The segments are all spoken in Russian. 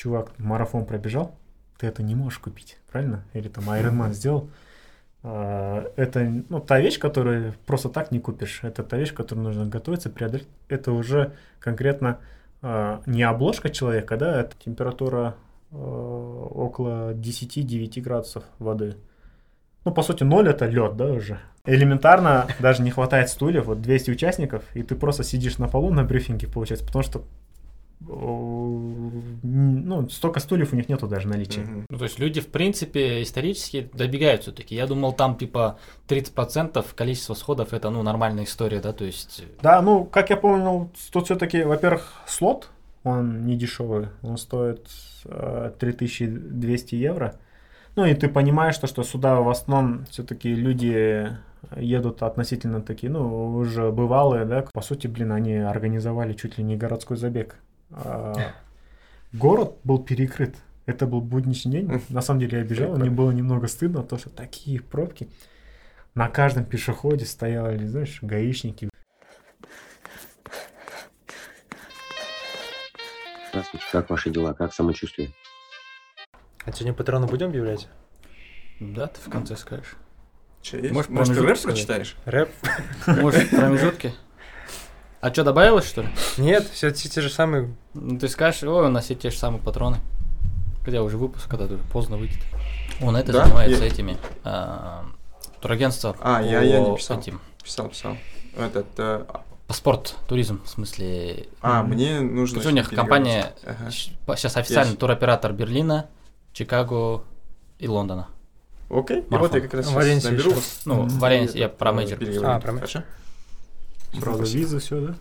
чувак марафон пробежал, ты это не можешь купить, правильно? Или там Ironman сделал. А, Это ну, та вещь, которую просто так не купишь. Это та вещь, которую нужно готовиться, преодолеть. Это уже конкретно а, не обложка человека, да, это температура а, около 10-9 градусов воды. Ну, по сути, ноль это лед, да, уже. Элементарно даже не хватает стульев, вот 200 участников, и ты просто сидишь на полу на брифинге, получается, потому что ну, столько стульев у них нету даже наличия. Ну, то есть люди, в принципе, исторически добегают все-таки. Я думал, там типа 30% количества сходов это ну нормальная история, да, то есть. Да, ну, как я понял, тут все-таки, во-первых, слот, он не дешевый, он стоит э, 3200 евро. Ну, и ты понимаешь, что, что сюда в основном все-таки люди едут относительно такие, ну, уже бывалые, да, по сути, блин, они организовали чуть ли не городской забег. А, Город был перекрыт. Это был будничный день. На самом деле я бежал, мне было немного стыдно, потому что такие пробки. На каждом пешеходе стояли, знаешь, гаишники, Здравствуйте, как ваши дела, как самочувствие? А сегодня патроны будем объявлять? Да, ты в конце скажешь. Че, есть? Можешь Может, ты рэп прочитаешь? Рэп? Может, промежутки? А что, добавилось, что ли? Нет, все те, те же самые. Ну, ты скажешь, ой, у нас все те же самые патроны. Хотя уже выпуск, когда уже поздно выйдет. Он это Да? занимается Я- этими. а, турагентство А, я- я не по писал. этим. Писал, писал. Этот, э, По спорт, туризм, в смысле. а, мне нужно... То есть у них компания. Ага. сейчас официальный Есть. туроператор Берлина, Чикаго и Лондона. Окей, и вот Марафон. я как раз наберу. Ну, Мгм. в Валенсии, я про major. А, про мейджор. Сразу Спасибо. визы, все, да?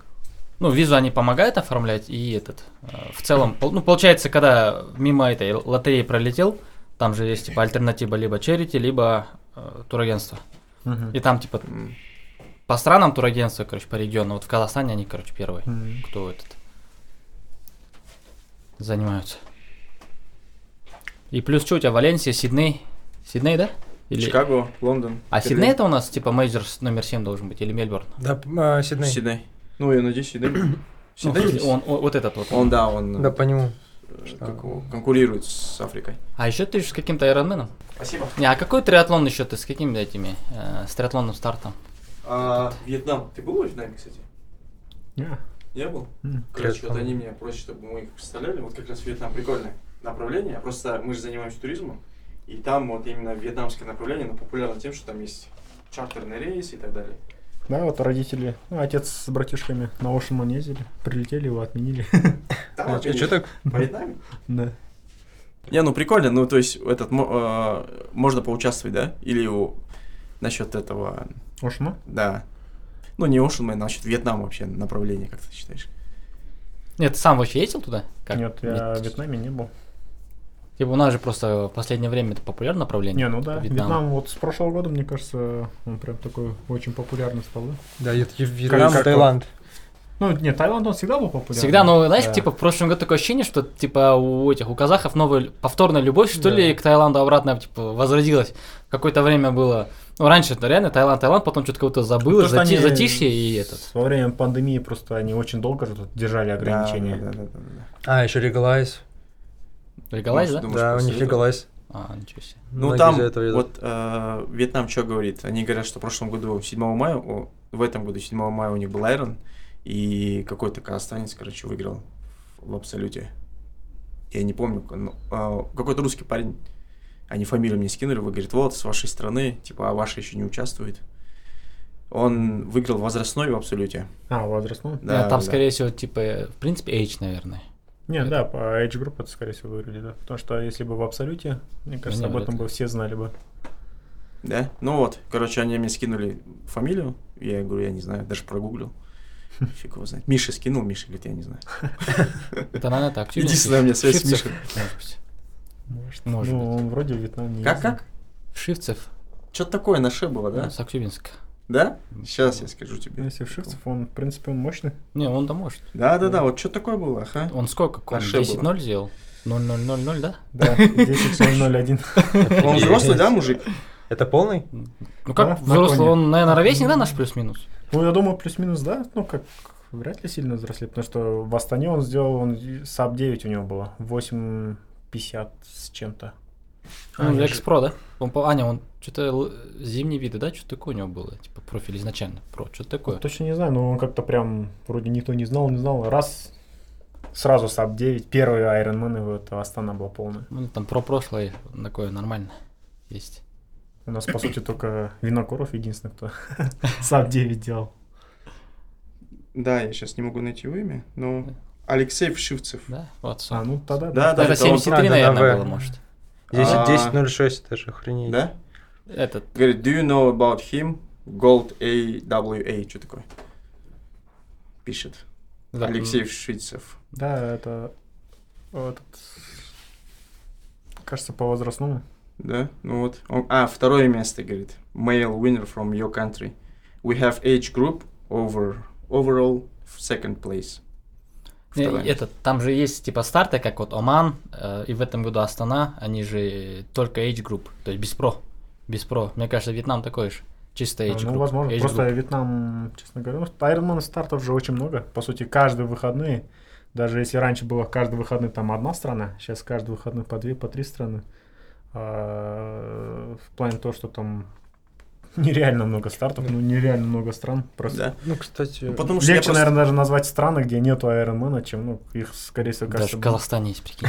Ну, визу они помогают оформлять, и этот, э, в целом, ну, получается, когда мимо этой лотереи пролетел, там же есть, типа, альтернатива либо charity, либо э, турагентство. Мгм. И там, типа, по странам турагентства, короче, по региону, вот в Казахстане они, короче, первые, Мгм. кто этот занимаются. И плюс что у тебя, Валенсия, Сидней? Сидней, да? Или- Чикаго, Лондон. А Берлин. Сидней это у нас, типа, major номер 7 должен быть, или Мельбурн? Да, а, Сидней. Сидней. Ну, я надеюсь, Сидней. Ну, Сидней? он, он- вот этот вот. Он, да, он Да, э, по нему. как его, конкурирует с Африкой. А еще ты с каким-то айронменом? Спасибо. Не, а какой триатлон еще ты с какими этими, э, с триатлонным стартом? А, Вьетнам. Ты был во Вьетнаме, кстати? Не. Я был. М. Короче, вот они меня просят, чтобы мы их представляли. Вот как раз Вьетнам прикольное направление. Просто мы же занимаемся туризмом. И там вот именно вьетнамское направление, оно популярно тем, что там есть чартерный рейс и так далее. Да, вот родители, ну, отец с братишками на Ошиман ездили, прилетели, его отменили. Там, А что так? Во Вьетнаме? Да. Не, ну прикольно, ну то есть этот э, можно поучаствовать, да? Или у- насчет этого, Ошима? да. Ну не Ocean Man, а насчет Вьетнама вообще направление, как ты считаешь? Нет, ты сам вообще ездил туда? Как? Нет, я в Вьетнаме не был. Типа у нас же просто в последнее время это популярное направление. Не, ну да, Вьетнам. Вьетнам. вот с прошлого года, мне кажется, он прям такой очень популярный стал, да? Да, это Вьетнам, как- Таиланд. Ну, нет, Таиланд он всегда был популярный. Всегда, но знаешь, Да. типа в прошлом году такое ощущение, что типа у этих, у казахов новая повторная любовь, что Да. ли, к Таиланду обратно, типа, возродилась. Какое-то время было. Ну, раньше это реально Таиланд, Таиланд, потом что-то кого-то забылось, То, что зати- затишье и этот. Во время пандемии просто они очень долго же тут держали ограничения. Да, да, да, да, да. А, еще Легалайз. Легалайз, да? Думаешь, Да, у них? Легалайз. А, ничего себе. Ну Многие там, этого вот э, Вьетнам что говорит? Они говорят, что в прошлом году 7 мая, о, в этом году 7 мая у них был Айрон, и какой-то казахстанец, короче, выиграл в абсолюте. Я не помню, но, а, какой-то русский парень, они фамилию мне скинули, вы говорит, вот, с вашей страны, типа, а ваша еще не участвует. Он выиграл возрастной в абсолюте. А, возрастной? Да, там, да. скорее всего, типа, в принципе, H, наверное. Нет, да, по Age Group это, скорее всего, выиграли, да. Потому что если бы в абсолюте, мне кажется, Не, об этом ли. бы все знали бы. Да? Ну вот, короче, они мне скинули фамилию, я говорю, я не знаю, даже прогуглил. Фиг его знает. Миша скинул, Миша говорит, я не знаю. Это, наверное, так. Единственная у меня связь с Мишей. Может быть. Может, Может ну, он вроде в Вьетнам не Как, ездил. как? Шифцев, Что-то такое на ше было, да? да? Саксюбинск. Да? Сейчас я скажу тебе. Если в Шивцев, он, в принципе, он мощный. Не, он-то может. Да, да, да, вот что такое было, ага. Он сколько? Он Аше было. 10-0 сделал? 0-0-0-0, да? Да, 10.001. Он взрослый, да, мужик? Это полный? Ну как на взрослый, он, наверное, ровесник, да, наш плюс-минус? Ну, я думаю, плюс-минус, да. Ну, как вряд ли сильно взросли, потому что в Астане он сделал, он sub 9 у него было, 8,50 с чем-то. Ну, я экс-про, да? Он, Аня, он что-то зимние виды, да? Что такое у него было? Типа профиль изначально. Про, что такое? Точно не знаю, но он как-то прям вроде никто не знал, не знал. Раз сразу sub 9, первый Ironman его это Астана была полная. Ну, там про прошлое такое нормально есть. У нас, по сути, только Винокуров единственный, кто sub 9 делал. Да, я сейчас не могу найти его имя, но Алексей Вшивцев. Да? Вот, А, ну тогда Да, да, это это он. 73, А, да, наверное, да, было, может. 10, А. 10.06, это же охренеть. Да? Этот, Говорит, do you know about him? Gold AWA, что такое? Пишет. да, Алексей Вшивцев. Да, это этот, кажется, по возрастному. Да, ну вот. Он- а, второе место, говорит. Male winner from your country. We have age group over overall second place. Второе место. этот, там же есть типа старты, как вот Оман, э, и в этом году Астана, они же только Age Group, то есть без про. Без про. Мне кажется, Вьетнам такой же. Чисто Age ну, Group. возможно. Age Просто Group. Вьетнам, честно говоря, ну, Ironman стартов же очень много. По сути, каждые выходные, даже если раньше было каждый выходный там одна страна, сейчас каждый выходный по две, по три страны. А, в плане того, что там нереально много стартов, ну нереально много стран. Просто Да. Ну, кстати, Ну, потому что легче, просто- наверное, даже назвать страны, где нету Ironman, чем ну, их, скорее всего, Даже кажется, в будет. Казахстане есть, прикинь.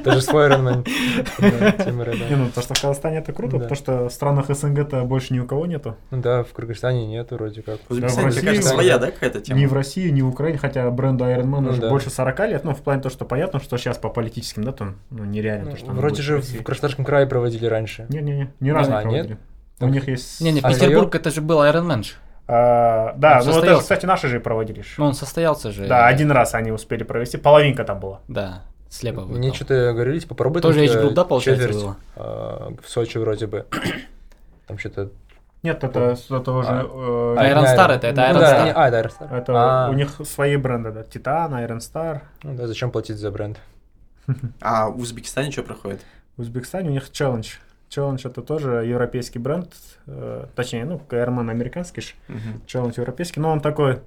даже свой да. Не, ну то, что в Казахстане это круто, потому что в странах СНГ-то больше ни у кого нету. Ну да, в Кыргызстане нет вроде как. В в Узбекистане, своя, да, какая-то тема? Ни в России, ни в Украине, хотя бренду Ну уже да. больше 40 лет, ну, в плане того, что понятно, что сейчас по политическим датам, ну, нереально то, что Вроде же в в Краснодарском крае проводили раньше. Не-не-не, ни разу А, не проводили. У них есть... Не-не, Петербург это же был Iron Man. А, да, Он ну это, состоялся. кстати, наши же и проводили. Ну, он состоялся же. Да, один раз они успели провести, половинка там была. Да, слепо Мне выиграл. что-то говорили, типа, попробуй Тоже Group, э, да, получается, четверть, было? а, в Сочи вроде бы. Там что-то... Нет, это, это уже... э, А, Iron не Star это, это Ну Iron да, Star. А, это Iron Star. это А, у них свои бренды, да, Титан, Iron Star. Ну да, зачем платить за бренд? А в Узбекистане что проходит? В Узбекистане у них Challenge. Challenge это тоже европейский бренд, э, точнее, ну, Ironman американский ж, Мгм. Challenge европейский, но он такой,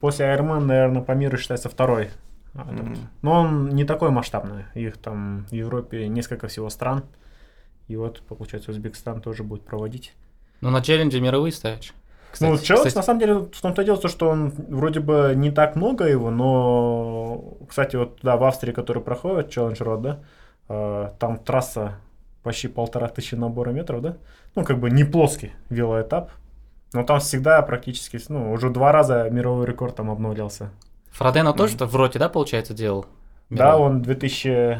после Ironman, наверное, по миру считается второй. Мгм. Но он не такой масштабный, их там в Европе несколько всего стран, и вот, получается, Узбекистан тоже будет проводить. Ну, на челлендже мировые ставишь. ну, Кстати, Challenge, кстати, на самом деле, в том-то дело, то, что он вроде бы не так много его, но, кстати, вот, да, в Австрии, который проходит, Challenge Road, да, э, там трасса почти полтора тысячи набора метров, да, ну, как бы не плоский велоэтап, но там всегда практически, ну, уже два раза мировой рекорд там обновлялся. Фродено тоже в роте, да, получается, делал? Да, Мировой? он в 2000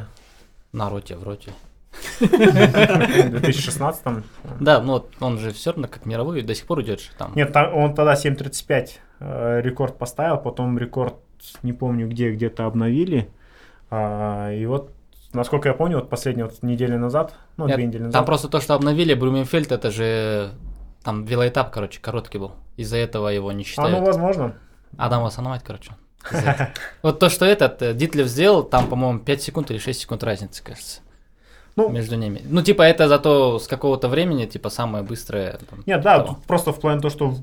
На роте, в роте. 2016 там. Да, ну он же все равно как мировой до сих пор идет там. Нет, он тогда 7.35 э, рекорд поставил, потом рекорд, не помню где, где-то обновили. А, и вот, насколько я помню, вот последнюю вот неделю назад, ну, Нет, две недели назад. Там просто то, что обновили, Брюменфельд, это же там велоэтап, короче, короткий был. Из-за этого его не А, считают. ну, возможно. Адам Васановать, короче. Вот то, что этот э, Дитлев сделал, там, по-моему, 5 секунд или 6 секунд разницы, кажется, Ну, между ними. Ну, типа, это зато с какого-то времени, типа, самое быстрое. там, нет, да, того. тут просто в плане то, что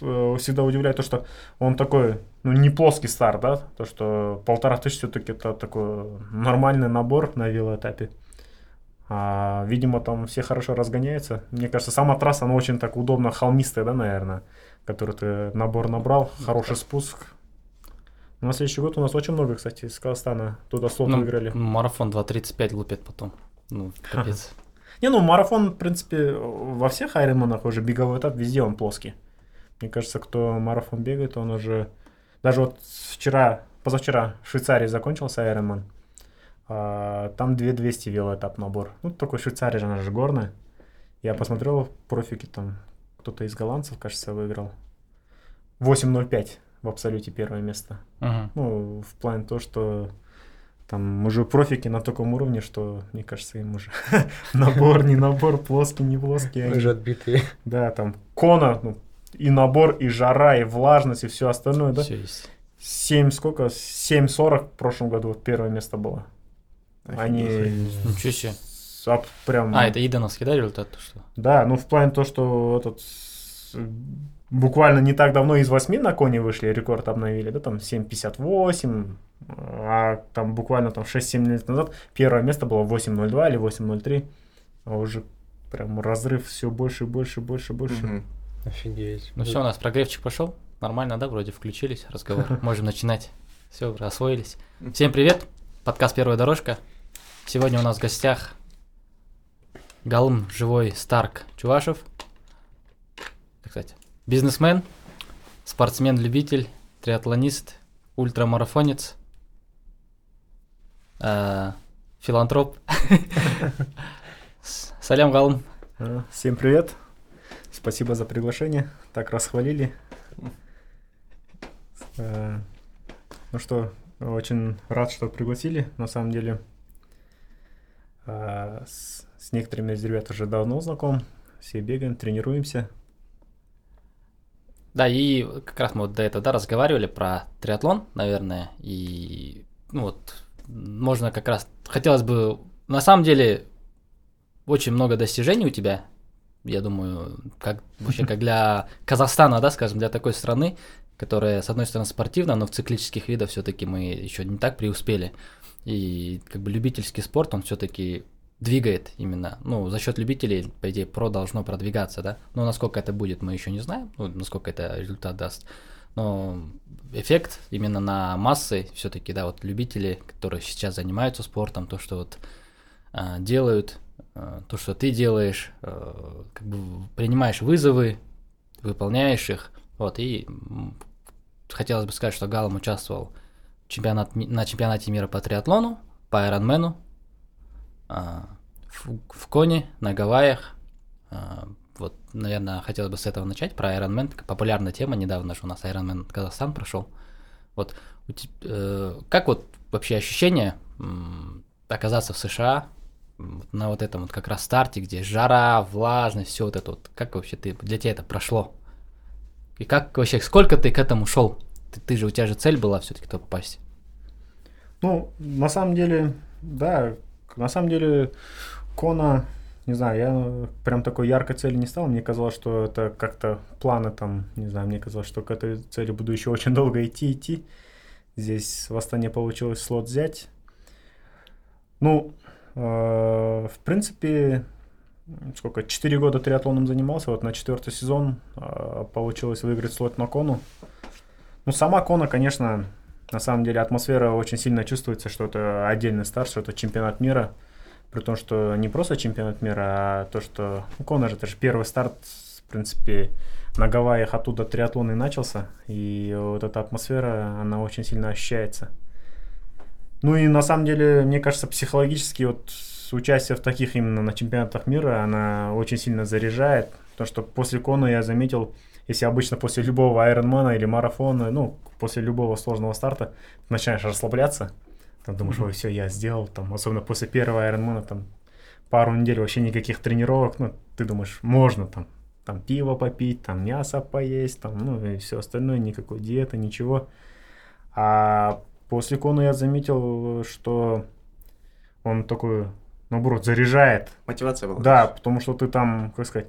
всегда удивляет то, что он такой, ну, не плоский старт, да, то, что полтора тысячи все-таки это такой нормальный набор на велоэтапе. А, видимо, там все хорошо разгоняются. Мне кажется, сама трасса, она очень так удобно холмистая, да, наверное, который ты набор набрал, хороший спуск. Ну, На следующий год у нас очень много, кстати, из Казахстана туда слот Ну, выиграли. Марафон 2.35 глупят потом. Ну, капец. Не, ну марафон, в принципе, во всех айронманах уже беговой этап, везде он плоский. Мне кажется, кто марафон бегает, он уже... Даже вот вчера, позавчера в Швейцарии закончился айронман. А, там 2200 велоэтап набор. Ну, такой Швейцария же, она же горная. Я посмотрел профики, там кто-то из голландцев, кажется, выиграл. 8.05 в абсолюте первое место. Мгм. Ну, в плане того, что там уже профики на таком уровне, что, мне кажется, им уже набор, не набор, плоский, не плоский. они- Мы же отбитые. Да, там кона, ну, и набор, и жара, и влажность, и все остальное, да? Всё есть. 7 сколько? 7.40 в прошлом году вот первое место было. Они Ничего себе. а, прям... А, это Идановский, да, результат? то, Что? Да, ну в плане то, что этот буквально не так давно из 8 на коне вышли, рекорд обновили, да, там 7.58, а там буквально там 6-7 лет назад первое место было 8.02 или 8.03, а уже прям разрыв все больше, больше, больше, больше. Мгм. Офигеть. Ну все, у нас прогревчик пошел. Нормально, да, вроде включились, разговор. Можем начинать. Все, освоились. Всем привет. Подкаст «Первая дорожка». Сегодня у нас в гостях Галм Живой Старк Чувашев. Кстати, бизнесмен, спортсмен-любитель, триатлонист, ультрамарафонец, э, филантроп. Салям Галм. А, Всем привет, спасибо за приглашение, так расхвалили. Э, Ну что, очень рад, что пригласили, на самом деле. С, с некоторыми из ребят уже давно знаком, все бегаем, тренируемся. Да, и как раз мы вот до этого да, разговаривали про триатлон, наверное, и ну вот можно как раз хотелось бы на самом деле очень много достижений у тебя, я думаю, как вообще как для Казахстана, да, скажем, для такой страны, которая с одной стороны спортивна, но в циклических видах все-таки мы еще не так преуспели, и как бы любительский спорт он все-таки двигает именно, ну, за счет любителей, по идее, про должно продвигаться, да, но насколько это будет, мы еще не знаем, ну, насколько это результат даст, но эффект именно на массы все-таки, да, вот любители, которые сейчас занимаются спортом, то, что вот а, делают, то, что ты делаешь, а, как бы принимаешь вызовы, выполняешь их, вот, и хотелось бы сказать, что Галом участвовал чемпионат, на чемпионате мира по триатлону, по Айронмену, а, в, в Коне, на Гавайях. Вот, наверное, хотелось бы с этого начать, про. Такая Популярная тема, недавно же у нас Ironman Казахстан прошел. Вот, э, как вот вообще ощущение оказаться в США на вот этом вот как раз старте, где жара, влажность, все вот это вот, как вообще ты, для тебя это прошло? И как вообще, сколько ты к этому шел? Ты, ты же, у тебя же цель была все-таки туда попасть. Ну, на самом деле, да, на самом деле, Кона, не знаю, я прям такой яркой цели не стал. Мне казалось, что это как-то планы там, не знаю, мне казалось, что к этой цели буду еще очень долго идти, идти. Здесь в Астане получилось слот взять. Ну, в принципе, сколько, 4 года триатлоном занимался, вот на четвертый сезон э, получилось выиграть слот на Кону. Ну, сама Кона, конечно, на самом деле атмосфера очень сильно чувствуется, что это отдельный старт, что это чемпионат мира. При том, что не просто чемпионат мира, а то, что ну, Конор же это же первый старт, в принципе, на Гавайях оттуда триатлон и начался. И вот эта атмосфера, она очень сильно ощущается. Ну и на самом деле, мне кажется, психологически вот участие в таких именно на чемпионатах мира, она очень сильно заряжает. Потому что после Кона я заметил, если обычно после любого айронмана или марафона, ну, после любого сложного старта, начинаешь расслабляться, там думаешь, ой, все, я сделал, там, особенно после первого айронмана, там, пару недель вообще никаких тренировок, ну, ты думаешь, можно там, там пиво попить, там мясо поесть, там, ну, и все остальное, никакой диеты, ничего. А после кона я заметил, что он такой, наоборот, заряжает, Мотивация была. да, потому что ты там, как сказать,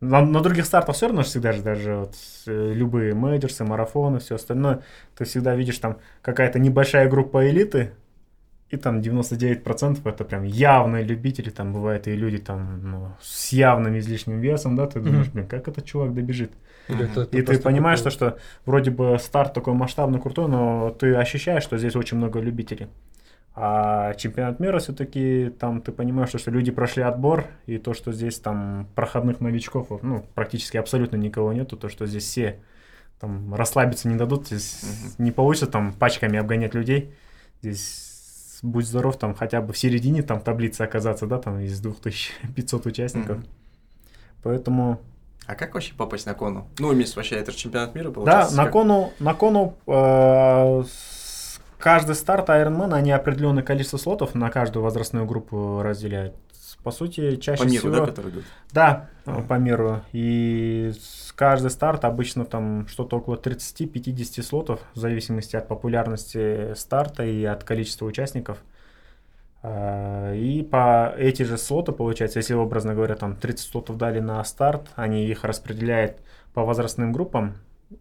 на, на других стартах все равно ж всегда же даже вот, э, любые мейджорсы, марафоны, все остальное, ты всегда видишь там какая-то небольшая группа элиты, и там 99% это прям явные любители, там бывают и люди там ну, с явным излишним весом, да, ты думаешь, блин, как этот чувак добежит? И ты понимаешь, такой- то, что вроде бы старт такой масштабный, крутой, но ты ощущаешь, что здесь очень много любителей. А чемпионат мира все-таки там ты понимаешь, что, что люди прошли отбор, и то, что здесь там проходных новичков, ну, практически абсолютно никого нету, то, что здесь все там расслабиться не дадут, здесь не получится там пачками обгонять людей. Здесь будь здоров, там хотя бы в середине там таблицы оказаться, да, там из 2500 участников. Мгм. Поэтому А как вообще попасть на кону? Ну, мисс, вообще, это же чемпионат мира Да, получается. на как- кону, на кону э, каждый старт Ironman, они определенное количество слотов на каждую возрастную группу разделяют. По сути, чаще По миру, всего... да, который идут? Да, Ага. по миру. И каждый старт обычно там что-то около 30-50 слотов, в зависимости от популярности старта и от количества участников. А, И по эти же слоты, получается, если образно говоря, там 30 слотов дали на старт, они их распределяют по возрастным группам,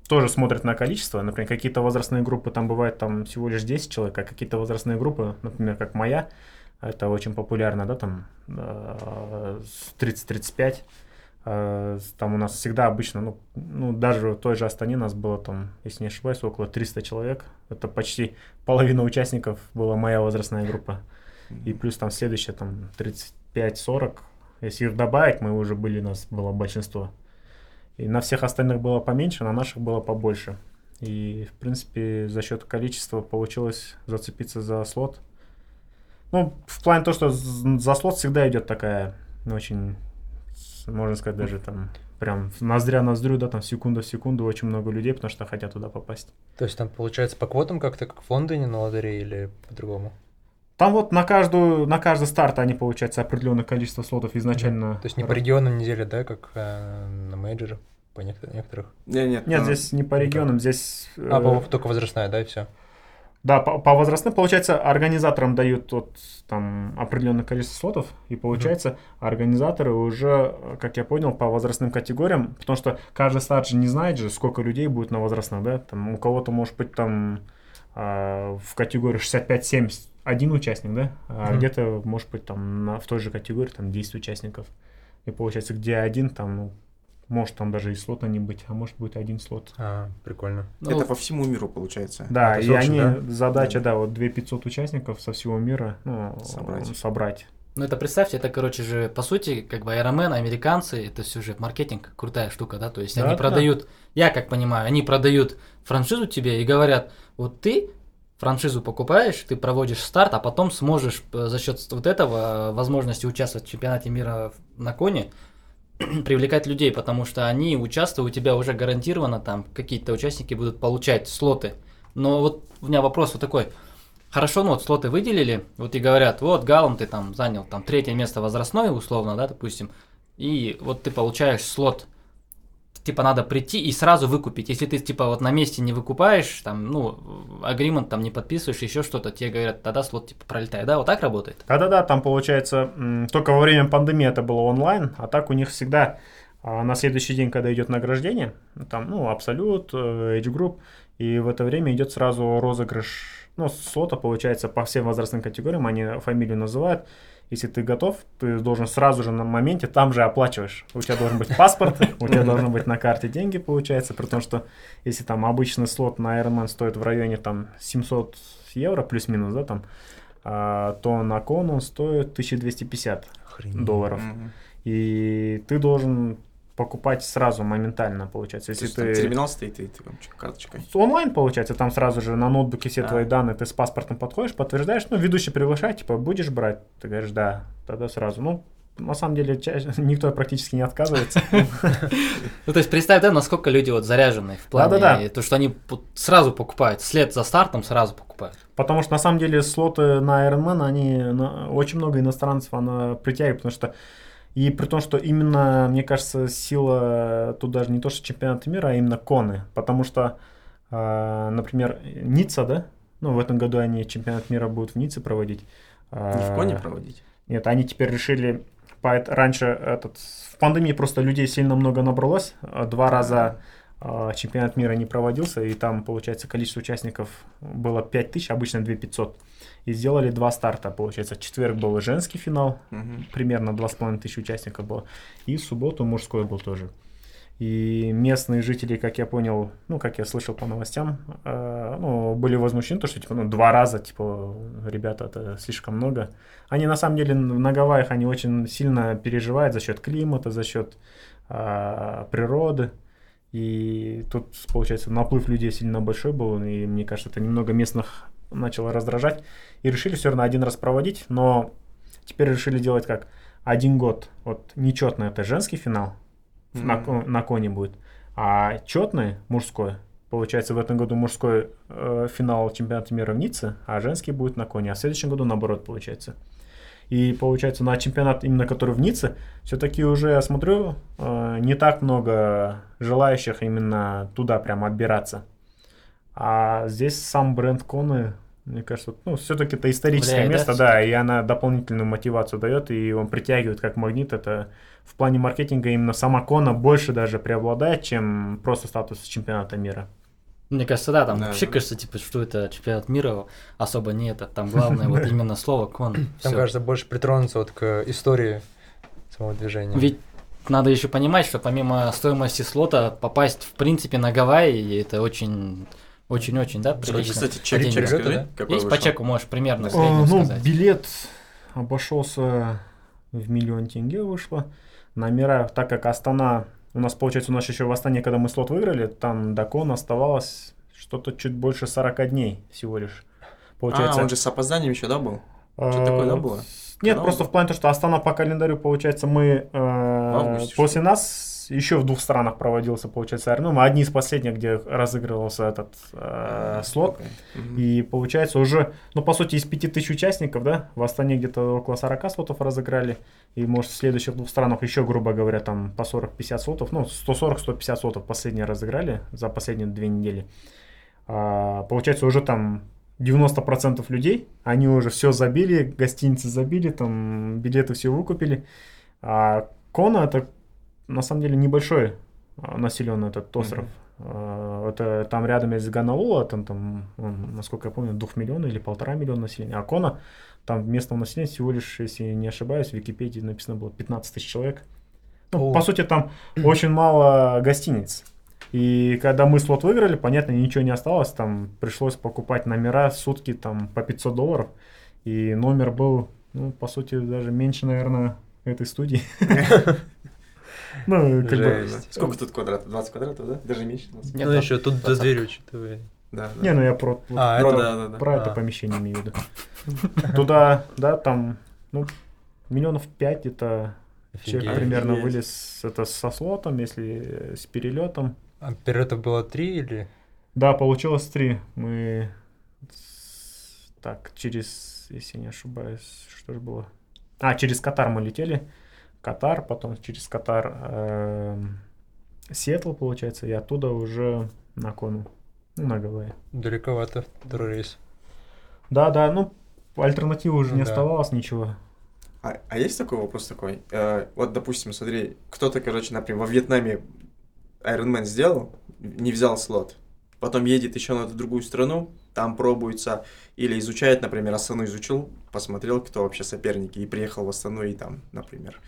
тоже смотрят на количество. Например, какие-то возрастные группы там бывает там всего лишь 10 человек, а какие-то возрастные группы, например, как моя, это очень популярно, да, там э, с 30-35. Э, Там у нас всегда обычно, ну, ну, даже в той же Астане нас было там, если не ошибаюсь, около 300 человек. Это почти половина участников была моя возрастная группа. И плюс там следующая, там, 35-40. Если их добавить, мы уже были, нас было большинство. И на всех остальных было поменьше, на наших было побольше. И, в принципе, за счет количества получилось зацепиться за слот. Ну, в плане то, что за слот всегда идет такая ну, очень, можно сказать, даже там прям ноздря ноздрю, да, там секунда в секунду очень много людей, потому что хотят туда попасть. То есть там получается по квотам как-то, как в Лондоне на лотерее или по-другому? Там вот на каждую, на каждый старт они, получается, определенное количество слотов изначально. То есть не по регионам недели, да, как э, на major, по некотор- некоторых? Нет, нет. Нет, там- здесь не по регионам, здесь... А, э, по- только возрастная, да, и все. Да, по, по возрастным, получается, организаторам дают вот там определенное количество слотов, и получается, организаторы уже, э, как я понял, по возрастным категориям, потому что каждый старт же не знает же, сколько людей будет на возрастных, да, там у кого-то может быть там а, в категории 65-70 один участник, да, а Мгм. где-то может быть там на, в той же категории там 10 участников. И получается, где один, там, ну, может там даже и слота не быть, а может быть один слот. А, прикольно. Ну, Это по всему миру получается. Да, это и Сочи, они, да? задача, да, вот 2500 участников со всего мира ну, Собрать. собрать. Ну это представьте, это, короче же, по сути, как бы Ironman, американцы, это все же маркетинг, крутая штука, да, то есть Да, они да. продают, я как понимаю, они продают франшизу тебе и говорят, вот ты франшизу покупаешь, ты проводишь старт, а потом сможешь э, за счет вот этого э, возможности участвовать в чемпионате мира на коне, привлекать людей, потому что они участвуют, у тебя уже гарантированно там какие-то участники будут получать слоты. Но вот у меня вопрос вот такой. Хорошо, ну вот слоты выделили, вот и говорят, вот Галом ты там занял там третье место возрастное условно, да, допустим, и вот ты получаешь слот, типа надо прийти и сразу выкупить. Если ты типа вот на месте не выкупаешь, там, ну, агримент там не подписываешь, еще что-то, тебе говорят, тогда слот типа пролетает, да, вот так работает? Да-да-да, там получается, только во время пандемии это было онлайн, а так у них всегда а, на следующий день, когда идет награждение, там, ну, Абсолют, э, Age Group, и в это время идет сразу розыгрыш, ну, слота, получается, по всем возрастным категориям, они фамилию называют, если ты готов, ты должен сразу же на моменте там же оплачиваешь. У тебя должен быть паспорт, у тебя должны быть на карте деньги, получается, при том, что если там обычный слот на Ironman стоит в районе там 700 евро плюс-минус, да, там, а, то на кон он стоит 1250 Охренеть. долларов. И ты должен покупать сразу, моментально, получается. То Если там ты... терминал стоит, и ты там карточкой. Онлайн, получается, там сразу же на ноутбуке все А. твои данные, ты с паспортом подходишь, подтверждаешь, ну, ведущий приглашает, типа, будешь брать? Ты говоришь, да, тогда сразу. Ну, на самом деле, никто практически не отказывается. Ну, то есть представь, да, насколько люди вот заряжены в плане, то, что они сразу покупают, след за стартом сразу покупают. Потому что, на самом деле, слоты на Ironman, они очень много иностранцев она притягивает, потому что и при том, что именно, мне кажется, сила тут даже не то, что чемпионат мира, а именно коны. Потому что, а, например, Ницца, да? Ну, в этом году они чемпионат мира будут в Ницце проводить. Не в коне А, проводить? Нет, они теперь решили... Раньше этот, в пандемии просто людей сильно много набралось. а, Два раза а, чемпионат мира не проводился, и там, получается, количество участников было 5000, обычно 2500. И сделали два старта, получается. В четверг был женский финал, Мгм. примерно 2,5 тысячи участников было. И в субботу мужской был тоже. И местные жители, как я понял, ну, как я слышал по новостям, э, ну, были возмущены, то, что, типа, ну, два раза, типа, ребята, это слишком много. Они, на самом деле, на Гавайях, они очень сильно переживают за счет климата, за счет э, природы. И тут, получается, наплыв людей сильно большой был, и мне кажется, это немного местных начало раздражать. И решили все равно один раз проводить, но теперь решили делать как? Один год. Вот нечетный это женский финал, на, Мгм. ко- на коне будет, а четный мужской. Получается, в этом году мужской э, финал чемпионата мира в Ницце, а женский будет на коне, а в следующем году наоборот получается. И получается, на чемпионат, именно который в Ницце, все-таки уже, я смотрю, э, не так много желающих именно туда прям отбираться. А здесь сам бренд Коны Мне кажется, вот, ну, все-таки это историческое да, место, да, и она дополнительную мотивацию дает, и он притягивает как магнит. Это в плане маркетинга именно сама Кона больше даже преобладает, чем просто статус чемпионата мира. Мне кажется, да, там Да, вообще да. кажется, типа, что это чемпионат мира, особо не это. Там главное вот именно слово кон. Там, кажется, больше притронуться вот к истории самого движения. Ведь надо еще понимать, что помимо стоимости слота попасть в принципе на Гавайи это очень, очень-очень, да, прилично. кстати, чек, чек Деньги. скажи, Да? какой Есть по вышел? чеку можешь примерно А, А, ну, сказать. билет обошелся в миллион тенге вышло. Номера, так как Астана, у нас, получается, у нас еще в Астане, когда мы слот выиграли, там до Кона оставалось что-то чуть больше 40 дней всего лишь. Получается, А, он же с опозданием еще, да, был? А, Что такое, да, было? Нет, просто в плане того, что Астана по календарю, получается, мы э, после нас еще в двух странах проводился, получается, Iron Man. Мы одни из последних, где разыгрывался этот э, слот. Мгм. И получается уже, ну, по сути, из 5000 участников, да, в Астане где-то около 40 слотов разыграли. И, может, в следующих двух странах еще, грубо говоря, там по 40-50 слотов, ну, 140-150 слотов последние разыграли за последние две недели. А, получается, уже там 90% людей, они уже все забили, гостиницы забили, там билеты все выкупили. А Кона это на самом деле небольшой а, населенный этот остров. А, Это там рядом есть Ганалула, там, там насколько я помню, двух миллионов или полтора миллиона населения. А Кона, там местного населения всего лишь, если не ошибаюсь, в Википедии написано было 15 тысяч человек. Ну, О. по сути, там очень мало гостиниц. И когда мы слот выиграли, понятно, ничего не осталось. Там пришлось покупать номера сутки там по 500 долларов. И номер был, ну, по сути, даже меньше, наверное, этой студии. Ну, как бы... Жесть. Сколько тут квадратов? 20 квадратов, да? Даже меньше? 20? Нет, ну, там- еще тут так. дверью учитывая. Да, да. Не, ну я про, А, про- это- да, да, да. про это А. помещение имею в виду. Туда, да, там, ну, миллионов пять это человек примерно Офигеть. вылез это со слотом, если с перелетом. А перелетов было три или... Да, получилось три. Мы так через, если не ошибаюсь, что же было? А, через Катар мы летели. Катар, потом через Катар эм, Сиэтл, получается, и оттуда уже на Кону, ну, на Гавайи. Далековато второй рейс. Да, да, ну, альтернативы уже Ну не да. оставалось ничего. А, а есть такой вопрос такой? Э, вот, допустим, смотри, кто-то, короче, например, во Вьетнаме Iron Man сделал, не взял слот, потом едет еще на другую страну, там пробуется, или изучает, например, Астану изучил, посмотрел, кто вообще соперники, и приехал в Астану, и там, например,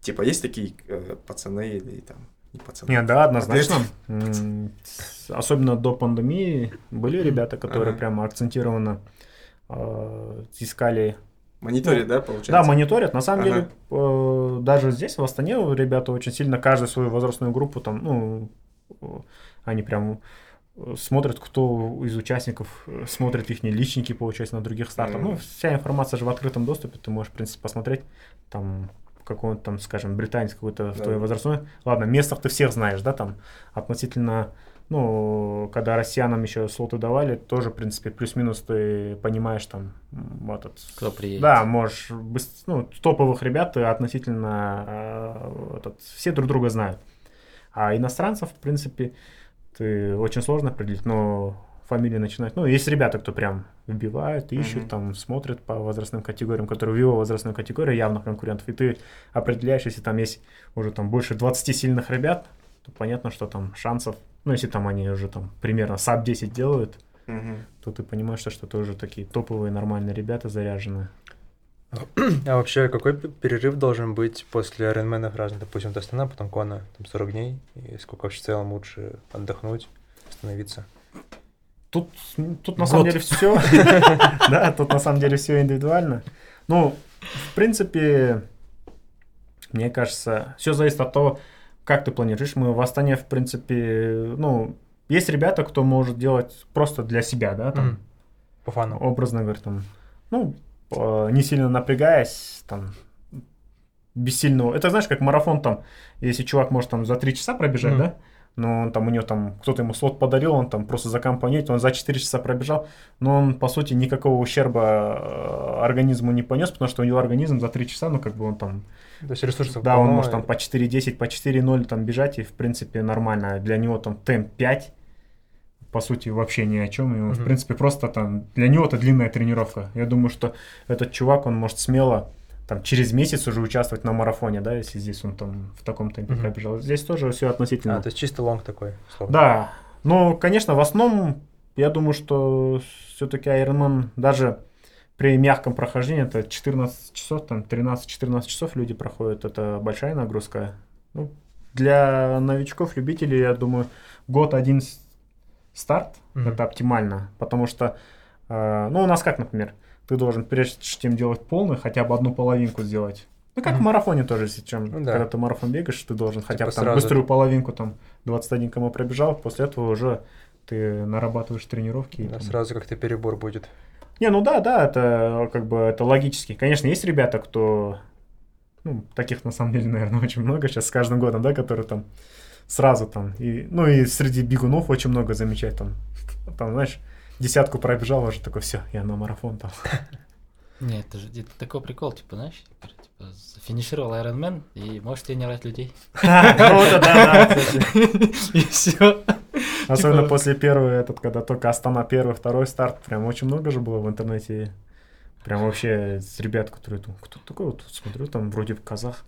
типа, есть такие э, пацаны или там, не пацаны? Нет, да, однозначно. Особенно до пандемии были ребята, которые Ага. прямо акцентированно э, искали Мониторит, да, получается? Да, мониторят. На самом Ага. деле, э, даже здесь, в Астане, ребята очень сильно каждую свою возрастную группу там, ну, они прям э, смотрят, кто из участников э, смотрит их личники, получается, на других стартах. Мгм. Ну, вся информация же в открытом доступе, ты можешь, в принципе, посмотреть, там, какой-то там, скажем, британец какой-то в Да. твоей возрастной. Ладно, местных ты всех знаешь, да, там, относительно, ну, когда россиянам еще слоты давали, тоже, в принципе, плюс-минус ты понимаешь там м, этот... Кто приедет. Да, можешь, ну, топовых ребят ты относительно э, этот, все друг друга знают. А иностранцев, в принципе, ты очень сложно определить, но фамилии начинают. Ну, есть ребята, кто прям вбивают, ищут, Мгм. там смотрят по возрастным категориям, которые в его возрастной категории явных конкурентов. И ты определяешь, если там есть уже там больше 20 сильных ребят, то понятно, что там шансов, ну, если там они уже там примерно sub 10 делают, Мгм. то ты понимаешь, что, что это уже такие топовые нормальные ребята заряженные. А вообще, какой перерыв должен быть после Ironman разных? Допустим, до Астана, потом Кона, там 40 дней. И сколько вообще в целом лучше отдохнуть, остановиться? Тут, тут на самом Год. деле все. Да, тут на самом деле все индивидуально. Ну, в принципе, мне кажется, все зависит от того, как ты планируешь. Мы в Астане, в принципе, ну, есть ребята, кто может делать просто для себя, да, там. По фану. образно говоря, там, ну, не сильно напрягаясь, там, без сильного... Это знаешь, как марафон там, если чувак может там за три часа пробежать, да, но он там, у него там, кто-то ему слот подарил, он там просто закомпонить, он за 4 часа пробежал, но он, по сути, никакого ущерба э, организму не понес, потому что у него организм за 3 часа, ну, как бы он там, То есть ресурсов да, он полно, может там по 4.10, по 4.0 там бежать, и, в принципе, нормально. Для него там темп 5, по сути, вообще ни о чем. И он, в принципе, просто там, для него это длинная тренировка. Я думаю, что этот чувак, он может смело там через месяц уже участвовать на марафоне, да, если здесь он там в таком темпе Мгм. пробежал. Здесь тоже все относительно. А, то есть чисто лонг такой, условно. Да, ну, конечно, в основном, я думаю, что все-таки Ironman даже при мягком прохождении, это 14 часов, там 13-14 часов люди проходят, это большая нагрузка. Ну, для новичков, любителей, я думаю, год один старт, Мгм. это оптимально, потому что, э, ну, у нас как, например, ты должен, прежде чем делать полный, хотя бы одну половинку сделать. Ну, как в Мгм. марафоне тоже, если чем, Ну да. когда ты марафон бегаешь, ты должен хотя бы там сразу. быструю половинку, там, 21 км пробежал, после этого уже ты нарабатываешь тренировки. и Да, там- сразу как-то перебор будет. Не, ну да, да, это как бы это логически. Конечно, есть ребята, кто, ну, таких на самом деле, наверное, очень много сейчас с каждым годом, да, которые там сразу там, и, ну и среди бегунов очень много замечать там, там, знаешь, десятку пробежал, уже такой, все, я на марафон там. Нет, это же это такой прикол, типа, знаешь, типа, финишировал Ironman и можешь тренировать людей. Это да. И все. Особенно Типа- после первого, этот, когда только Астана первый, второй старт, прям очень много же было в интернете. Прям вообще с ребят, которые думают, кто такой, вот смотрю, там вроде в казах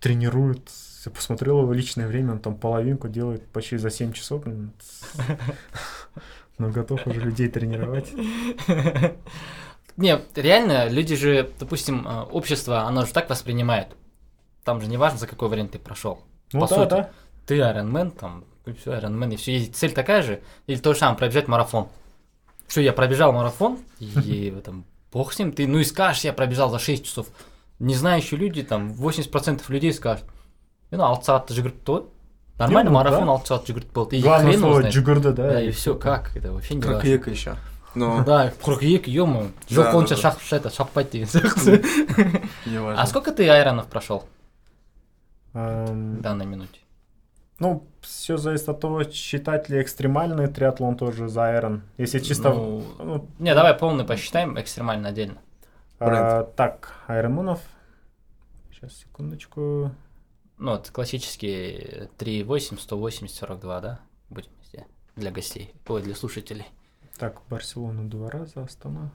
тренирует. Я посмотрел его личное время, он там половинку делает почти за 7 часов. блин. Но готов уже людей тренировать. Не, реально, люди же, допустим, э, общество, оно же так воспринимает. Там же не важно, за какой вариант ты прошел. Ну По да, сути. да. Ты Ironman, там, и все, Ironman, и все. Цель такая же, или то же самое, пробежать марафон. Что, я пробежал марафон, и там, бог с ним, ты, ну и скажешь, я пробежал за 6 часов. Не знающие люди, там, 80% людей скажут, ну, алцат жүгіріп то. Нормально, ну, марафон да. алцат жүгіріп болды. И Главное слово джигурда, да. Да, и все, как, это вообще не важно. ека еще. Ну, Да, қыркүйек, ё Да, жоқ да, бойынша да. шақ это шаппайды деген сияқты. не важно. А сколько ты айронов прошел Эм, в данной минуте? Ну, все зависит от того, считать ли экстремальный триатлон тоже за Iron. Если чисто... Ну, ну, Не, давай полный посчитаем, экстремально отдельно. а, так, Айронманов. Сейчас, секундочку. Ну, вот классические 3,8, 180, 42, да? Будем везде. Для гостей. Ой, для слушателей. Так, Барселона два раза, Астана.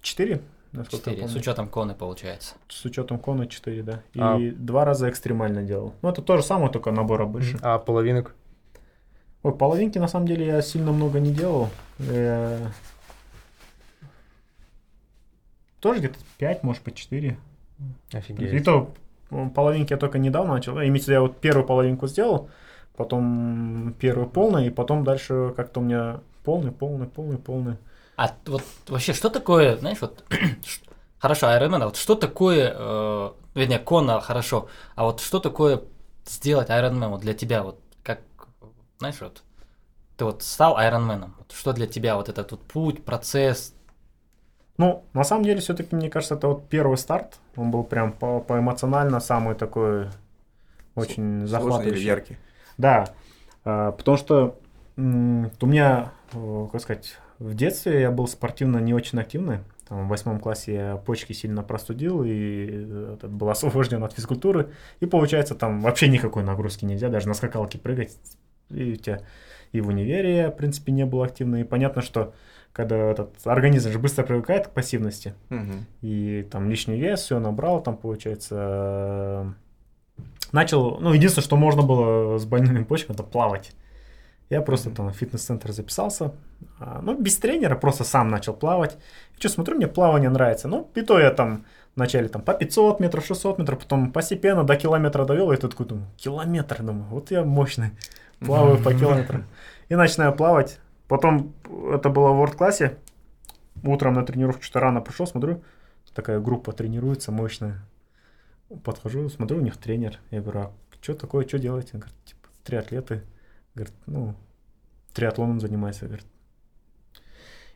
Четыре? Насколько я 4. С помню. учетом коны получается. С учетом кона 4, да. И А- два раза экстремально делал. Ну, это то же самое, только набора больше. А половинок? Ой, половинки на самом деле я сильно много не делал. Э, Тоже где-то 5, может быть, 4. И Офигеть. то м, половинки я только недавно начал. Ну, Имеется я вот первую половинку сделал, потом первую полную, и потом дальше как-то у меня полный, полный, полный, полный. А вот вообще, что такое, знаешь, вот, хорошо, Ironman, а вот что такое, э, вернее, Кона хорошо, а вот что такое сделать Ironman вот для тебя, вот как, знаешь, вот, ты вот стал Ironman, вот что для тебя вот этот вот путь, процесс, Ну, на самом деле, все-таки, мне кажется, это вот первый старт. Он был прям по, по эмоционально самый такой очень Сложный или захватывающий. яркий? Да, а, потому что у меня, э, как сказать, в детстве я был спортивно не очень активный. Там, в восьмом классе я почки сильно простудил и э, этот, был освобожден от физкультуры. И получается, там вообще никакой нагрузки нельзя, даже на скакалке прыгать. И у тебя и в универе я, в принципе, не был активный. И понятно, что когда этот организм же быстро привыкает к пассивности, Мгм. и там лишний вес, все набрал, там получается начал, ну единственное, что можно было с больными почками, это плавать. Я просто там в фитнес-центр записался, а, ну без тренера, просто сам начал плавать. И что, смотрю, мне плавание нравится. Ну и то я там вначале там по 500 метров, 600 метров, потом постепенно до километра довел, и тут такой думаю, километр, думаю, вот я мощный, плаваю по километрам. И начинаю плавать. Потом это было в ворд-классе, утром на тренировку что-то рано пришел, смотрю, такая группа тренируется мощная. Подхожу, смотрю, у них тренер. Я говорю, а что такое, что делаете? Он говорит, типа, триатлеты. Говорит, ну, триатлоном занимается, говорит.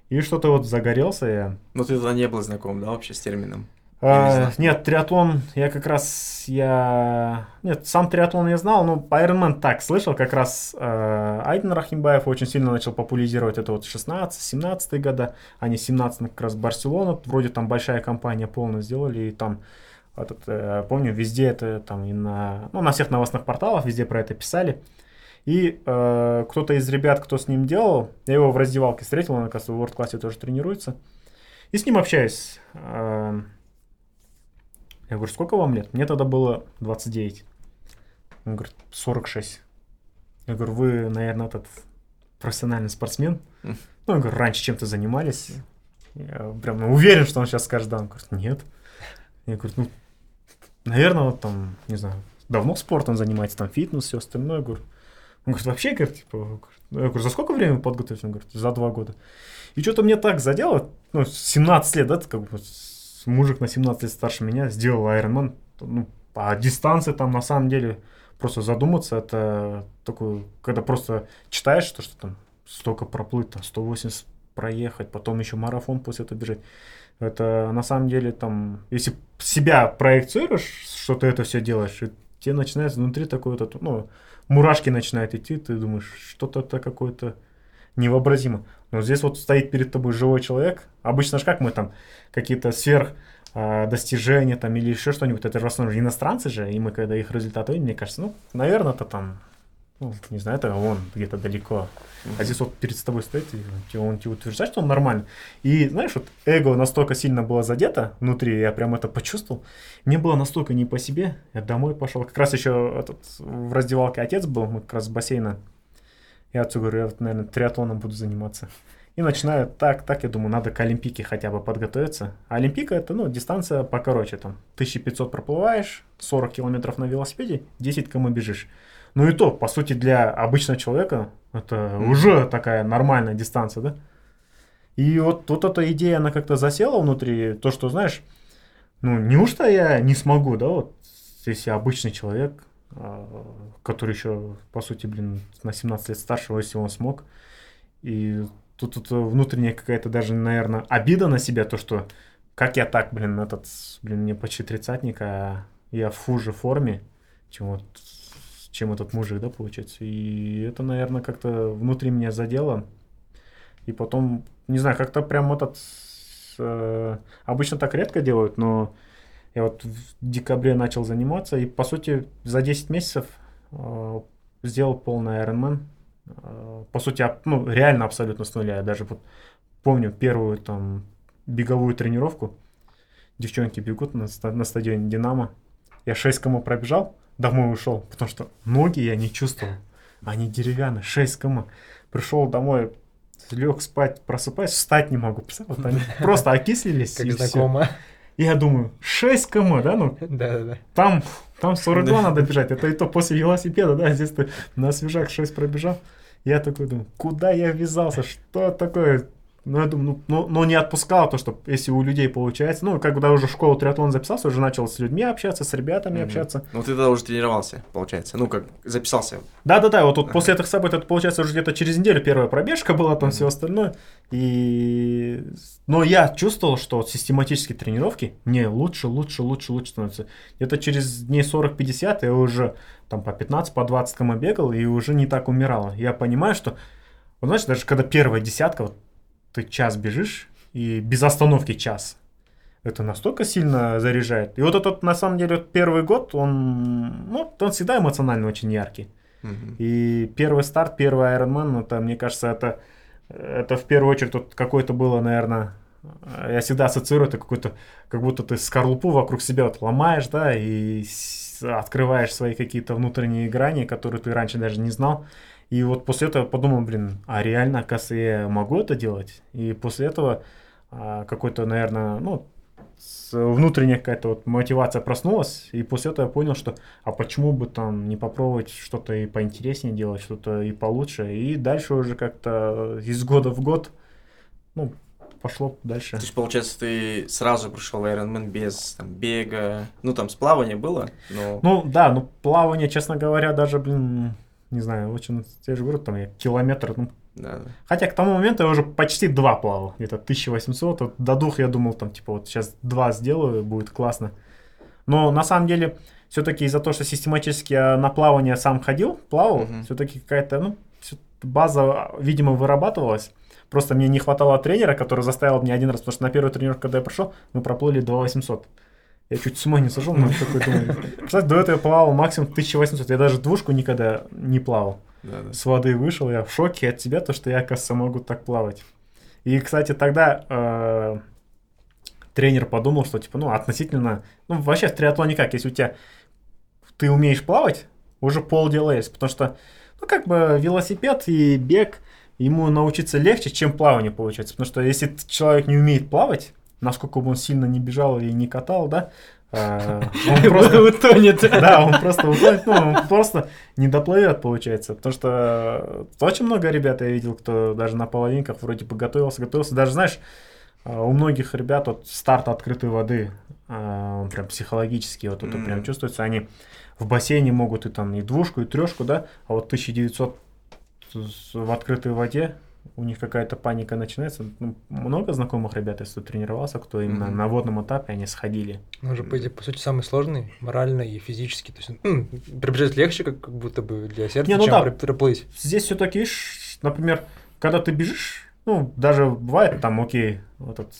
И что-то вот загорелся я. Ну, ты тогда не был знаком, да, вообще с термином? А, нет, триатлон, я как раз, я... Нет, сам триатлон я знал, но Ironman так слышал, как раз э, Айден Рахимбаев очень сильно начал популяризировать это вот 16-17 года, они 17 как раз Барселона, вроде там большая компания полная сделали, и там, этот, э, помню, везде это там и на, ну, на всех новостных порталах, везде про это писали. И э, кто-то из ребят, кто с ним делал, я его в раздевалке встретил, он, оказывается, в World классе тоже тренируется. И с ним общаюсь. Э, я говорю, сколько вам лет? Мне тогда было 29. Он говорит, 46. Я говорю, вы, наверное, этот профессиональный спортсмен? Ну, я говорю, раньше чем-то занимались? Я прям ну, уверен, что он сейчас скажет, да. Он говорит, нет. Я говорю, ну, наверное, вот там, не знаю, давно спортом занимается, там фитнес, все остальное. Я говорю, он говорит, вообще, говорит, типа, я говорю, за сколько времени подготовиться? Он говорит, за два года. И что-то мне так задело, ну, 17 лет, да, как бы мужик на 17 лет старше меня сделал Ironman, ну, по дистанции там на самом деле просто задуматься, это такое, когда просто читаешь, что, что там столько проплыть, там 180 проехать, потом еще марафон после этого бежать. Это на самом деле там, если себя проецируешь, что ты это все делаешь, и тебе начинается внутри такой вот, ну, мурашки начинают идти, ты думаешь, что-то это какое-то невообразимо. Но здесь вот стоит перед тобой живой человек. Обычно же как мы там какие-то сверх а, достижения там или еще что-нибудь, это же в основном иностранцы же, и мы когда их результаты видим, мне кажется, ну, наверное, это там, ну, не знаю, это он где-то далеко. А здесь вот перед тобой стоит, и он тебе- утверждает, что он нормальный. И знаешь, вот эго настолько сильно было задето внутри, я прям это почувствовал. Мне было настолько не по себе, я домой пошел. Как раз еще этот, в раздевалке отец был, мы как раз с бассейна. Я отцу говорю, я вот, наверное, триатлоном буду заниматься. И начинаю так, так, я думаю, надо к Олимпике хотя бы подготовиться. А Олимпика это, ну, дистанция покороче, там, 1500 проплываешь, 40 километров на велосипеде, 10 км бежишь. Ну и то, по сути, для обычного человека это уже такая нормальная дистанция, да? И вот, вот эта идея, она как-то засела внутри, то, что, знаешь, ну, неужто я не смогу, да, вот, если обычный человек, который еще, по сути, блин, на 17 лет старше, если он смог, и тут, тут внутренняя какая-то даже, наверное, обида на себя, то, что как я так, блин, этот, блин, мне почти тридцатник, а я в хуже форме, чем вот чем этот мужик, да, получается. И это, наверное, как-то внутри меня задело. И потом, не знаю, как-то прям этот... э, обычно так редко делают, но я вот в декабре начал заниматься, и, по сути, за 10 месяцев э, сделал полный Ironman. Э, по сути, ап- ну, реально абсолютно с нуля. Я даже вот помню первую там беговую тренировку. Девчонки бегут на, на стадионе Динамо. Я 6 км пробежал, домой ушел, потому что ноги я не чувствовал. Они деревянные, 6 км. Пришел домой, лег спать, просыпаюсь, встать не могу. Вот они просто окислились. Как знакомо. И я думаю, 6 км, да, ну Да-да-да. там, там 42 Да. надо бежать. Это и то после велосипеда, да, здесь ты на свежак 6 пробежал. Я такой думаю, куда я ввязался, что такое? Ну, я думаю, ну, ну, ну, не отпускал то, что если у людей получается. Ну, когда уже в школу триатлон записался, уже начал с людьми общаться, с ребятами Мгм. общаться. Ну, ты тогда уже тренировался, получается. Ну, как записался. Да-да-да, вот тут после этих событий, это получается уже где-то через неделю первая пробежка была, там все остальное. И... Но я чувствовал, что вот систематические тренировки мне лучше, лучше, лучше, лучше становятся. Где-то через дней 40-50 я уже там по 15, по 20 км бегал и уже не так умирал. Я понимаю, что, вот знаешь, даже когда первая десятка, вот ты час бежишь и без остановки час, это настолько сильно заряжает. И вот этот, на самом деле, первый год, он, ну, он всегда эмоционально очень яркий. Мгм. И первый старт, первый Ironman, это, мне кажется, это, это в первую очередь вот какое-то было, наверное, я всегда ассоциирую это какой-то, как будто ты скорлупу вокруг себя вот ломаешь, да, и открываешь свои какие-то внутренние грани, которые ты раньше даже не знал. И вот после этого подумал, блин, а реально, оказывается, я могу это делать? И после этого а, какой-то, наверное, ну, внутренняя какая-то вот мотивация проснулась, и после этого я понял, что а почему бы там не попробовать что-то и поинтереснее делать, что-то и получше, и дальше уже как-то из года в год, ну, пошло дальше. То есть, получается, ты сразу пришел в Ironman без там, бега, ну, там, с плавания было, но... Ну, да, ну, плавание, честно говоря, даже, блин, не знаю, очень, я же говорю, там я километр, ну, Да, да. Хотя к тому моменту я уже почти два плавал, где-то 1800, вот до двух я думал, там, типа, вот сейчас два сделаю, будет классно. Но на самом деле, все-таки из-за того, что систематически я на плавание сам ходил, плавал, Мгм. все-таки какая-то, ну, база, видимо, вырабатывалась. Просто мне не хватало тренера, который заставил меня один раз, потому что на первую тренировку, когда я пришел, мы проплыли 2800. Я чуть с ума не сошел, но такой думаю. Кстати, до этого я плавал максимум 1800. Я даже двушку никогда не плавал. Да, да. с воды вышел, я в шоке от тебя, то, что я, оказывается, могу так плавать. И, кстати, тогда э, тренер подумал, что, типа, ну, относительно... Ну, вообще в триатлоне как, если у тебя... Ты умеешь плавать, уже полдела есть, потому что, ну, как бы велосипед и бег, ему научиться легче, чем плавание получается. Потому что если человек не умеет плавать, насколько бы он сильно не бежал и не катал, да, э, он просто утонет. да, он просто утонет, ну, он просто не доплывет, получается. Потому что очень много ребят я видел, кто даже на половинках вроде бы готовился, готовился. Даже, знаешь, а, у многих ребят вот старт открытой воды, а, он прям психологически вот это прям чувствуется. Они в бассейне могут и там и двушку, и трешку, да, а вот 1900 с- в открытой воде у них какая-то паника начинается. Ну, много знакомых ребят, если тренировался, кто именно Мгм. на водном этапе, они сходили. Он же, по, по сути, самый сложный, морально и физически. То есть, м, пробежать легче, как, как будто бы для сердца, Не, ну чем да. про- проплыть. Здесь все-таки, например, когда ты бежишь, ну, даже бывает там, окей, вот этот,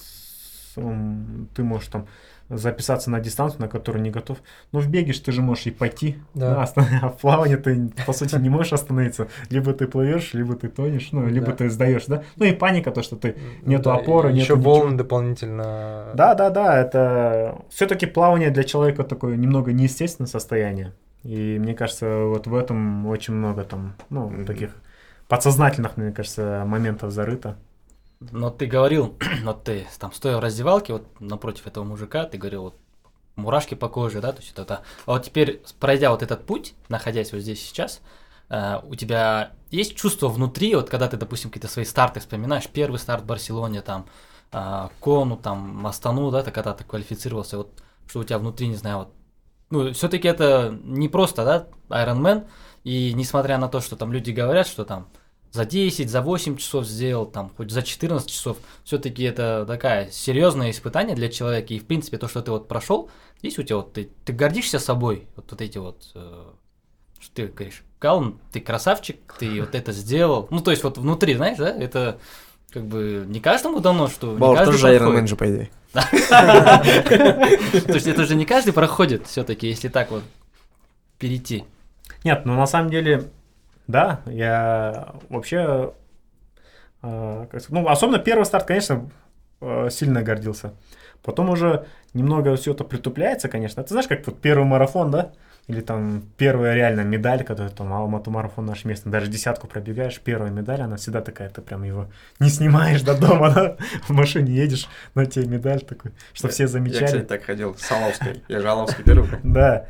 ты можешь там записаться на дистанцию, на которую не готов. Но в беге ты же можешь и пойти, Да. да, а в плавании ты, по сути, не можешь остановиться. Либо ты плывешь, либо ты тонешь, ну, либо Да. ты сдаешь, да. Ну и паника, то, что ты... Нету Да, опоры, нету Еще волны дополнительно. Да, да, да, это все-таки плавание для человека такое немного неестественное состояние. И мне кажется, вот в этом очень много там, ну, Мгм. таких подсознательных, мне кажется, моментов зарыто. Но ты говорил, вот ты там стоя в раздевалке, вот напротив этого мужика, ты говорил, вот мурашки по коже, да, то есть это. А вот теперь, пройдя вот этот путь, находясь вот здесь сейчас, э, у тебя есть чувство внутри, вот когда ты, допустим, какие-то свои старты вспоминаешь, первый старт в Барселоне, там, э, Кону, там, Астану, да, ты когда ты квалифицировался, вот что у тебя внутри, не знаю, вот, ну, все-таки это не просто, да, Ironman, и несмотря на то, что там люди говорят, что там за 10, за 8 часов сделал, там, хоть за 14 часов, все-таки это такая серьезное испытание для человека. И, в принципе, то, что ты вот прошел, здесь у тебя вот, ты, ты гордишься собой, вот, вот эти вот, э, что ты говоришь, Калм, ты красавчик, ты вот это сделал. Ну, то есть, вот внутри, знаешь, да, это как бы не каждому дано, что каждый тоже проходит. Iron Man же, по идее. То есть, это же не каждый проходит все-таки, если так вот перейти. Нет, ну на самом деле, да, я вообще, э, ну, особенно первый старт, конечно, э, сильно гордился. Потом уже немного все это притупляется, конечно. Ты знаешь, как вот первый марафон, да? Или там первая реально медаль, когда там Алмату марафон наш местный, даже десятку пробегаешь, первая медаль, она всегда такая, ты прям его не снимаешь до дома, да? в машине едешь, на тебе медаль такой, что все Я, замечали. кстати, так ходил с Аловской. Я же Аловский первый. Да.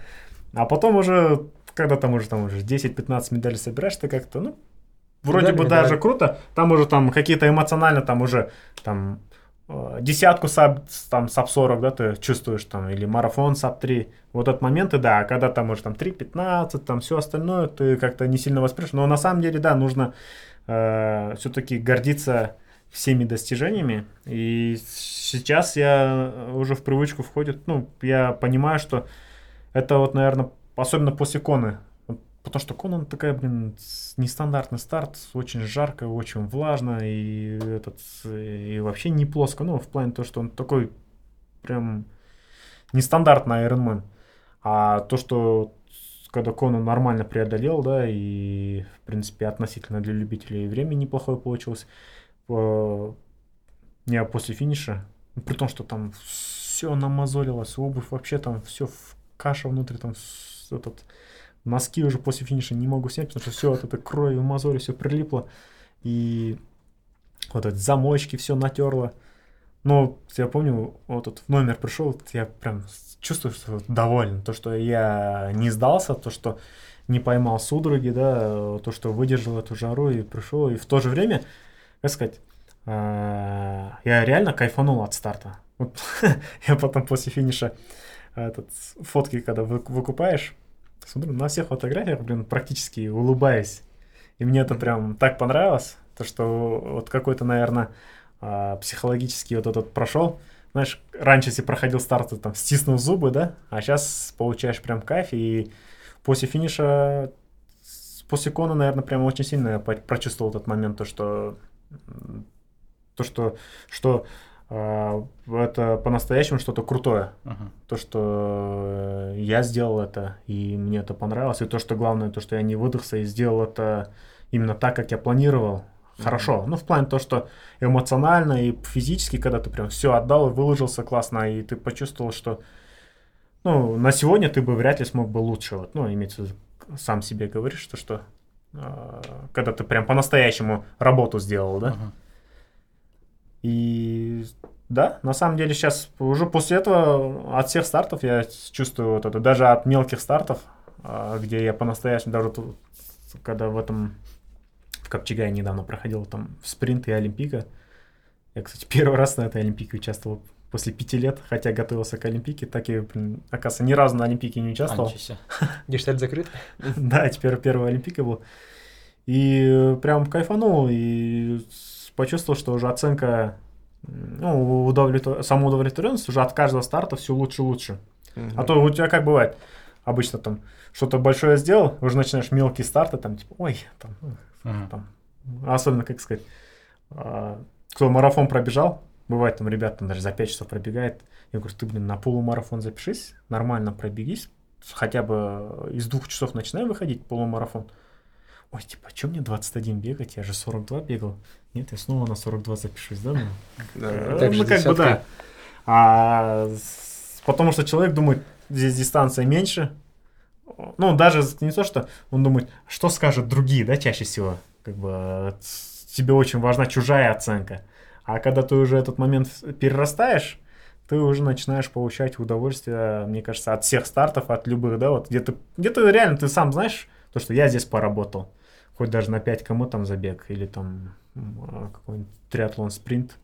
А потом уже, когда там уже, там уже 10-15 медалей собираешь, ты как-то, ну, вроде Медали, бы медали. даже круто. Там уже там какие-то эмоционально, там уже там э, десятку sub, там sub 40, да, ты чувствуешь там, или марафон sub 3. Вот этот моменты, да, а когда там уже там 3.15, там все остальное, ты как-то не сильно воспринимаешь. Но на самом деле, да, нужно все-таки гордиться всеми достижениями. И сейчас я уже в привычку входит, ну, я понимаю, что это вот, наверное, особенно после Коны. Потому что Кона такая, блин, нестандартный старт, очень жарко, очень влажно и этот и вообще не плоско. Ну, в плане того, что он такой прям нестандартный Ironman. А то, что когда Кона нормально преодолел, да, и, в принципе, относительно для любителей время неплохое получилось, э, не после финиша, ну, при том, что там все намазолилось, обувь вообще там все в каша внутри, там этот, носки уже после финиша не могу снять, потому что все от этой крови, мозоли, все прилипло. И вот эти замочки все натерло. Но я помню, вот в номер пришел, я прям чувствую, что доволен. То, что я не сдался, то, что не поймал судороги, да, то, что выдержал эту жару и пришел. И в то же время, как сказать, а, я реально кайфанул от старта. Вот я потом после финиша этот, фотки, когда вы- выкупаешь, смотрю на всех фотографиях, блин, практически улыбаюсь. И мне это прям так понравилось, то что вот какой-то, наверное, а, психологический вот этот прошел. Знаешь, раньше, если проходил старт, ты там стиснул зубы, да, а сейчас получаешь прям кайф, и после финиша, после кона, наверное, прям очень сильно я прочувствовал этот момент, то, что то, что, что это по-настоящему что-то крутое. Мгм. То, что э, я сделал это, и мне это понравилось. И то, что главное, то, что я не выдохся и сделал это именно так, как я планировал. Хорошо. Ну, в плане то, что эмоционально и физически, когда ты прям все отдал и выложился классно, и ты почувствовал, что ну, на сегодня ты бы вряд ли смог бы лучше. Вот, ну, имеется в виду, сам себе говоришь, что, что э, когда ты прям по-настоящему работу сделал, да? Мгм. И да, на самом деле сейчас уже после этого от всех стартов я чувствую вот это, даже от мелких стартов, а, где я по-настоящему, даже тут, когда в этом, в Копчегае недавно проходил там спринт и Олимпика, я, кстати, первый раз на этой Олимпике участвовал после пяти лет, хотя готовился к Олимпике, так и, оказывается, ни разу на Олимпике не участвовал. Гештальт закрыт? Да, теперь первая Олимпика был. И прям кайфанул, и почувствовал, что уже оценка, ну, удовлетвор... самоудовлетворенность уже от каждого старта все лучше и лучше. А то у тебя как бывает, обычно там что-то большое сделал, уже начинаешь мелкие старты, там типа, ой, там, Мгм. там, особенно, как сказать, а, кто марафон пробежал, бывает там ребята там даже за 5 часов пробегает, я говорю, ты, блин, на полумарафон запишись, нормально пробегись, хотя бы из двух часов начинай выходить полумарафон. Ой, типа, что мне 21 бегать? Я же 42 бегал. Нет, я снова на 42 запишусь, да? Ну, ну, как бы да. А, потому что человек думает, здесь дистанция меньше. Ну, даже не то, что он думает, что скажут другие, да, чаще всего. Как бы тебе очень важна чужая оценка. А когда ты уже этот момент перерастаешь, ты уже начинаешь получать удовольствие, мне кажется, от всех стартов, от любых, да, вот где ты, где ты реально, ты сам знаешь, то, что я здесь поработал, хоть даже на 5 км там забег, или там а, какой-нибудь триатлон спринт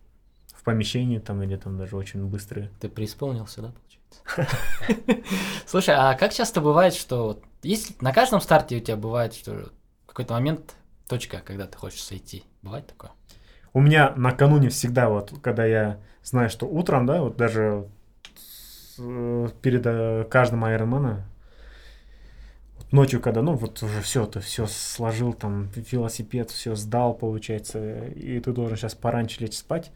в помещении там, или там даже очень быстрые. Ты преисполнился, да, получается? Слушай, а как часто бывает, что есть на каждом старте у тебя бывает, что какой-то момент точка, когда ты хочешь сойти? Бывает такое? У меня накануне всегда, вот, когда я знаю, что утром, да, вот даже э, перед э, каждым вот ночью, когда, ну, вот уже все, ты все сложил, там, велосипед, все сдал, получается, и ты должен сейчас пораньше лечь спать,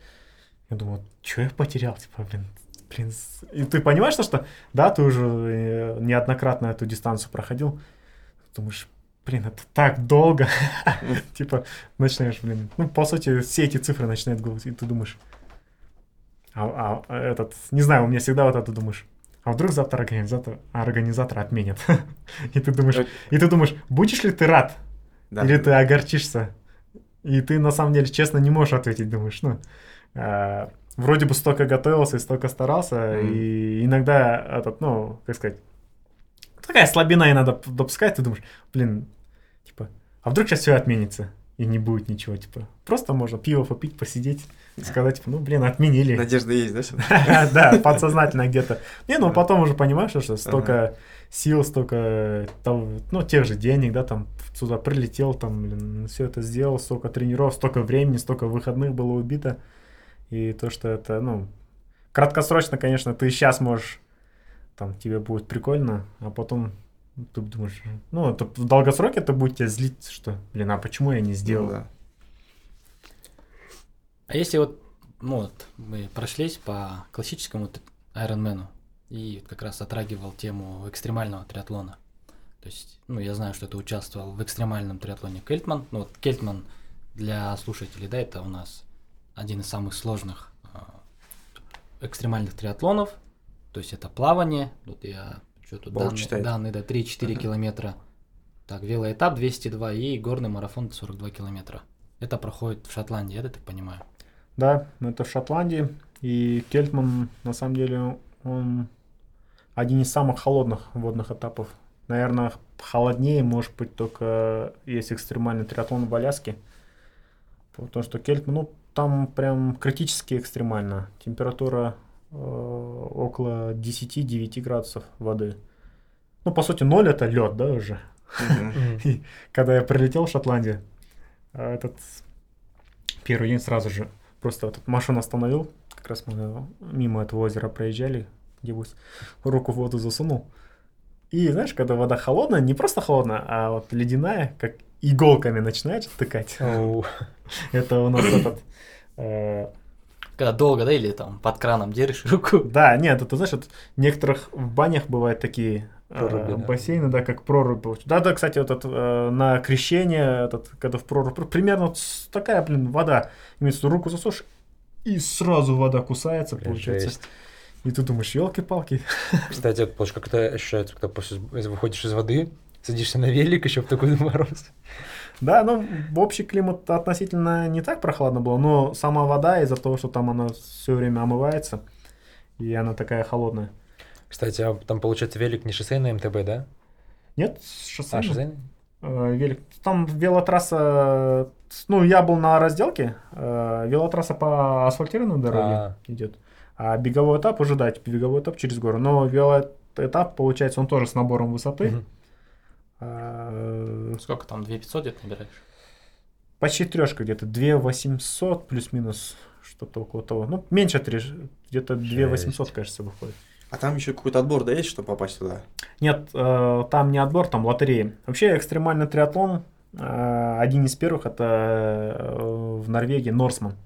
я думаю, что я потерял, типа, блин, блин, и ты понимаешь, что, что да, ты уже э, неоднократно эту дистанцию проходил, думаешь, блин, это так долго, типа, начинаешь, блин, ну, по сути, все эти цифры начинают говорить, и ты думаешь, а, а этот, не знаю, у меня всегда вот это думаешь, а вдруг завтра организатор, организатор отменит, и ты думаешь, и ты думаешь, будешь ли ты рад, Да. или ты огорчишься, и ты на самом деле честно не можешь ответить, думаешь, ну, а, вроде бы столько готовился и столько старался, Мгм. и иногда этот, ну, как сказать, такая слабина иногда допускает, ты думаешь, блин, типа, а вдруг сейчас все отменится, и не будет ничего, типа, просто можно пиво попить, посидеть, сказать, типа, ну, блин, отменили. Надежда есть, да? Да, подсознательно где-то. Не, ну потом уже понимаешь, что столько сил, столько, ну, тех же денег, да, там, сюда прилетел, там, блин, все это сделал, столько тренировок, столько времени, столько выходных было убито. И то, что это, ну, краткосрочно, конечно, ты сейчас можешь, там, тебе будет прикольно, а потом ты думаешь, ну, это в долгосроке это будет тебя злить, что, блин, а почему я не сделал? Ну да. А если вот, ну вот, мы прошлись по классическому Ironman, и вот как раз затрагивал тему экстремального триатлона. То есть, ну, я знаю, что ты участвовал в экстремальном триатлоне Кельтман. Ну, вот Кельтман для слушателей, да, это у нас один из самых сложных а, экстремальных триатлонов. То есть это плавание. Тут я что тут данные, читает. данные, да, 3-4 Ага. километра. Так, велоэтап 202 и горный марафон 42 километра. Это проходит в Шотландии, я так понимаю. Да, это в Шотландии. И Кельтман, на самом деле, он один из самых холодных водных этапов. Наверное, холоднее может быть только есть экстремальный триатлон в Аляске. Потому что Кельтман, ну, там прям критически экстремально. Температура около 10-9 градусов воды. Ну, по сути, ноль это лед, да, уже. И когда я прилетел в Шотландию, а, этот первый день сразу же просто этот машину остановил. Как раз мы мимо этого озера проезжали, где вот руку в воду засунул. И знаешь, когда вода холодная, не просто холодная, а вот ледяная, как иголками начинает тыкать. Это у нас этот... э, когда долго, да, или там под краном держишь руку. Да, нет, это знаешь, вот в некоторых в банях бывают такие э, Проруби, да. бассейны, да, как прорубь. Да, да, кстати, вот это, э, на крещение, этот, когда в прорубь, пр- примерно вот такая, блин, вода. Имеется в виду, руку засушишь, и сразу вода кусается, Бля, получается. жесть. И ты думаешь, елки-палки. Кстати, вот, Паш, как это ощущается, когда после выходишь из воды, садишься на велик еще в такой мороз? Да, ну, в общий климат относительно не так прохладно было, но сама вода из-за того, что там она все время омывается, и она такая холодная. Кстати, а там, получается, велик не шоссейный МТБ, да? Нет, А, шоссейный. шоссейный? Э, велик. Там велотрасса, ну, я был на разделке, э, велотрасса по асфальтированной дороге А. идет, а беговой этап уже, да, типа беговой этап через гору, но велоэтап, получается, он тоже с набором высоты. Мгм. А, Сколько там, 2500 где-то набираешь? почти трешка где-то, 2 800 плюс-минус, что-то около того. Ну, меньше три, где-то 2 800, Жесть. кажется, выходит. А там еще какой-то отбор, да, есть, чтобы попасть туда? Нет, э, там не отбор, там лотереи. Вообще экстремальный триатлон, э, один из первых, это э, в Норвегии Норсман.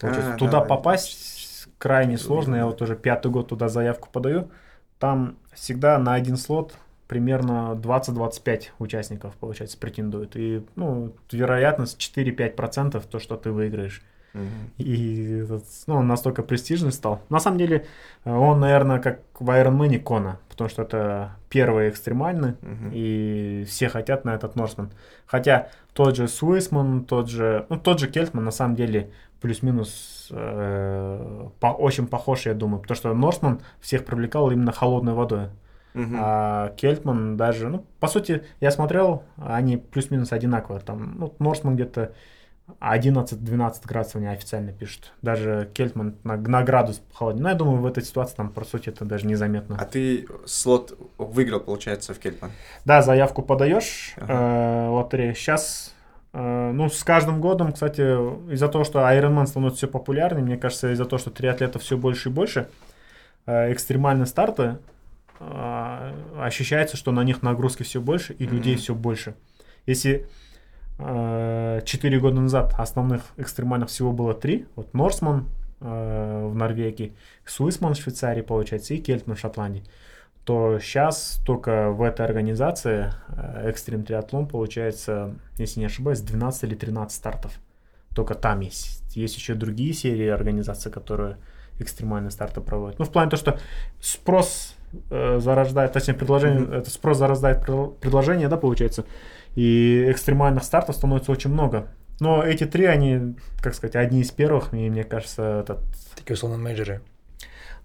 Получается, А, туда да, попасть крайне сложно, я вот уже пятый год туда заявку подаю. Там всегда на один слот примерно 20-25 участников, получается, претендуют. И, ну, вероятность 4-5% то, что ты выиграешь. Мгм. И ну, он настолько престижный стал. На самом деле, э, он, наверное, как в Ironman Кона, потому что это первый экстремальный, Мгм. и все хотят на этот Норсман. Хотя тот же Суисман, тот же, ну, тот же Кельтман, на самом деле, плюс-минус э, по- очень похож, я думаю, потому что Норсман всех привлекал именно холодной водой. Мгм. А Кельтман даже, ну, по сути, я смотрел, они плюс-минус одинаковые. Там, ну, Норсман где-то 11-12 градусов они официально пишут. Даже Кельтман на, на градус холоднее. Но я думаю, в этой ситуации там, по сути, это даже незаметно. А ты слот выиграл, получается, в Кельтман? Да, заявку подаешь, Ага. э, лотерея. Сейчас, э, ну, с каждым годом, кстати, из-за того, что Ironman становится все популярнее, мне кажется, из-за того, что триатлета все больше и больше, э, экстремальные старты, ощущается, что на них нагрузки все больше и людей Мгм. все больше. Если 4 года назад основных экстремальных всего было три, вот Норсман э, в Норвегии, Суисман в Швейцарии, получается, и Кельтман в Шотландии, то сейчас только в этой организации э, Экстрим Триатлон получается, если не ошибаюсь, 12 или 13 стартов. Только там есть. Есть еще другие серии организаций, которые экстремальные старты проводят. Ну, в плане того, что спрос э, зарождает, точнее, предложение, Мгм. это спрос зарождает пред- предложение, да, получается. И экстремальных стартов становится очень много. Но эти три, они, как сказать, одни из первых, и мне кажется, этот Такие условно мейджоры.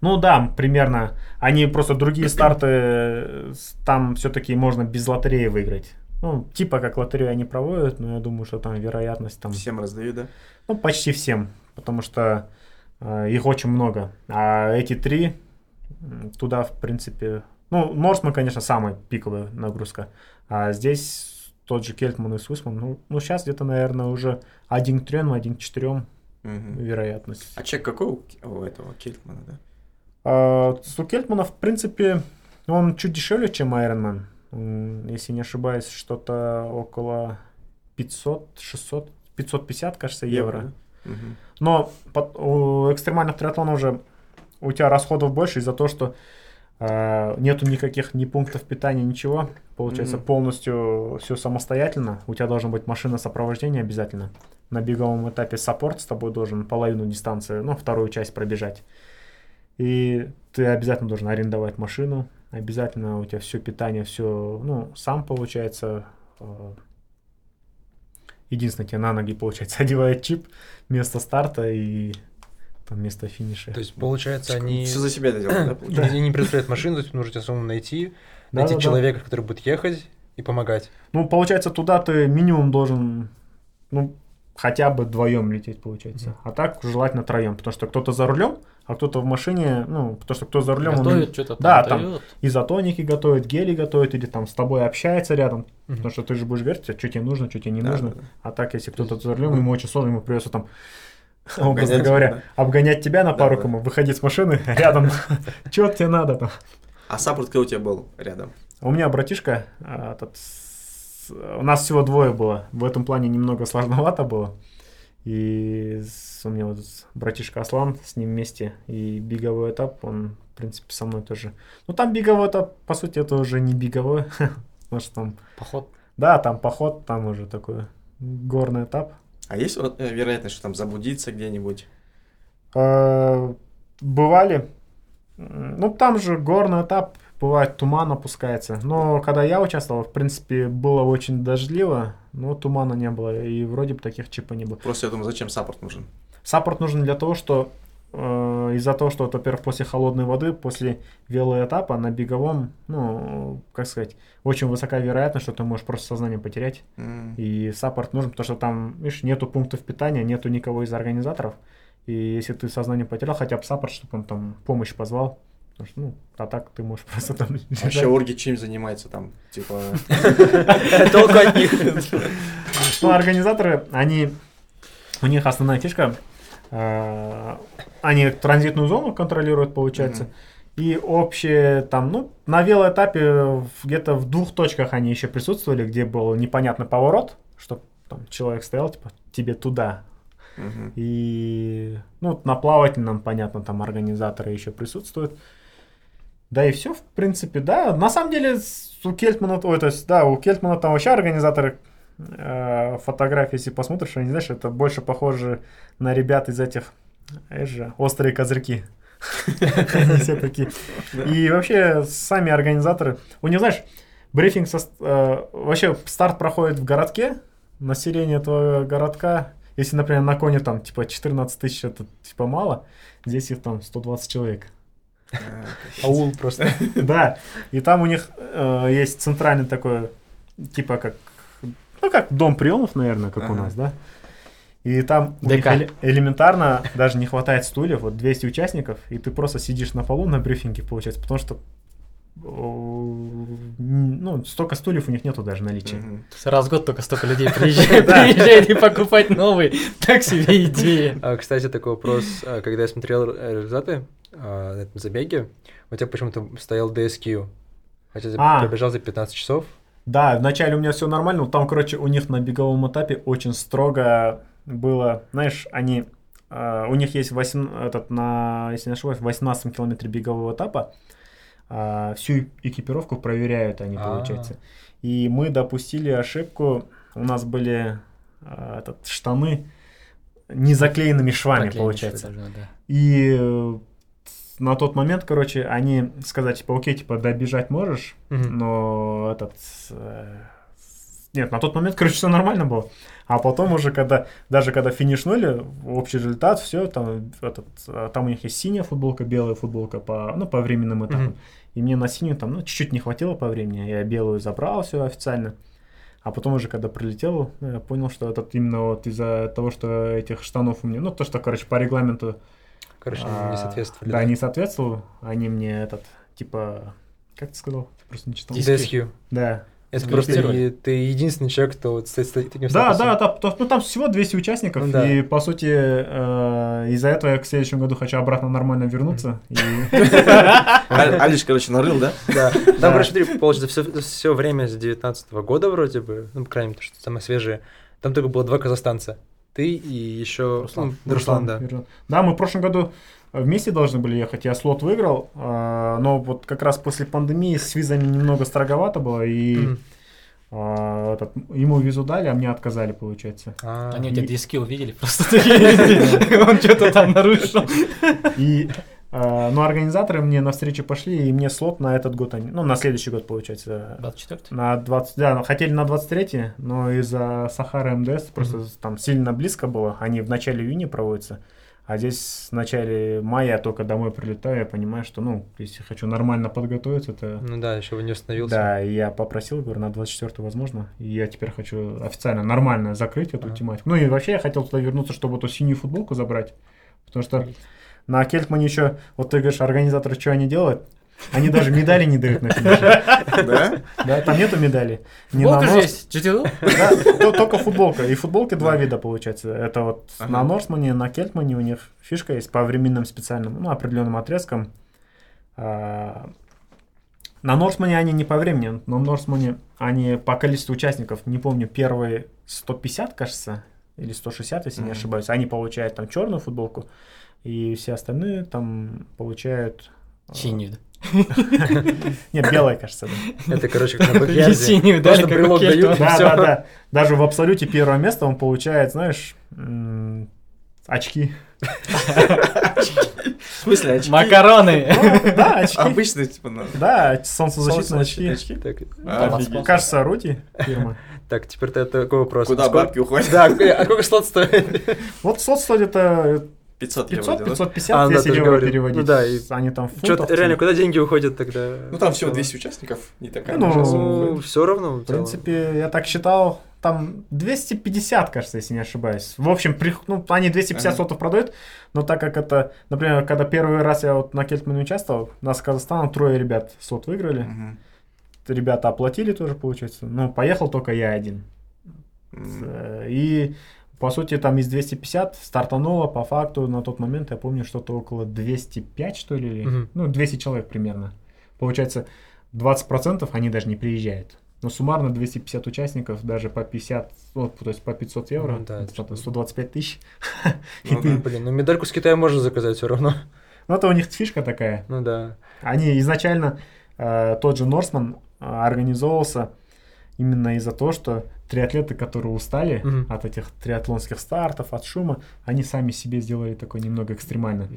ну да, примерно. Они просто другие старты, там все-таки можно без лотереи выиграть. Ну, типа как лотерею они проводят, но я думаю, что там вероятность там, Всем раздают, да? ну, почти всем, потому что э, их очень много. А эти три, туда, в принципе, ну, Норсман, конечно, самая пиковая нагрузка, а здесь тот же Кельтман и Суисман, ну, ну сейчас где-то, наверное, уже один к трем, один к четырем Мгм. вероятность. А чек какой у, у этого Кельтмана, да? А, У Кельтмана, в принципе, он чуть дешевле, чем. М, Если не ошибаюсь, что-то около 500, 600, 550, кажется, евро. да? Мгм. Но под- у экстремальных триатлонов уже у тебя расходов больше из-за того, что э, нету никаких ни пунктов питания, ничего. Получается Мгм. полностью все самостоятельно. У тебя должна быть машина сопровождения обязательно. На беговом этапе саппорт с тобой должен половину дистанции, ну, вторую часть пробежать. И ты обязательно должен арендовать машину. Обязательно у тебя все питание, все, ну, сам получается. э, Единственное, тебе на ноги, получается, одевает чип вместо старта и там место финиша. То есть, получается, они Все за себя это делают, да, они не предоставляют машину, то есть нужно тебе самому найти, найти человека, который будет ехать и помогать. Ну, получается, туда ты минимум должен, ну, хотя бы вдвоем лететь, получается. А так желательно троем, потому что кто-то за рулем, а кто-то в машине, ну, потому что кто за рулем, он Готовит что-то там, Да, там. дает. изотоники готовит, гели готовит, или там с тобой общается рядом, потому что ты же будешь говорить, что тебе нужно, что тебе не Да, нужно. да, да. А так, если кто-то за рулем, ему очень сложно, ему придется там, образно его, говоря, да. обгонять тебя на Да, пару да. кому, выходить с машины рядом, что тебе надо там. А саппорт кто у тебя был рядом? У меня братишка, а, этот, с- у нас всего двое было. В этом плане немного сложновато было. И у меня вот братишка Аслан с ним вместе. И беговой этап, он, в принципе, со мной тоже. Ну, там беговой этап, по сути, это уже не беговой. Потому что там, Поход. да, там поход, там уже такой горный этап. А есть вот, э, вероятность, что там заблудиться где-нибудь? Э, Бывали, ну, там же горный этап, бывает туман опускается. Но когда я участвовал, в принципе, было очень дождливо, но тумана не было, и вроде бы таких чипа не было. Просто я думаю, зачем саппорт нужен? Саппорт нужен для того, что э, из-за того, что, во-первых, после холодной воды, после велоэтапа на беговом, ну, как сказать, очень высока вероятность, что ты можешь просто сознание потерять. М, И support нужен, потому что там, видишь, нету пунктов питания, нету никого из организаторов. И если ты сознание потерял, хотя бы support, чтобы он там помощь позвал. Потому что, ну, а так ты можешь просто там А лежать. Вообще орги чем занимается там? Типа, Толку от них. Ну, организаторы, они, у них основная фишка, они транзитную зону контролируют, получается. Мгм. И общее там, ну, на велоэтапе где-то в двух точках они еще присутствовали, где был непонятный поворот, чтобы там человек стоял, типа, тебе туда. мгм. И, ну, на плавательном, понятно, там организаторы еще присутствуют. Да и все, в принципе, да. На самом деле, у Кельтмана, ой, то есть, да, у Кельтмана там вообще организаторы фотографии, если посмотришь, они, знаешь, это больше похоже на ребят из этих, знаешь же, острые козырьки. Все такие. И вообще, сами организаторы, у них, знаешь, брифинг, э, вообще старт проходит в городке, население этого городка, если, например, на коне там, типа, 14 тысяч, это, типа, мало, здесь их там 120 человек. А, Аул просто. Да, и там у них э, есть центральный такой, типа как, ну как дом приемов, наверное, как у Ага. нас, да. И там у эле- элементарно даже не хватает стульев, вот 200 участников, и ты просто сидишь на полу на брифинге, получается, потому что н- ну, столько стульев у них нету даже наличия. Мгм. Раз в год только столько людей приезжает, приезжает и покупать новый. Так себе идея. А, Кстати, такой вопрос. А, Когда я смотрел э, результаты а, на этом забеге, у тебя почему-то стоял DSQ. Хотя ты пробежал за 15 часов. Да, вначале у меня все нормально, но там, короче, у них на беговом этапе очень строго было, знаешь, они, э, у них есть восемь, этот, на, если не ошибаюсь, в 18 километре бегового этапа э, всю экипировку проверяют они, А. получается. И мы допустили ошибку, у нас были э, этот, штаны не заклеенными швами, Заклеенный получается. даже, да. И на тот момент, короче, они сказали, типа, окей, типа, добежать можешь, Мгм. но этот... э, Нет, на тот момент, короче, все нормально было. А потом уже, когда, даже когда финишнули, общий результат, все, там, этот, э, там у них есть синяя футболка, белая футболка по, ну, по временным этапам. Мгм. И мне на синюю там, ну, чуть-чуть не хватило по времени, я белую забрал все официально. А потом уже, когда прилетел, я понял, что этот именно вот из-за того, что этих штанов у меня, ну, то, что, короче, по регламенту Короче, а, не соответствовали. Да, не соответствовал. Они мне этот, типа, как ты сказал? Просто не читал. DSQ. Да. Это С просто ты единственный человек, кто вот стоит с таким Да, статусом. да, да, то- ну там всего 200 участников, Ну да. и по сути э, из-за этого я к следующему году хочу обратно нормально вернуться. А- Алиш, короче, нарыл, да? Да. Да. Там, короче, смотри, получается, все, время с 19 года вроде бы, ну, по крайней мере, то, что самое свежее, там только было два казахстанца. Ты и еще Руслан. ну, Руслан, да. Да, мы в прошлом году вместе должны были ехать, я слот выиграл, а, но вот как раз после пандемии с визами немного строговато было, и а, этот, ему визу дали, а мне отказали, получается. А, Они у тебя диски увидели просто. Он что-то там нарушил. И, э, ну, организаторы мне навстречу пошли, и мне слот на этот год, они, ну, на следующий год, получается, 24 на 20, да, ну, хотели на 23 но из-за Сахара МДС просто там сильно близко было, они в начале июня проводятся, а здесь в начале мая я только домой прилетаю, я понимаю, что, ну, если хочу нормально подготовиться, то... Ну да, еще не установился. Да, я попросил, говорю, на 24 возможно, и я теперь хочу официально нормально закрыть эту Ага. тематику. Ну и вообще я хотел туда вернуться, чтобы эту синюю футболку забрать, потому что на Кельтмане еще, вот ты говоришь, организаторы что они делают? Они даже медали не дают на финише. Да? Да, там нету медали. На Футболка же есть. GTU? Да, то- только футболка. И футболки два вида получается. Это вот на Норсмане, на Кельтмане у них фишка есть по временным специальным, ну, определенным отрезкам. А, На Норсмане они не по времени, на Норсмане они по количеству участников, не помню, первые 150, кажется, или 160, если не ошибаюсь. Они получают там черную футболку, и все остальные там получают... э, Синюю. Нет, белая, кажется, да. Это, короче, как на. Синюю дали, как дают, Да, да, да. Даже в абсолюте первое место он получает, знаешь, очки. В смысле, очки? Макароны. Ну, Да, очки. Обычно, типа, на... Да, солнцезащитные очки. От Кажется, Рути фирма. так, теперь ты такой вопрос. Куда бабки уходят? Да, а сколько слот стоит? Вот сот стоит это 500 500, евро, да? 550, А, да, если ты же евро переводить. Ну да, и Они там в фунтах. реально, куда деньги уходят тогда? Ну, там всего 200 участников, не такая Ну, Ну, все равно. В принципе, я так считал, там 250, кажется, если не ошибаюсь. В общем, при- ну, они 250 Ага. сотов продают, но так как это, например, когда первый раз я вот на Кельтмане участвовал, у нас с Казахстана трое ребят сот выиграли. Мгм. Ребята оплатили тоже, получается. Но поехал только я один. Э, И, по сути, там из 250 стартануло по факту на тот момент, я помню, что-то около 205, что ли, Мгм. ну, 200 человек примерно. Получается, 20% они даже не приезжают. Но суммарно 250 участников, даже по 50, ну, то есть по 500 евро, Ну да, это что-то. 125 тысяч. Ну ты- да. Блин, ну медальку с Китая можно заказать все равно. Ну, это у них фишка такая. Ну да. Они изначально, э, тот же Норсман э, организовывался именно из-за того, что триатлеты, которые устали Мгм. от этих триатлонских стартов, от шума, они сами себе сделали такой немного экстремально.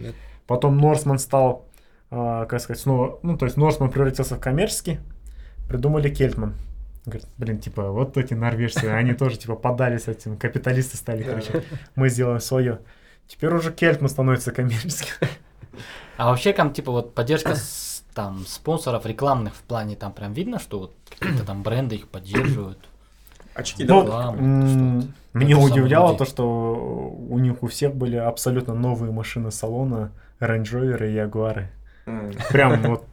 Потом Норсман стал, э, как сказать, снова, ну, то есть Норсман превратился в коммерческий, придумали Кельтман. Говорит, блин, типа, вот эти норвежцы, они тоже, типа, поддались этим, капиталисты стали, короче, мы сделаем свое. Теперь уже Кельтман становится коммерческим. А вообще, там, типа, вот поддержка с- там спонсоров рекламных в плане, там прям видно, что вот какие-то там бренды их поддерживают. Очки, Ну, да? что-то. Мне удивляло то, что у них у всех были абсолютно новые машины салона, Range Rover и Ягуары. Прям вот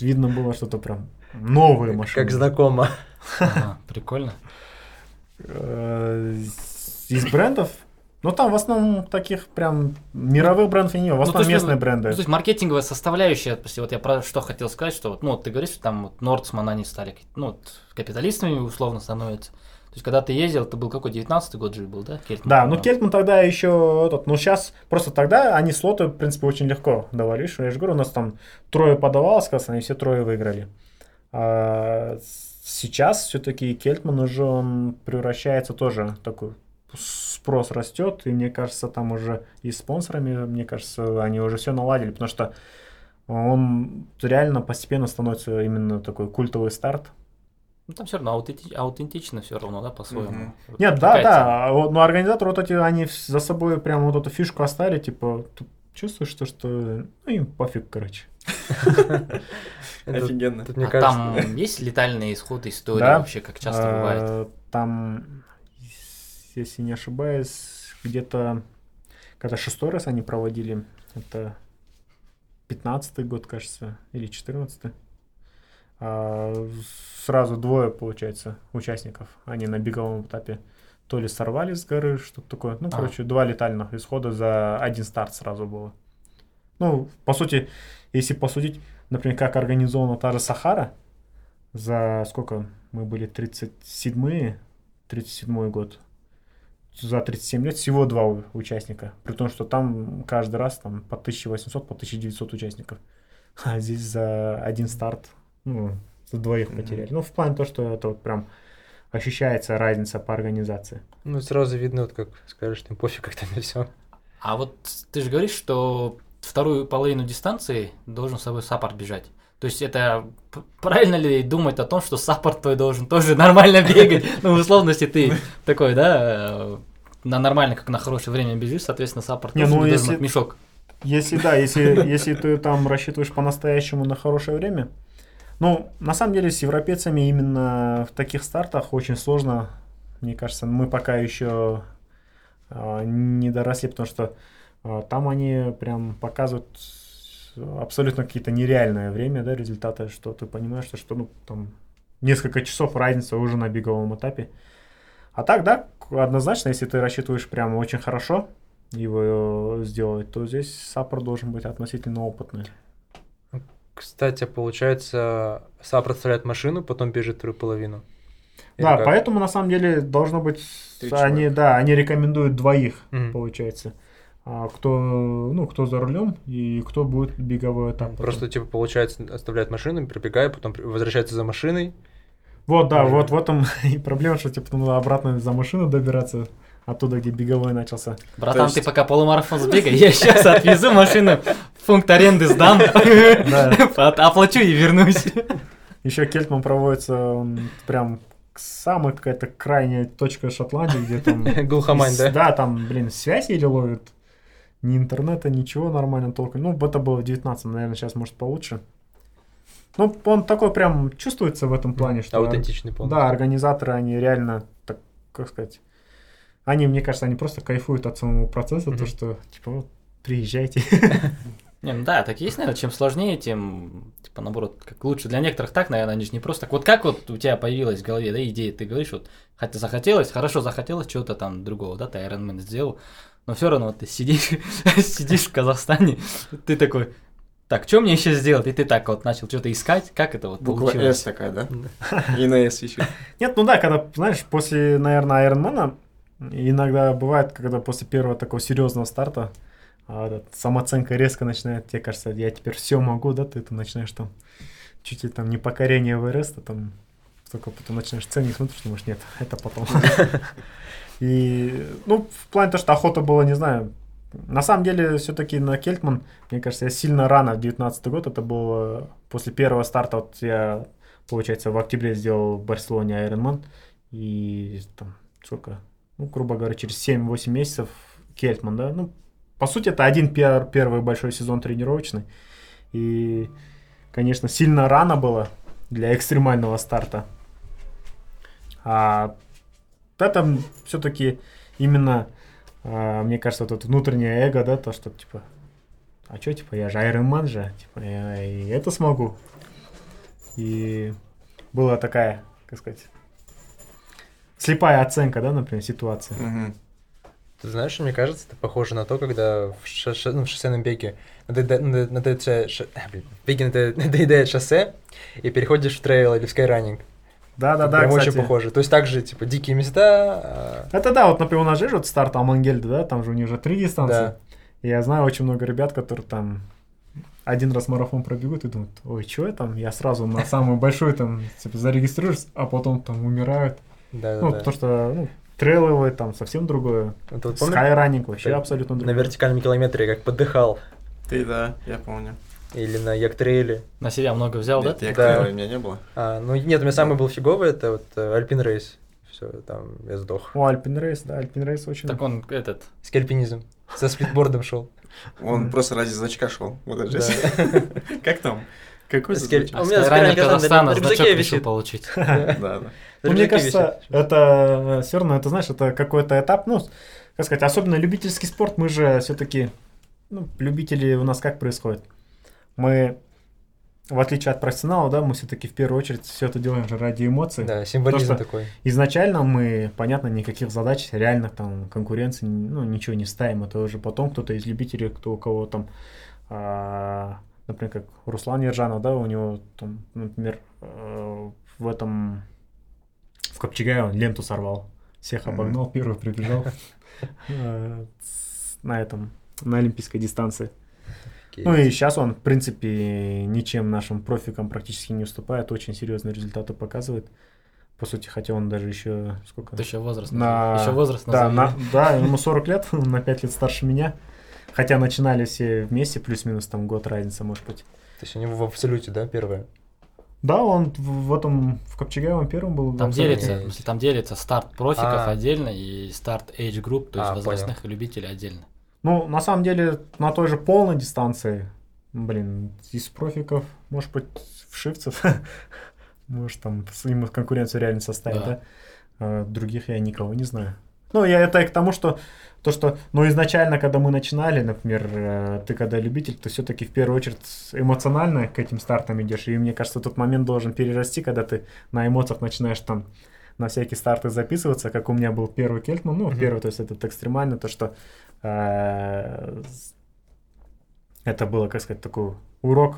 видно было что-то прям новые машины. Как знакомо. Прикольно. Э, Из брендов, ну там в основном таких прям мировых брендов не, в Ну, основном есть, местные ну, бренды. Ну, то есть маркетинговая составляющая, есть вот я про что хотел сказать, что вот, ну, вот ты говоришь, что там вот Нордсман, они стали, ну, вот, капиталистами условно становятся. То есть, когда ты ездил, ты был какой, 19-й год же был, да? Кельтман, Да, ну? Кельтман тогда еще этот, ну сейчас просто тогда они слоты, в принципе, очень легко давали. Что я же говорю, у нас там трое подавалось, как они все трое выиграли. А сейчас все-таки Кельтман уже он превращается тоже в такой спрос растет, и мне кажется, там уже и с спонсорами, мне кажется, они уже все наладили, потому что он реально постепенно становится именно такой культовый старт. Ну, там все равно аутенти- аутентично все равно, да, по-своему. Мгм. Вот Нет, да, да. а вот, Но организаторы вот эти, они за собой прям вот эту фишку оставили, типа, ты чувствуешь то, что ну, им пофиг, короче. Офигенно. А там есть летальные исходы истории вообще, как часто А, бывает? Там, если не ошибаюсь, где-то, когда шестой раз они проводили, это 15-й год, кажется, или 14-й. А, сразу двое, получается, участников. Они на беговом этапе то ли сорвались с горы, что-то такое. Ну, А. короче, два летальных исхода за один старт сразу было. Ну, по сути, если посудить, например, как организована та же Сахара, за сколько мы были, 37-е, 37-й год, за 37 лет всего два участника, при том, что там каждый раз там по 1800, по 1900 участников, а здесь за один старт, ну, за двоих Мгм. потеряли. Ну, в плане то, что это вот прям ощущается разница по организации. ну, сразу видно, вот как скажешь, им пофиг как-то на все. А вот ты же говоришь, что вторую половину дистанции должен с собой support бежать. То есть это правильно ли думать о том, что support твой должен тоже нормально бегать? Ну, в условности ты такой, да, э, на нормально, как на хорошее время бежишь, соответственно, support Не, ну, если- мешок. Если да, если, если ты там рассчитываешь по-настоящему на хорошее время, ну, на самом деле с европейцами именно в таких стартах очень сложно, мне кажется, мы пока еще а, не доросли, потому что а, там они прям показывают абсолютно какие-то нереальное время, да, результаты, что ты понимаешь, что, что ну, там несколько часов разница уже на беговом этапе. А так, да, однозначно, если ты рассчитываешь прям очень хорошо его сделать, то здесь саппорт должен быть относительно опытный. Кстати, получается, сам представляет машину, потом бежит вторую половину. Или Да, как? поэтому на самом деле должно быть, Три они, человека. да, они рекомендуют двоих, Мгм. получается. А кто, ну, кто за рулем и кто будет беговой этап. потом. Просто, типа, получается, оставляет машину, прибегая, потом возвращается за машиной. Вот, да, Можно. вот в этом и проблема, что типа надо обратно за машину добираться, оттуда, где беговой начался. Братан, есть- ты пока полумарафон сбегай, я сейчас отвезу машину, пункт аренды сдам, оплачу и вернусь. Еще Кельтман проводится он прям к самой какая-то крайняя точка Шотландии, где там... Глухомань, да? Да, там, блин, связь еле ловит. Ни интернета, ничего нормально толком. Ну, это было в 19 наверное, сейчас может получше. Ну, он такой прям чувствуется в этом плане, что... Аутентичный полностью. Да, организаторы, они реально, так, как сказать, они, мне кажется, они просто кайфуют от самого процесса, то, Мгм. что, типа, вот, приезжайте. Не, ну да, так есть, наверное, чем сложнее, тем, типа, наоборот, как лучше. Для некоторых так, наверное, они же не просто так. Вот как вот у тебя появилась в голове, да, идея, ты говоришь, вот, хотя захотелось, хорошо захотелось чего-то там другого, да, ты Iron Man сделал, но все равно вот ты сидишь, сидишь в Казахстане, ты такой, так, что мне еще сделать? И ты так вот начал что-то искать, как это вот Буква получилось? С такая, да? И на С еще. Нет, ну да, когда, знаешь, после, наверное, Ironman, иногда бывает, когда после первого такого серьезного старта а, самооценка резко начинает, тебе кажется, я теперь все могу, да, ты, ты начинаешь там чуть ли там не покорение Эвереста, там только потом начинаешь ценить, смотришь, думаешь, нет, это потом. И, ну, в плане того, что охота была, не знаю, на самом деле, все-таки на Кельтман, мне кажется, я сильно рано, в 19 год, это было после первого старта, вот я, получается, в октябре сделал в Барселоне Ironman, и там, сколько, ну, грубо говоря, через 7-8 месяцев Кельтман, да, ну, по сути, это один пер- первый большой сезон тренировочный, и, конечно, сильно рано было для экстремального старта, а это все-таки именно, а, мне кажется, вот это внутреннее эго, да, то, что, типа, а что, типа, я же Iron Man же, типа, я и это смогу. И была такая, как сказать, слепая оценка, да, например, ситуации. Мгм. Ты знаешь, мне кажется, это похоже на то, когда в, шоссе- ну, в шоссейном беге надоедает шоссе, и переходишь в трейл или в скайранинг. Да-да-да, Прям кстати. очень похоже. То есть также, типа, дикие места. а, Это да, вот, например, у нас же вот старт Амангельда, да, там же у них уже три дистанции. Да. И Я знаю очень много ребят, которые там один раз марафон пробегут и думают, ой, что я там, я сразу на самую большую там типа, зарегистрируюсь, а потом там умирают. Да, да, ну, да. потому что ну, трейловые там совсем другое. Это вот Скайранинг вообще абсолютно на другое. вертикальном километре как подыхал. Ты, да, я помню. Или на Яктрейле. На себя много взял, да? Нет, Да. крылья у меня не было. А, ну нет, у меня самый был фиговый, это вот Альпин Рейс. Все, там я сдох. О, Альпин Рейс, да, Альпин Рейс очень... Так он этот, Скальпинизм. Со сплитбордом шел. Он просто ради значка шел. Вот это Да. Как там? Какой Скель- значок? А у меня ранее Казахстана значок решил получить. Да, да. Ну, мне кажется, это все равно, это знаешь, это какой-то этап, ну, как сказать, особенно любительский спорт, мы же все-таки, ну, любители у нас как происходит? Мы, в отличие от профессионала, да, мы все-таки в первую очередь все это делаем же ради эмоций. Да, символизм То, что- такой. Изначально мы, понятно, никаких задач, реальных там конкуренций, ну, ничего не ставим. Это уже потом кто-то из любителей, кто у кого там, а, например, как Руслан Ержанов, да, у него там, например, э, в этом, в Копчегае он ленту сорвал. Всех обогнал, первый прибежал э, на этом, на олимпийской дистанции. Окей. Ну и сейчас он, в принципе, ничем нашим профикам практически не уступает, очень серьезные результаты показывает. По сути, хотя он даже еще сколько? Это еще возраст. На... Еще возраст да, на... да, ему 40 лет, он на 5 лет старше меня. Хотя начинали все вместе, плюс-минус там год разница, может быть. То есть они в абсолюте, да, первое? Да, он в, в этом, в Копчеге он первым был. Там делится, смысле, там делится старт профиков А. отдельно и старт age group, то есть А, возрастных любителей отдельно. Ну, на самом деле, на той же полной дистанции, блин, из профиков, может быть, вшивцев, может, там ему конкуренцию реально составить, Да. да? А других я никого не знаю. Ну, я это и к тому, что то, что, ну, изначально, когда мы начинали, например, э, ты когда любитель, то все-таки в первую очередь эмоционально к этим стартам идешь. И мне кажется, тот момент должен перерасти, когда ты на эмоциях начинаешь там на всякие старты записываться, как у меня был первый Кельтман, ну, Мгм. первый, то есть этот экстремальный, то, что э, это было, как сказать, такой урок,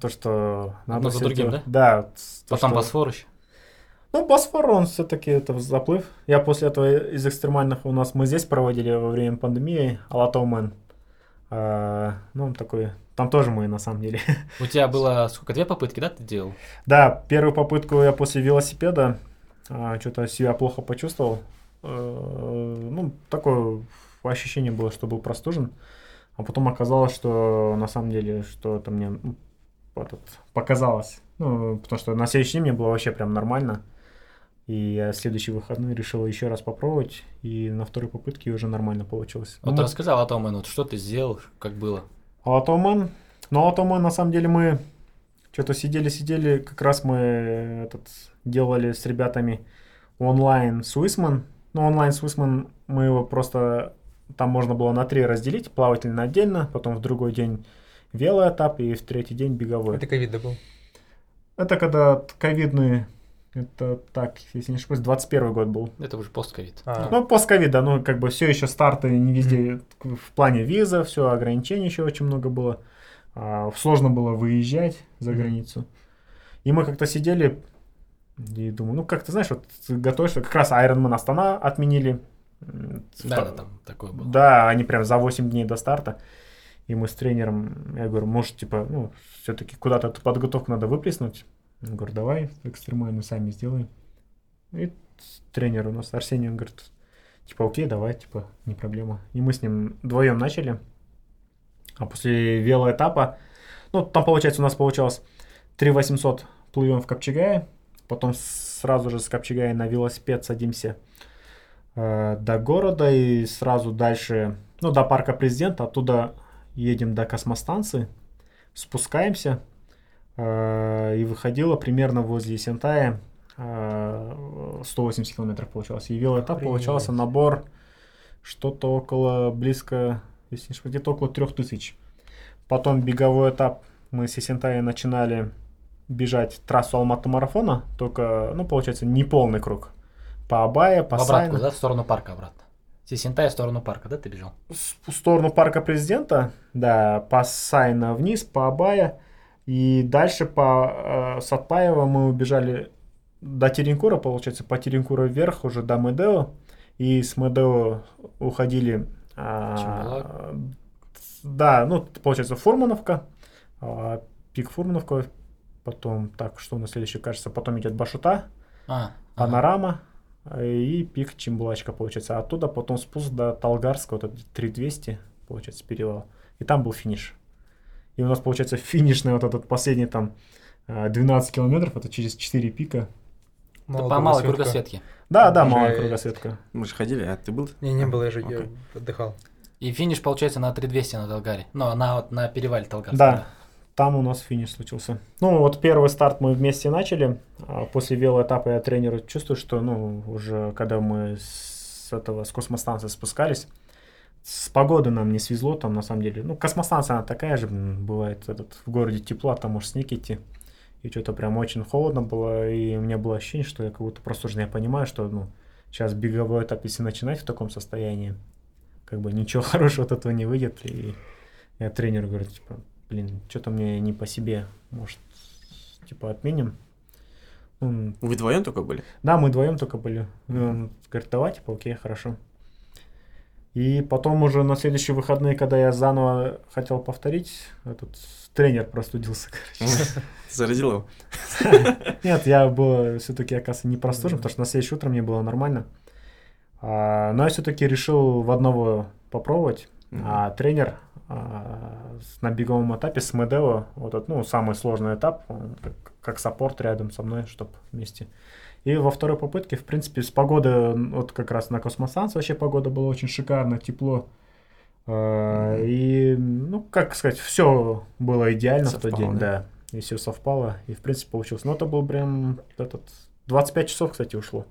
то, что надо Одно за другим, делать. Да, с- то, Потом что- Босфор еще. Ну, Босфор, он все-таки это заплыв. Я после этого из экстремальных у нас мы здесь проводили во время пандемии Алатоумен. А, ну, он такой, там тоже мы на самом деле. У тебя было сколько, две попытки, да, ты делал? Да, первую попытку я после велосипеда что-то себя плохо почувствовал. Э, ну, такое ощущение было, что был простужен. А потом оказалось, что на самом деле, что это мне ну, этот, показалось. Ну, потому что на следующий день мне было вообще прям нормально. И я следующий выходной решил еще раз попробовать, и на второй попытке уже нормально получилось. Вот Ну, рассказал о том, вот что ты сделал, как было. Алатоумен. Ну, Алатоумен, на самом деле, мы что-то сидели-сидели, как раз мы этот, делали с ребятами онлайн Swissman. Ну, онлайн Swissman, мы его просто, там можно было на три разделить, плавательный отдельно, потом в другой день велоэтап и в третий день беговой. Это ковид да был. Это когда ковидный, это так, если не ошибаюсь, 21 год был. Это уже постковид. А. Ну, постковид, да, ну, как бы все еще старты не везде в плане виза, все, ограничений еще очень много было. А, сложно было выезжать за границу. И мы как-то сидели и думаю, ну, как ты знаешь, вот готовишься, как раз Ironman Астана отменили. Да, да, там такое было. Да, они прям за 8 дней до старта. И мы с тренером, я говорю, может, типа, ну, все-таки куда-то эту подготовку надо выплеснуть. Он говорит, давай экстремальную сами сделаем. И тренер у нас, Арсений, он говорит, типа, окей, давай, типа, не проблема. И мы с ним вдвоем начали. А после велоэтапа, ну, там, получается, у нас получалось 3 800 плывем в Копчегае, потом сразу же с Копчегая на велосипед садимся э, до города и сразу дальше, ну, до парка президента, оттуда едем до космостанции, спускаемся, э, и выходило примерно возле Сентая э, 180 километров получалось. И велоэтап Охренеть. получался набор что-то около, близко, если не где-то около 3000. Потом беговой этап мы с Есентая начинали бежать трассу Алматы марафона, только, ну, получается, не полный круг. По Абае, по В обратку, да, в сторону парка обратно. Сисентай в сторону парка, да, ты бежал? в сторону парка президента, да, по Сайна вниз, по Абая. И дальше по э, Сатпаева мы убежали до Теренкура, получается, по Теренкура вверх уже до Медео. И с Медео уходили... а, да, ну, получается, Фурмановка, а, пик Фурмановка, потом, так, что на следующий, кажется, потом идет Башута, А, ага. Панорама э, и пик Чембулачка, получается. А оттуда потом спуск до Талгарска, вот это 3200, получается, перевал. И там был финиш. И у нас, получается, финишный вот этот последний там э, 12 километров, это через 4 пика. Мало по малой кругосветке. Да, да, малая кругосветка. Мы же ходили, а ты был? Не, не было, я же я Окей. отдыхал. И финиш получается на 3200 на Долгаре. Ну, на, вот, на перевале Долгарска. Да, там у нас финиш случился. Ну, вот первый старт мы вместе начали. а после велоэтапа я тренеру чувствую, что, ну, уже когда мы с этого, с космостанции спускались, с погодой нам не свезло, там, на самом деле. Ну, космостанция, она такая же, бывает, этот, в городе тепло, а там может снег идти. И что-то прям очень холодно было, и у меня было ощущение, что я как будто простужен. Я понимаю, что, ну, сейчас беговой этап, если начинать в таком состоянии, как бы ничего хорошего от этого не выйдет. И я тренеру говорю, типа, блин, что-то мне не по себе, может, типа, отменим. Он, Вы вдвоем только были? да, мы вдвоем только были. Он говорит, давай, типа, окей, хорошо. И потом уже на следующие выходные, когда я заново хотел повторить, этот тренер простудился, короче. Заразил его? Нет, я был все-таки, оказывается, не простужен, потому что на следующее утро мне было нормально. А, но я все-таки решил в одного попробовать. А тренер а, на беговом этапе с Медео, вот этот, ну, самый сложный этап, он как, саппорт рядом со мной, чтобы вместе. И во второй попытке, в принципе, с погоды, вот как раз на космостанции вообще погода была очень шикарно, тепло. А, И, ну, как сказать, все было идеально в тот Совпало, день, да? да. И все совпало, и, в принципе, получилось. Но это был прям этот... 25 часов, кстати, ушло.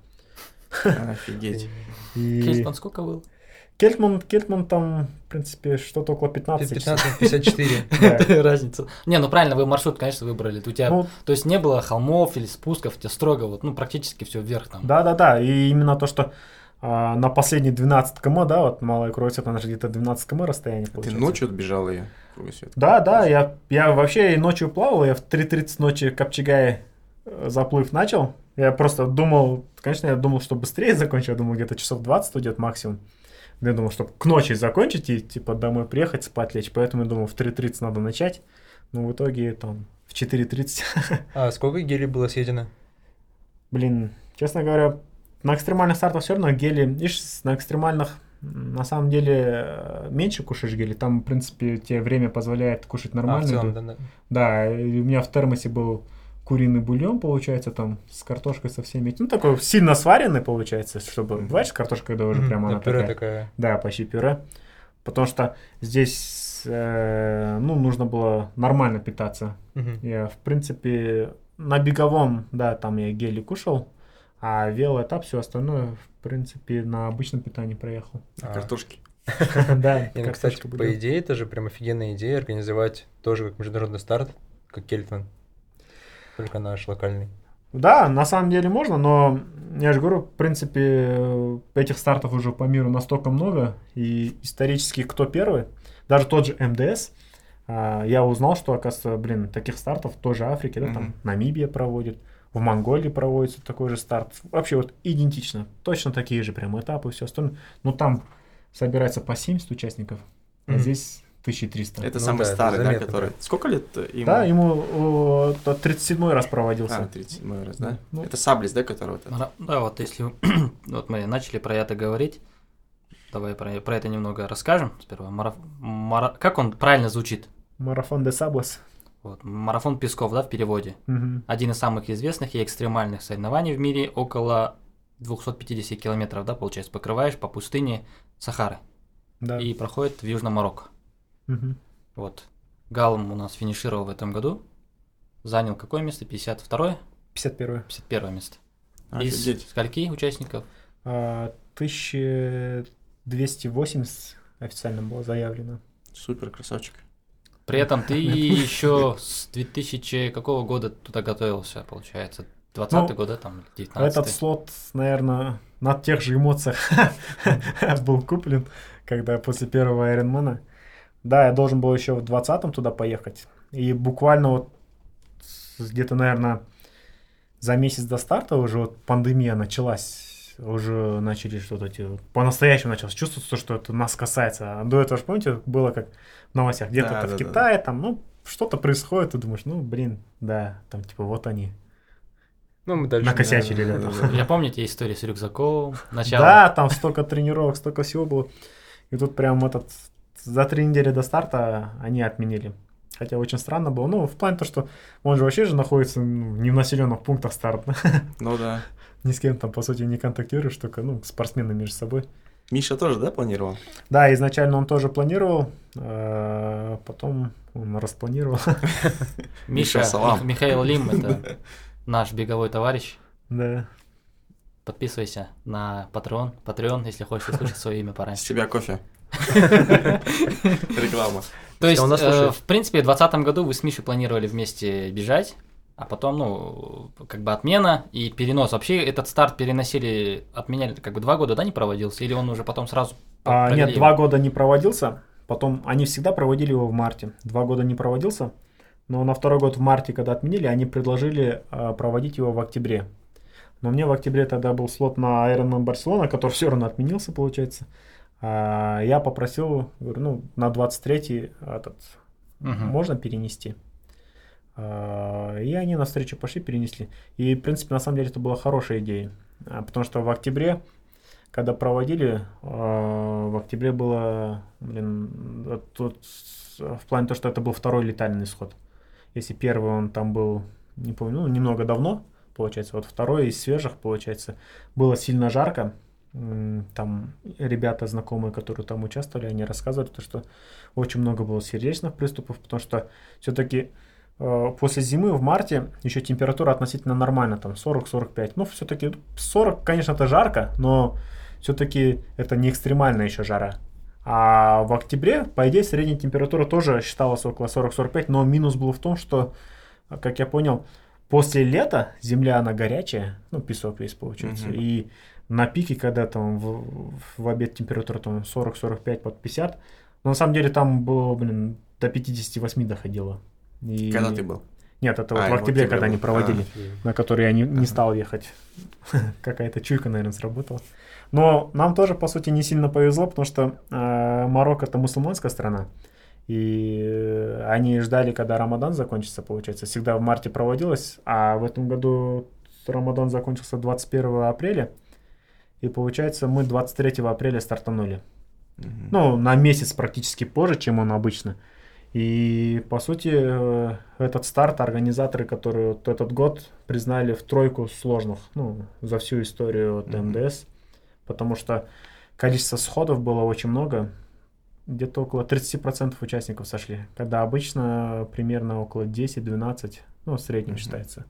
Офигеть. И... Кельтман сколько был? Кельтман, Кельтман там, в принципе, что-то около 15 часов. 15-54. Да. Разница. Не, ну правильно, вы маршрут, конечно, выбрали. У тебя, Ну, то есть не было холмов или спусков, у тебя строго вот, ну практически все вверх там. Да, да, да. И именно то, что а, на последние 12 км, да, вот малая кругосветка, она же где-то 12 км расстояние Ты получается. ночью отбежал ее? Да, да, я, я вообще и ночью плавал, я в 3.30 ночи Копчегай э, заплыв начал, Я просто думал, конечно, я думал, что быстрее закончу, я думал, где-то часов 20 уйдет максимум. Я думал, чтобы к ночи закончить и, типа, домой приехать, спать лечь. Поэтому я думал, в 3.30 надо начать. Но в итоге, там, в 4.30. А сколько гелей было съедено? Блин, честно говоря, на экстремальных стартах все равно гели, видишь, на экстремальных на самом деле э, меньше кушаешь гели, там, в принципе, тебе время позволяет кушать А, нормально. целом, да, да. Да, у меня в термосе был куриный бульон, получается, там, с картошкой со всеми. этим. Ну, такой сильно сваренный, получается, чтобы, бывает, картошка, когда уже прямо да, она пюре такая. такая. Да, почти пюре. Потому что здесь, э, ну, нужно было нормально питаться. Я, в принципе, на беговом, да, там я гели кушал, а велоэтап, все остальное, в принципе, на обычном питании проехал. А. Картошки. Да, ну, кстати, по идее, это же прям офигенная идея организовать тоже как международный старт, как Кельтман. Только наш локальный. Да, на самом деле можно, но я же говорю, в принципе, э, этих стартов уже по миру настолько много, и исторически кто первый, даже тот же МДС, а, я узнал, что, оказывается, блин, таких стартов тоже Африке, да, там Мгм. Намибия проводит, в Монголии проводится такой же старт. Вообще вот идентично, точно такие же прям этапы и все остальное. Но там собирается по 70 участников, а Мгм. здесь 1300. Это Ну самый да, это старый, да, заметно который... Сколько лет ему? Да, ему о, тот 37 раз проводился. А, 37 раз, да? Ну. Это Саблис, да, который вот этот? Мара- Да, вот если вот мы начали про это говорить, давай про, про это немного расскажем сперва. Мараф- мара- Как он правильно звучит? Марафон де Саблос. Вот, марафон Песков, да, в переводе. Мгм. Один из самых известных и экстремальных соревнований в мире, около 250 километров, да, получается, покрываешь по пустыне Сахары Да. и проходит в Южном Марокко. Мгм. Вот. Галм у нас финишировал в этом году, занял какое место? 52-е? 51 51 место. Из Офигеть. скольки участников? А, 1280 официально было заявлено. Супер, красавчик. При этом ты еще с 2000 какого года туда готовился, получается? 20 Ну, год, да, там, 19 Этот слот, наверное, на тех же эмоциях был куплен, когда после первого Айронмана. Да, я должен был еще в 20-м туда поехать. И буквально вот где-то, наверное, за месяц до старта уже вот пандемия началась. Уже начали что-то эти... По-настоящему началось чувствоваться, что это нас касается. А до этого, же, помните, было как в новостях. Где-то Да, да, в да. Китае, там, ну, что-то происходит, ты думаешь, ну, блин, да, там, типа, вот они. Ну, мы дальше... Накосячили, да, да, да. Я помню те истории с рюкзаком, начало. Да, там столько тренировок, столько всего было. И тут прям этот за три недели до старта они отменили. Хотя очень странно было. Ну, в плане то, что он же вообще же находится ну, не в населенных пунктах старт. Ну да. Ни с кем там, по сути, не контактируешь, только, ну, спортсмены между собой. Миша тоже, да, планировал? Да, изначально он тоже планировал, э, потом он распланировал. Миша, Михаил Лим, это наш беговой товарищ. Да. Подписывайся на Patreon, Patreon, если хочешь услышать свое имя С пораньше. тебя кофе. Реклама. То есть, э, в принципе, в 2020 году вы с Мишей планировали вместе бежать, а потом, ну, как бы отмена и перенос. Вообще этот старт переносили, отменяли, как бы два года, да, не проводился? Или он уже потом сразу А, нет, два года не проводился. Потом они всегда проводили его в марте. Два года не проводился. Но на второй год в марте, когда отменили, они предложили а, проводить его в октябре. Но мне в октябре тогда был слот на Ironman Барселона, который все равно отменился, получается. А, я попросил, говорю, ну, на 23-й этот, Мгм. можно перенести. А, И они навстречу пошли, перенесли. И, в принципе, на самом деле это была хорошая идея. А, Потому что в октябре, когда проводили, в октябре было, блин, тут в плане то, что это был второй летальный исход. Если первый он там был, не помню, ну, немного давно, получается, вот второй из свежих, получается, было сильно жарко. Там ребята знакомые, которые там участвовали, они рассказывали, то, что очень много было сердечных приступов, потому что все-таки после зимы в марте еще температура относительно нормальная, там 40-45. Ну, все-таки 40, конечно, это жарко, но все-таки это не экстремальная еще жара. А в октябре, по идее, средняя температура тоже считалась около 40-45, но минус был в том, что, как я понял, после лета земля, она горячая, ну, песок весь получается, Мгм. и на пике, когда там в, в обед температура там 40-45 под 50, но на самом деле там было, блин, до 58 доходило. И Когда ты был? Нет, это вот А, в в октябре, октябре когда они был. проводили, на который я не, не стал ехать. Какая-то чуйка, наверное, сработала. Но нам тоже, по сути, не сильно повезло, потому что э, Марокко это мусульманская страна. И они ждали, когда Рамадан закончится, получается. Всегда в марте проводилось, а в этом году Рамадан закончился 21 апреля. И получается, мы 23 апреля стартанули. Мгм. Ну, на месяц практически позже, чем он обычно. И, по сути, э, этот старт организаторы, которые вот этот год признали в тройку сложных, ну, за всю историю от Мгм. МДС, потому что количество сходов было очень много, где-то около 30% участников сошли, когда обычно примерно около 10-12, ну, в среднем Мгм. считается.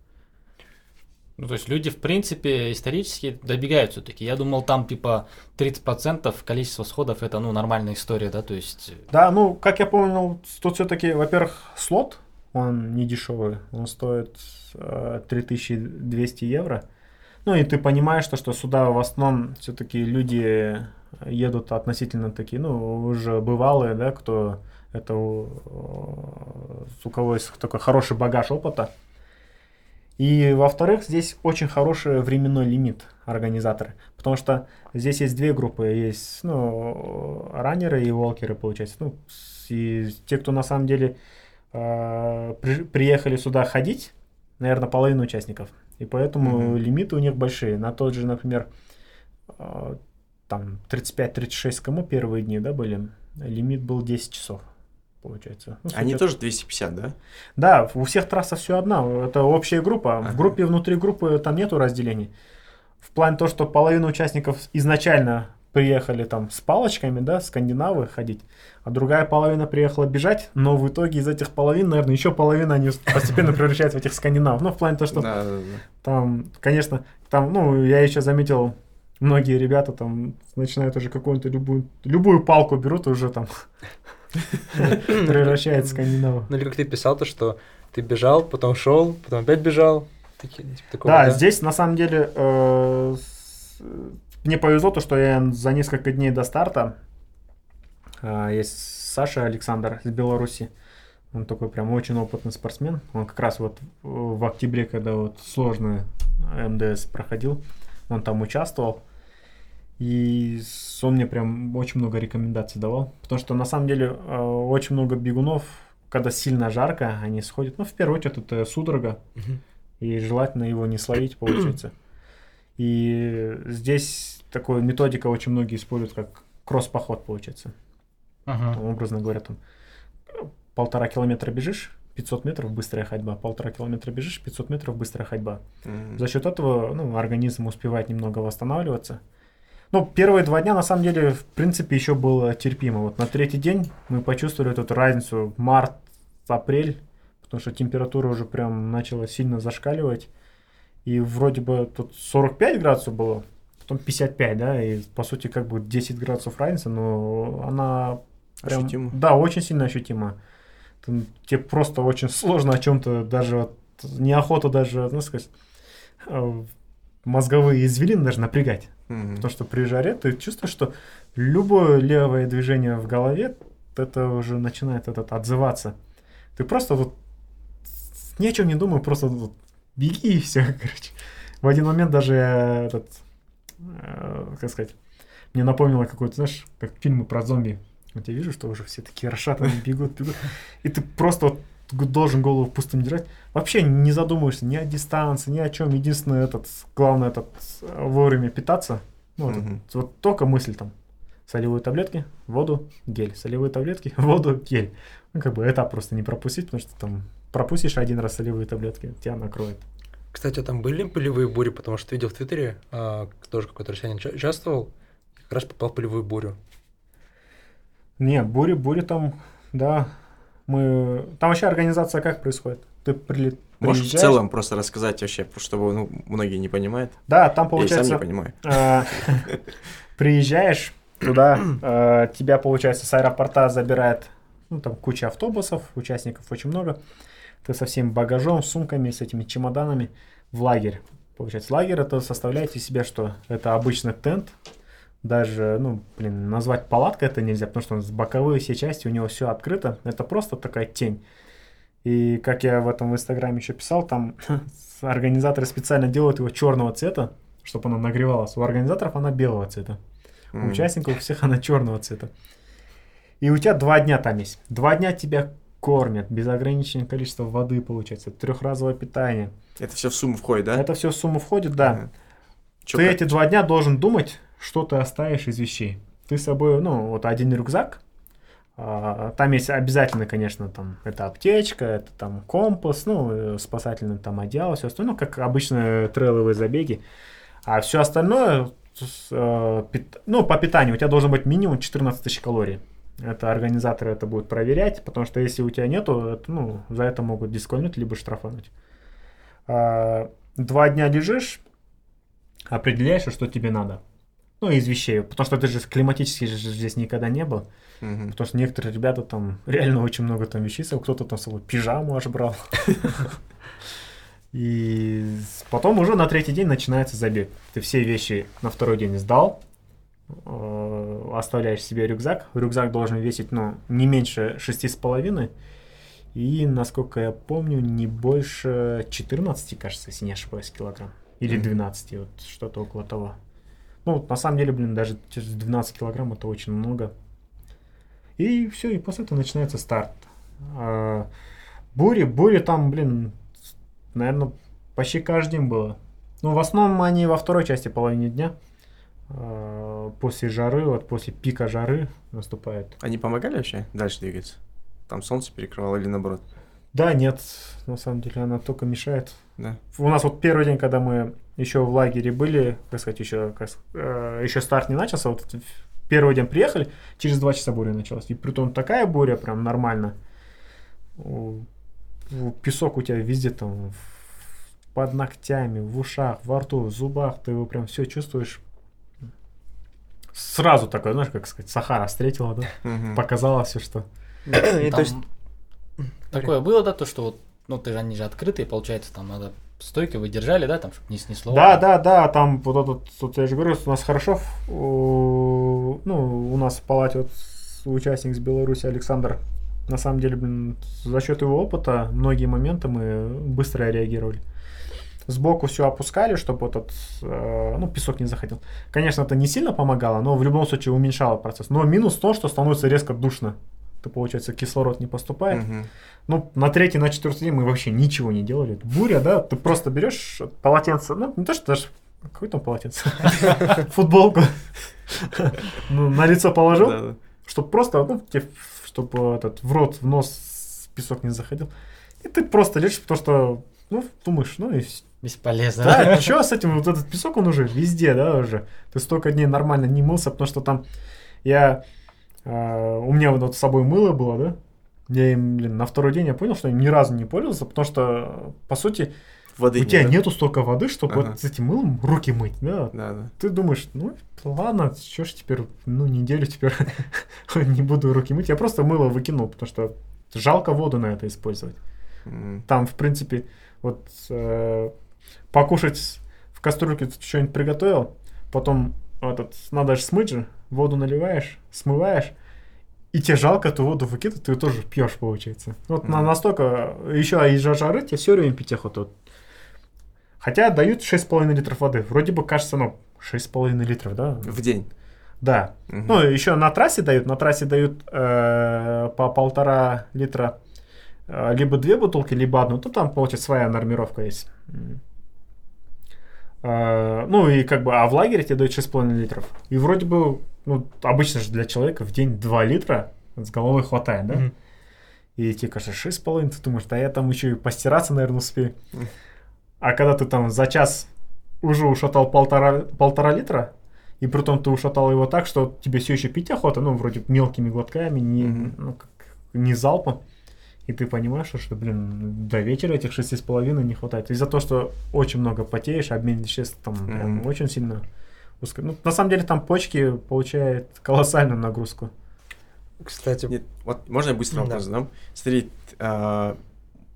Ну, то есть люди, в принципе, исторически добегают все-таки. Я думал, там типа 30% количества сходов это ну нормальная история, да, то есть. Да, ну, как я понял, тут все-таки, во-первых, слот, он не дешевый, он стоит э, 3200 евро. Ну, и ты понимаешь, что, что сюда в основном все-таки люди едут относительно такие, ну, уже бывалые, да, кто это у, у кого есть такой хороший багаж опыта. И, во-вторых, здесь очень хороший временной лимит организаторы. Потому что здесь есть две группы. Есть ну, раннеры и волкеры, получается. Ну, и те, кто на самом деле э, при- приехали сюда ходить, наверное, половина участников. И поэтому Мгм. лимиты у них большие. На тот же, например, э, там 35-36 кому первые дни, да, были, лимит был 10 часов, получается. Ну, Они тоже 250, да? да, у всех трасса все одна, это общая группа. Ага. В группе внутри группы там нету разделений. В плане того, что половина участников изначально приехали там с палочками, да, скандинавы ходить, а другая половина приехала бежать, но в итоге из этих половин, наверное, еще половина они постепенно превращаются в этих скандинавов. Ну, в плане того, что Да, да, да. там, конечно, там, ну, я еще заметил, многие ребята там начинают уже какую-то любую, любую палку берут уже там превращается в скандинава. Ну или как ты писал, то что ты бежал, потом шел, потом опять бежал. Типа Да, здесь на самом деле э, мне повезло то, что я за несколько дней до старта э, есть Саша Александр из Беларуси. Он такой прям очень опытный спортсмен. Он как раз вот в октябре, когда вот сложный МДС проходил, он там участвовал. И он мне прям очень много рекомендаций давал. Потому что на самом деле э, очень много бегунов, когда сильно жарко, они сходят. Ну, в первую очередь, это судорога Мгм. и желательно его не словить, получается. И здесь такую методика очень многие используют как кросс-поход, получается. Мгм. Там, образно говоря, там полтора километра бежишь, 500 метров быстрая ходьба, полтора километра бежишь, 500 метров быстрая ходьба. Мгм. За счет этого ну, организм успевает немного восстанавливаться. Ну, первые два дня, на самом деле, в принципе, еще было терпимо. Вот на третий день мы почувствовали эту разницу март, апрель, потому что температура уже прям начала сильно зашкаливать. И вроде бы тут 45 градусов было, потом 55, да, и по сути как бы 10 градусов разница, но она прям... Ощутимо. Да, очень сильно ощутимо. Ты- тебе просто очень сложно о чем-то даже неохота даже, ну сказать, э, мозговые извилины даже напрягать. Мгм. Потому что при жаре ты чувствуешь, что любое левое движение в голове, это уже начинает этот отзываться. Ты просто вот ни о чем не думай, просто вот беги и все, короче. В один момент даже этот, э, как сказать, мне напомнило какой-то, знаешь, как фильмы про зомби. Вот я вижу, что уже все такие расшатанные бегут, бегут. И ты просто вот должен голову пустым держать. Вообще не задумываешься ни о дистанции, ни о чем. Единственное, этот, главное, этот, э, вовремя питаться. Ну, вот, Мгм. вот только мысль там. Солевые таблетки, воду, гель. Солевые таблетки, воду, гель. Ну, как бы этап просто не пропустить, потому что там пропустишь один раз солевые таблетки, тебя накроет. Кстати, а там были полевые бури, потому что видел в Твиттере, а, тоже какой-то россиянин уча- участвовал, как раз попал в полевую бурю. Не, бури, бури там, да, мы... Там вообще организация как происходит? Ты прилет... Можешь в приезжаешь- целом просто рассказать вообще, чтобы ну, многие не понимают. Да, там Я и сам не получается... понимаю. э, Приезжаешь туда, э, тебя, получается, с аэропорта забирает, ну, там куча автобусов, участников очень много. Ты со всем багажом, сумками, с этими чемоданами в лагерь. Получается, лагерь это составляет из себя что? Это обычный тент, даже, ну, блин, назвать палаткой это нельзя, потому что он с боковые все части, у него все открыто. Это просто такая тень. И как я в этом в Инстаграме еще писал, там организаторы специально делают его черного цвета, чтобы она нагревалась. У организаторов она белого цвета. У участников у всех она черного цвета. И у тебя два дня там есть. Два дня тебя кормят, без ограниченного количества воды получается, трехразовое питание. Это все в сумму входит, да? Это все в сумму входит, да. Чё, ты как? эти два дня должен думать, что ты оставишь из вещей. Ты с собой, ну, вот один рюкзак, а, там есть обязательно, конечно, там, это аптечка, это там компас, ну, э, спасательное там одеяло, все остальное, ну, как обычно трейловые забеги. А все остальное, э, ну, по питанию у тебя должен быть минимум 14 тысяч калорий. Это организаторы это будут проверять, потому что если у тебя нету, это, ну, за это могут дисквалифицировать, либо штрафануть. А, Два дня лежишь, определяешь, что тебе надо. Ну, из вещей. Потому что ты же климатически же здесь никогда не был. Мгм. Потому что некоторые ребята там реально очень много там собой, кто-то там с собой пижаму аж брал. И потом уже на третий день начинается забег. Ты все вещи на второй день сдал, э, оставляешь себе рюкзак. Рюкзак должен весить, ну, не меньше шести с половиной. И, насколько я помню, не больше 14, кажется, если не ошибаюсь, килограмм. Или Мгм. 12, вот что-то около того. Ну, на самом деле, блин, даже те же 12 килограмм это очень много. И все, и после этого начинается старт. А, бури, бури там, блин, наверное, почти каждый день было. Ну, в основном они во второй части половине дня. А, После жары, вот после пика жары наступает. Они помогали вообще дальше двигаться? Там солнце перекрывало или наоборот? Да, нет, на самом деле она только мешает. Да. У нас вот первый день, когда мы еще в лагере были, как сказать, еще, как э, еще старт не начался, вот первый день приехали, через два часа буря началась. И притом такая буря прям нормально. Песок у тебя везде там под ногтями, в ушах, во рту, в зубах, ты его прям все чувствуешь. Сразу такое, знаешь, как сказать, Сахара встретила, да? Показала все, что... И то есть- Такое было, да, то, что вот, ну, ты они же открытые, получается, там надо стойкой вы держали, да, там, чтобы не снесло. Да, да, да, там вот этот, вот я же говорю, у нас хорошо, ну, у нас в палате вот участник с Беларуси Александр, на самом деле, блин, за счет его опыта многие моменты мы быстро реагировали. Сбоку все опускали, чтобы этот, э, ну, песок не заходил. Конечно, это не сильно помогало, но в любом случае уменьшало процесс. Но минус в том, что становится резко душно. То, получается, кислород не поступает. Мгм. Ну, на третий, на четвертый день мы вообще ничего не делали. Буря, да, ты просто берешь полотенце, ну, не то, что даже, какое там полотенце? Футболку. Ну, на лицо положил, чтобы просто, ну, чтобы этот, в рот, в нос песок не заходил. И ты просто лежишь, потому что, ну, думаешь, ну и Бесполезно. да, что с этим, вот этот песок, он уже везде, да, уже. Ты столько дней нормально не мылся, потому что там я, у меня вот с собой мыло было, да, я им, блин, на второй день я понял, что я ни разу не пользовался, потому что, по сути, Воды у тебя да? нету столько воды, чтобы Ага. вот с этим мылом руки мыть, да. Да, да. Ты думаешь, ну, ладно, что ж теперь, ну, неделю теперь не буду руки мыть. Я просто мыло выкинул, потому что жалко воду на это использовать. М. Там, в принципе, вот э, покушать в кастрюльке что-нибудь приготовил, потом этот, надо же смыть же, воду наливаешь, смываешь, и тебе жалко эту воду выкидывать, ты ее тоже пьешь, получается. Вот на Мгм. настолько, еще из-за жары тебе все время пить охота. Вот. Хотя дают 6,5 литров воды. Вроде бы кажется, ну, 6,5 литров, да? В день. Да. Мгм. Ну, еще на трассе дают. На трассе дают э, по полтора литра э, либо две бутылки, либо одну. То там, получается, своя нормировка есть. Э, ну, и как бы, а в лагере тебе дают 6,5 литров. И вроде бы, ну, обычно же для человека в день 2 литра с головой хватает, да? Мгм. И тебе кажется, 6,5, ты думаешь, да я там еще и постираться, наверное, успею. Мгм. А когда ты там за час уже ушатал полтора, полтора литра, и при том ты ушатал его так, что тебе все еще пить охота, ну, вроде мелкими глотками, не, Мгм. ну, как, не залпом. И ты понимаешь, что, блин, до вечера этих шести с половиной не хватает. Из-за того, что очень много потеешь, обмен веществ там прям Мгм. очень сильно ускор- Ну, на самом деле там почки получают колоссальную нагрузку. Кстати, Нет, вот можно я быстро Да. вопрос задам? Смотри, а,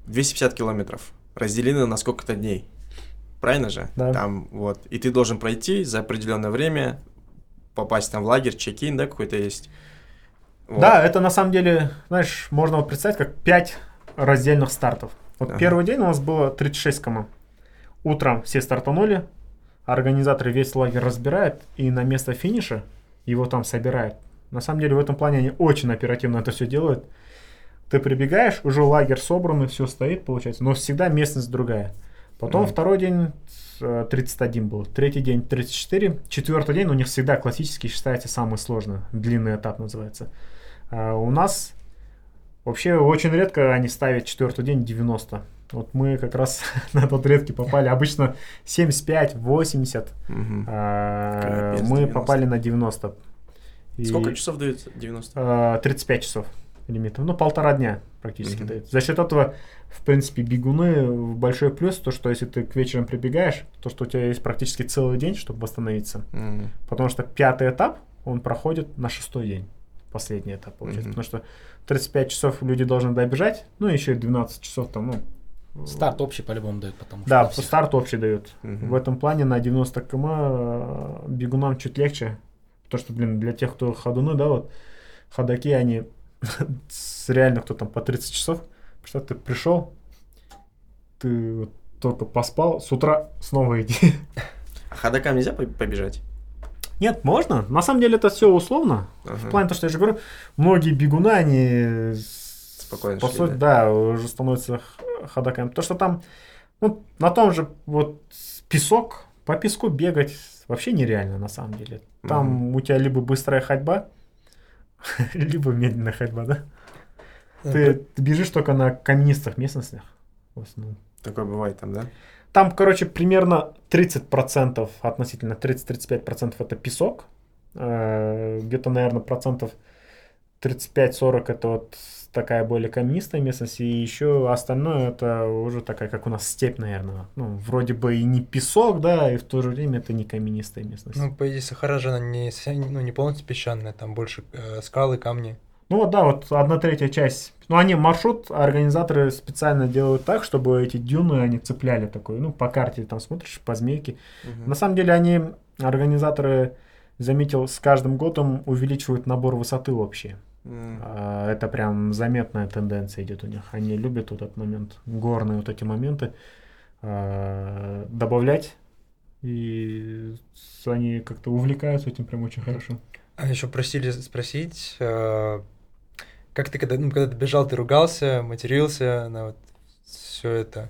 250 километров разделены на сколько-то дней. Правильно же? Да. Там вот. И ты должен пройти за определенное время, попасть там в лагерь, чек-ин, да, какой-то есть. Вот. Да, это на самом деле, знаешь, можно вот представить, как 5 раздельных стартов. Вот Ага. первый день у нас было 36 команд. Утром все стартанули, организаторы весь лагерь разбирают и на место финиша его там собирают. На самом деле в этом плане они очень оперативно это все делают. Ты прибегаешь, уже лагерь собран, все стоит, получается, но всегда местность другая. Потом Мгм. второй день э, 31 был, третий день 34, четвертый день у них всегда классически считается самый сложный, длинный этап называется. А у нас вообще очень редко они ставят четвертый день 90. Вот мы как раз на тот редкий попали. Обычно 75, 80. Мгм. а, мы 90. попали на 90. И, Сколько часов дают? 90? а, 35 часов лимитов. Ну, полтора дня практически Мгм. дают. За счет этого, в принципе, бегуны в большой плюс, то, что если ты к вечерам прибегаешь, то, что у тебя есть практически целый день, чтобы восстановиться. М. Потому что пятый этап, он проходит на шестой день. Последний этап получается. Мгм. Потому что 35 часов люди должны добежать, ну, и еще 12 часов там, ну... Старт общий по-любому дают, потому что Да, всех. старт общий дают. Мгм. В этом плане на 90 км э, бегунам чуть легче. То, что, блин, для тех, кто ходуны, да, вот, ходаки, они реально кто там по 30 часов, что ты пришел, ты вот только поспал, с утра снова иди. А ходокам нельзя по- побежать? Нет, можно. На самом деле это все условно. Ага. В плане того, что я же говорю, многие бегуны, они Спокойно по шли, сути, да? уже становятся х- ходоками. То, что там, ну, на том же вот песок, по песку бегать вообще нереально на самом деле. Там у тебя либо быстрая ходьба, либо медленная ходьба, да? Ты, ты бежишь только на каменистых местностях. в основном. Такое бывает там, да? Там, короче, примерно 30% относительно 30-35% это песок. Э, Где-то, наверное, процентов 35-40 это вот такая более каменистая местность. И еще остальное это уже такая, как у нас степь, наверное. Ну, вроде бы и не песок, да, и в то же время это не каменистая местность. Ну, по идее, Сахара же она не, ну, не полностью песчаная, там больше э, скалы, камни. Ну вот да, вот одна третья часть. Ну они маршрут, организаторы специально делают так, чтобы эти дюны они цепляли такой. Ну по карте там смотришь, по змейке. Мгм. На самом деле они, организаторы, заметил, с каждым годом увеличивают набор высоты. М. А, Это прям заметная тенденция идет у них. Они любят вот этот момент, горные вот эти моменты а, добавлять. И они как-то увлекаются этим прям очень хорошо. А еще просили спросить, э, как ты, когда, ну, когда ты бежал, ты ругался, матерился на вот все это?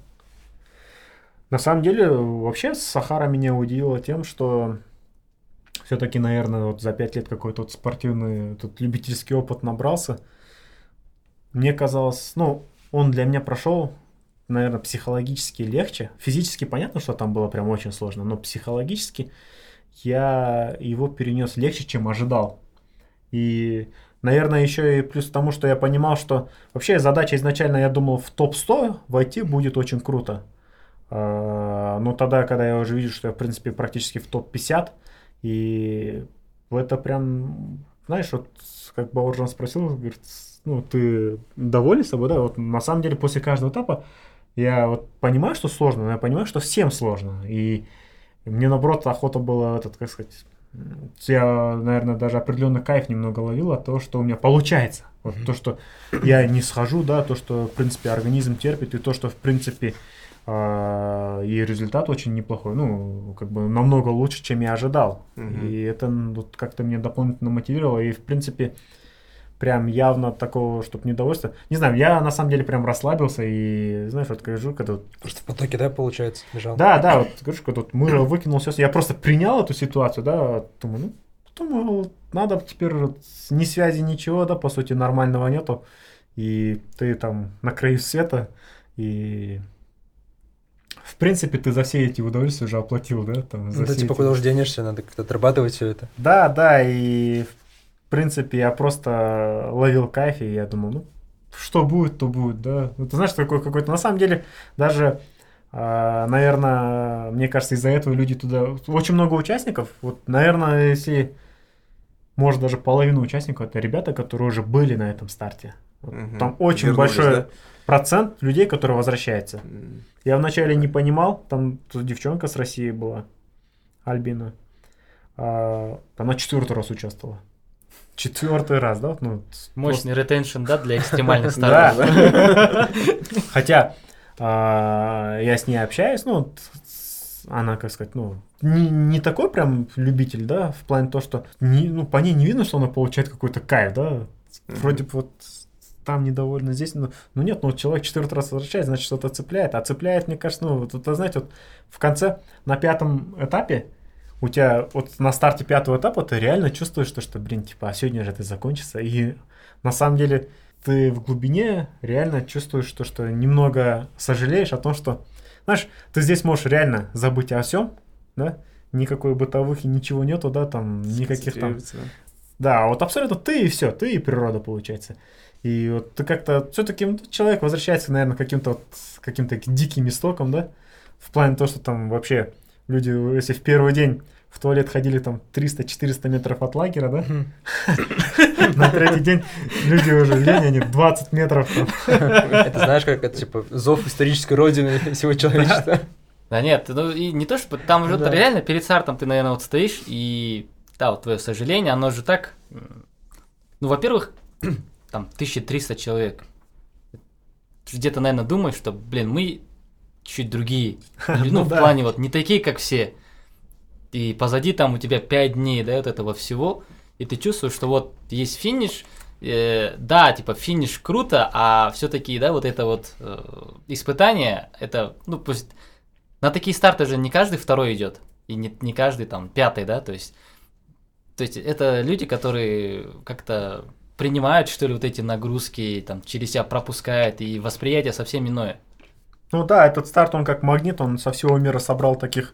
На самом деле, вообще Сахара меня удивила тем, что все-таки, наверное, вот за пять лет какой-то вот спортивный, тут любительский опыт набрался. Мне казалось, ну, он для меня прошел, наверное, психологически легче. Физически понятно, что там было прям очень сложно, но психологически я его перенес легче, чем ожидал. И, наверное, еще и плюс к тому, что я понимал, что вообще задача изначально, я думал, в топ-100 войти будет очень круто. А, Но тогда, когда я уже вижу, что я, в принципе, практически в топ-50, и это прям, знаешь, вот как Бауэржан спросил, говорит, ну, ты доволен собой, да? Вот на самом деле после каждого этапа я вот понимаю, что сложно, но я понимаю, что всем сложно. И мне, наоборот, охота была, этот, как сказать, я, наверное, даже определенный кайф немного ловил от того, что у меня получается. Вот Мгм. то, что я не схожу, да, то, что, в принципе, организм терпит, и то, что, в принципе, а, и результат очень неплохой, ну, как бы намного лучше, чем я ожидал. Мгм. И это вот как-то меня дополнительно мотивировало, и, в принципе, прям явно такого, чтобы недовольства. Не знаю, я на самом деле прям расслабился, и, знаешь, вот скажу, когда Просто в потоке, да, получается, бежал? да, да, вот, говоришь, когда вот мыло выкинул, все, я просто принял эту ситуацию, да, думаю, ну, думаю, надо теперь ни связи, ничего, да, по сути, нормального нету, и ты там на краю света, и в принципе ты за все эти удовольствия уже оплатил, да, там, за Ну, ты типа эти- куда уж денешься, надо как-то отрабатывать все это. Да, да, и в принципе я просто ловил кайф, и я думал, ну, что будет, то будет, да. Ну, ты знаешь, такой какой-то, на самом деле, даже, наверное, мне кажется, из-за этого люди туда... Очень много участников, вот, наверное, если, может, даже половина участников, это ребята, которые уже были на этом старте. Вот Мгм. Там очень Вернулись, большой да? процент людей, которые возвращаются. М. Я вначале не понимал, там тут девчонка с России была, Альбина. А, она четвертый раз участвовала. Четвертый раз, да? Ну, Мощный ретеншн, да, для экстремальных Да. стартов. Хотя а, я с ней общаюсь, ну, она, как сказать, ну, не, не такой прям любитель, да, в плане того, что не, ну, по ней не видно, что она получает какой-то кайф, да. Вроде бы вот там недовольна, здесь, ну, ну нет, ну человек четвертый раз возвращается, значит что-то цепляет. А цепляет, мне кажется, ну, вот, это, знаете, вот в конце, на пятом этапе, у тебя вот на старте пятого этапа ты реально чувствуешь, что, что блин, типа, а сегодня же это закончится. И на самом деле ты в глубине реально чувствуешь, что, что немного сожалеешь о том, что, знаешь, ты здесь можешь реально забыть о всем, да, никакой бытовых и ничего нету, да, там, никаких там да. вот абсолютно ты и все, ты и природа получается. И вот ты как-то все-таки человек возвращается, наверное, каким-то вот, каким-то диким истокам, да, в плане того, что там вообще люди, если в первый день в туалет ходили там 300-400 метров от лагеря, да, на третий день люди уже лень, они 20 метров там. Это знаешь, как это, типа, зов исторической родины всего человечества. Да нет, ну и не то, что там уже реально перед стартом ты, наверное, вот стоишь, и да, вот твое сожаление, оно же так... Ну, во-первых, там 1300 человек. Ты Где-то, наверное, думаешь, что, блин, мы чуть другие. Ну, Ну в плане вот не такие, как все. И позади там у тебя 5 дней, да, вот этого всего, и ты чувствуешь, что вот есть финиш, э, да, типа финиш круто, а все-таки, да, вот это вот э, испытание, это, ну, пусть на такие старты же не каждый второй идет, и не, не каждый там пятый, да, то есть, то есть это люди, которые как-то принимают, что ли, вот эти нагрузки, там, через себя пропускают, и восприятие совсем иное. Ну да, этот старт, он как магнит, он со всего мира собрал таких,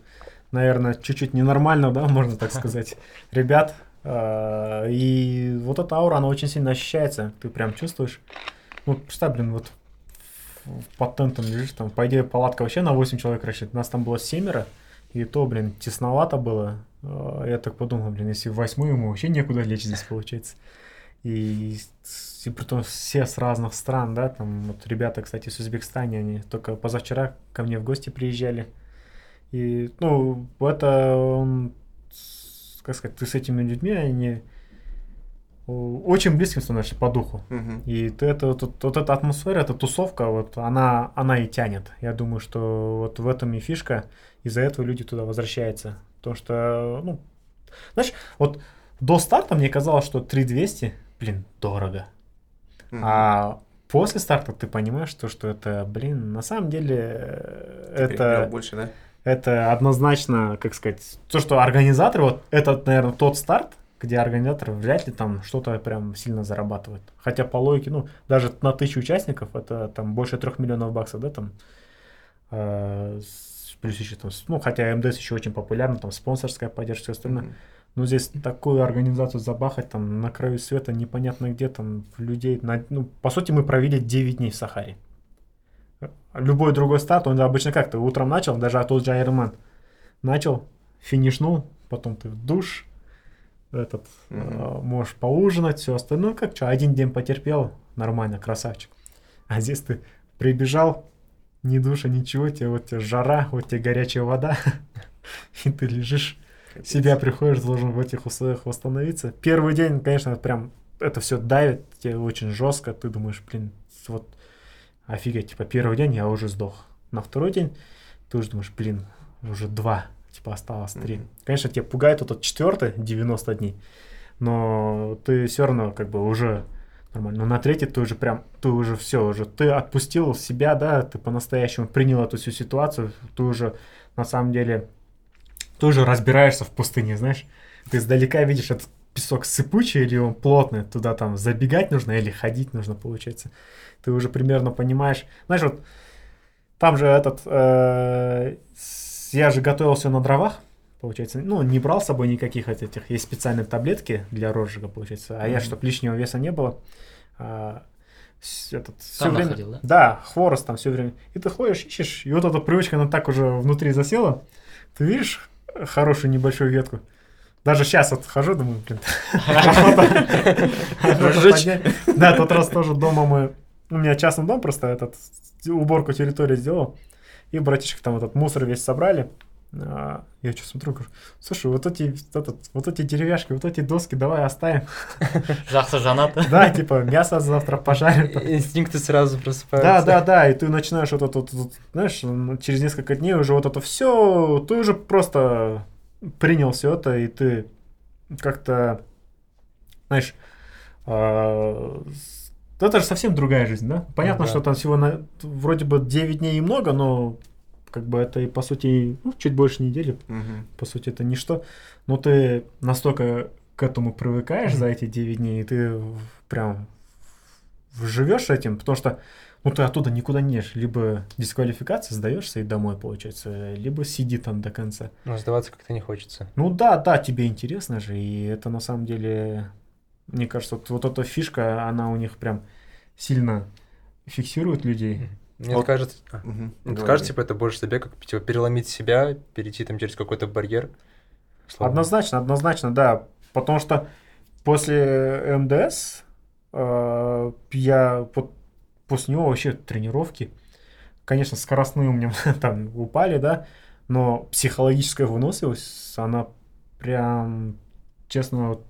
наверное, чуть-чуть ненормальных, да, можно так сказать, ребят. А, И вот эта аура, она очень сильно ощущается, ты прям чувствуешь. Ну, представь, блин, вот под тентом лежишь, там, по идее, палатка вообще на 8 человек рассчитана. Нас там было семеро, и то, блин, тесновато было. А, Я так подумал, блин, если в восьмую ему вообще некуда лечь здесь получается. И, и притом все с разных стран, да, там вот ребята, кстати, из Узбекистана, они только позавчера ко мне в гости приезжали. И, ну, это, он, как сказать, ты с этими людьми, они очень близким становишься по духу. Мгм. И ты это, вот, вот эта атмосфера, эта тусовка, вот она, она и тянет. Я думаю, что вот в этом и фишка, из-за этого люди туда возвращаются. Потому что, ну, знаешь, вот до старта мне казалось, что 3200, блин, дорого. Мгм. А после старта ты понимаешь, что, что это, блин, на самом деле э, Ты это, больше, да? это однозначно, как сказать, то, что организаторы, вот это, наверное, тот старт, где организаторы вряд ли там что-то прям сильно зарабатывают. Хотя по логике, ну, даже на тысячу участников это там больше трех миллионов баксов, да, там. э, плюс еще там, ну, хотя МДС еще очень популярна, там спонсорская поддержка, все остальное. Мгм. Ну, здесь такую организацию забахать, там, на краю света, непонятно где, там, людей, на- ну, по сути, мы провели 9 дней в Сахаре. Любой другой старт, он обычно как ты утром начал, даже тот же Ironman, начал, финишнул, потом ты в душ, этот, Мгм. э, можешь поужинать, все остальное, как что, один день потерпел, нормально, красавчик. А здесь ты прибежал, ни душа, ничего, тебе вот тебе жара, вот тебе горячая вода, и ты лежишь. Себя приходишь, должен в этих условиях восстановиться. Первый день, конечно, прям это все давит тебе очень жестко. Ты думаешь, блин, вот офигеть, типа первый день я уже сдох. На второй день ты уже думаешь, блин, уже два, типа осталось три. Мгм. Конечно, тебя пугает этот четвертый, 90 дней, но ты все равно как бы уже нормально. Но на третий ты уже прям, ты уже все, уже ты отпустил себя, да, ты по-настоящему принял эту всю ситуацию, ты уже на самом деле ты уже разбираешься в пустыне, знаешь. Ты издалека видишь этот песок сыпучий или он плотный, туда там забегать нужно или ходить нужно, получается. Ты уже примерно понимаешь. Знаешь, вот там же этот... э, я же готовился на дровах, получается. Ну, не брал с собой никаких от этих. Есть специальные таблетки для розжига, получается. А я, Мгм. чтобы лишнего веса не было, с- этот, все время... находил, да? Да, хворост там все время. И ты ходишь, ищешь, и вот эта привычка, она так уже внутри засела. Ты видишь хорошую небольшую ветку? Даже сейчас вот хожу, думаю, блин. Да, тот раз тоже дома мы... У меня частный дом просто этот уборку территории сделал. И братишек там этот мусор весь собрали. А, я что смотрю, говорю, слушай, вот эти, этот, вот эти деревяшки, вот эти доски давай оставим. Жақсы жанат. Да, типа, мясо завтра пожарим. Инстинкты сразу Да, просыпаются. да, да, и ты начинаешь вот это, знаешь, через несколько дней уже вот это все, ты уже просто принял все это, и ты как-то, знаешь, а, это же совсем другая жизнь, да? Понятно, да. что там всего на, вроде бы 9 дней и много, но как бы это и по сути ну, чуть больше недели, Мгм. по сути это ничто, но ты настолько к этому привыкаешь за эти 9 дней, и ты прям живешь этим, потому что ну ты оттуда никуда не ешь, либо дисквалификация, сдаешься и домой, получается, либо сиди там до конца. Но сдаваться как-то не хочется. Ну да, да, тебе интересно же, и это на самом деле, мне кажется, вот, вот эта фишка, она у них прям сильно фиксирует людей. Мне Вот. кажется, а, Мгм. мне кажется, типа, это больше себе как типа, переломить себя, перейти там через какой-то барьер. Словно. Однозначно, однозначно, да. Потому что после МДС э, я вот после него вообще тренировки, конечно, скоростные у меня там упали, да, но психологическая выносливость, она прям, честно, вот,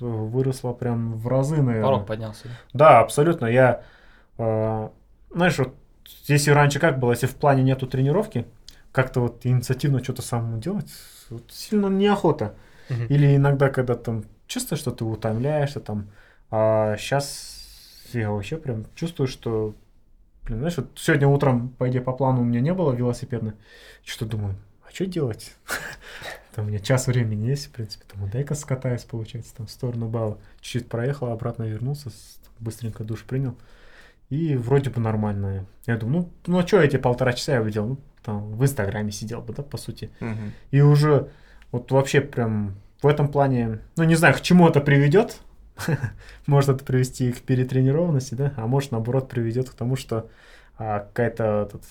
выросла прям в разы, наверное. Порог поднялся. да? Да, абсолютно. Я, э, знаешь, вот если раньше как было, если в плане нету тренировки, как-то вот инициативно что-то самому делать, вот сильно неохота. Мгм. Или иногда, когда там чувствуешь, что ты утомляешься там, а сейчас я вообще прям чувствую, что, блин, знаешь, вот сегодня утром, по идее, по плану у меня не было велосипедной, что думаю, а что делать? Там у меня час времени есть, в принципе, там дай-ка скатаюсь, получается, там в сторону Бала. Чуть-чуть проехал, обратно вернулся, быстренько душ принял. И вроде бы нормально. Я думаю, ну, ну что эти полтора часа я бы делал? Ну, там в Инстаграме сидел бы, да, по сути. Мгм. И уже вот вообще прям в этом плане, ну не знаю, к чему это приведет. может это привести к перетренированности, да, а может наоборот приведет к тому, что а, какая-то, этот,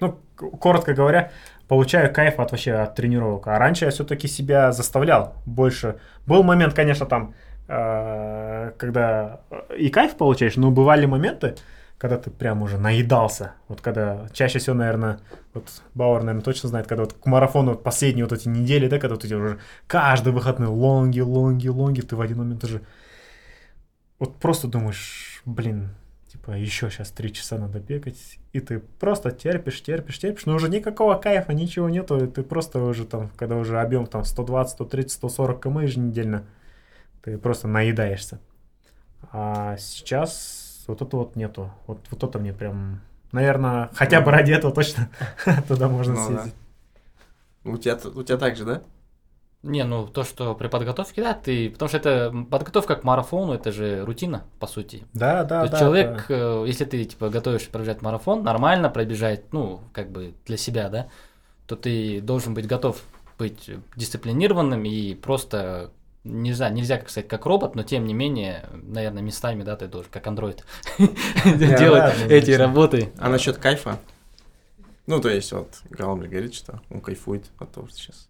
ну, коротко говоря, получаю кайф от вообще от тренировок. А раньше я все-таки себя заставлял больше. Был момент, конечно, там, когда и кайф получаешь, но бывали моменты, когда ты прям уже наедался. Вот когда чаще всего, наверное, вот Бауэр, наверное, точно знает, когда вот к марафону вот последние вот эти недели, да, когда вот эти уже каждый выходный лонги, лонги, лонги, ты в один момент уже вот просто думаешь, блин, типа еще сейчас три часа надо бегать, и ты просто терпишь, терпишь, терпишь, но уже никакого кайфа, ничего нету, и ты просто уже там, когда уже объем там 120, 130, 140 км еженедельно, ты просто наедаешься. А сейчас вот это вот нету. Вот, вот это мне прям, наверное, хотя бы ради этого точно туда можно Ну да. съездить. У тебя, у тебя так же, да? Не, ну то, что при подготовке, да, ты. Потому что это подготовка к марафону, это же рутина, по сути. Да, да, То есть да. человек, да. э, если ты типа готовишь пробежать марафон, нормально пробежать, ну, как бы для себя, да, то ты должен быть готов быть дисциплинированным и просто нельзя, нельзя, как сказать, как робот, но тем не менее, наверное, местами, да, ты должен, как андроид, делать эти работы. А насчет кайфа? Ну, то есть, вот, Галамбри говорит, что он кайфует от того, что сейчас.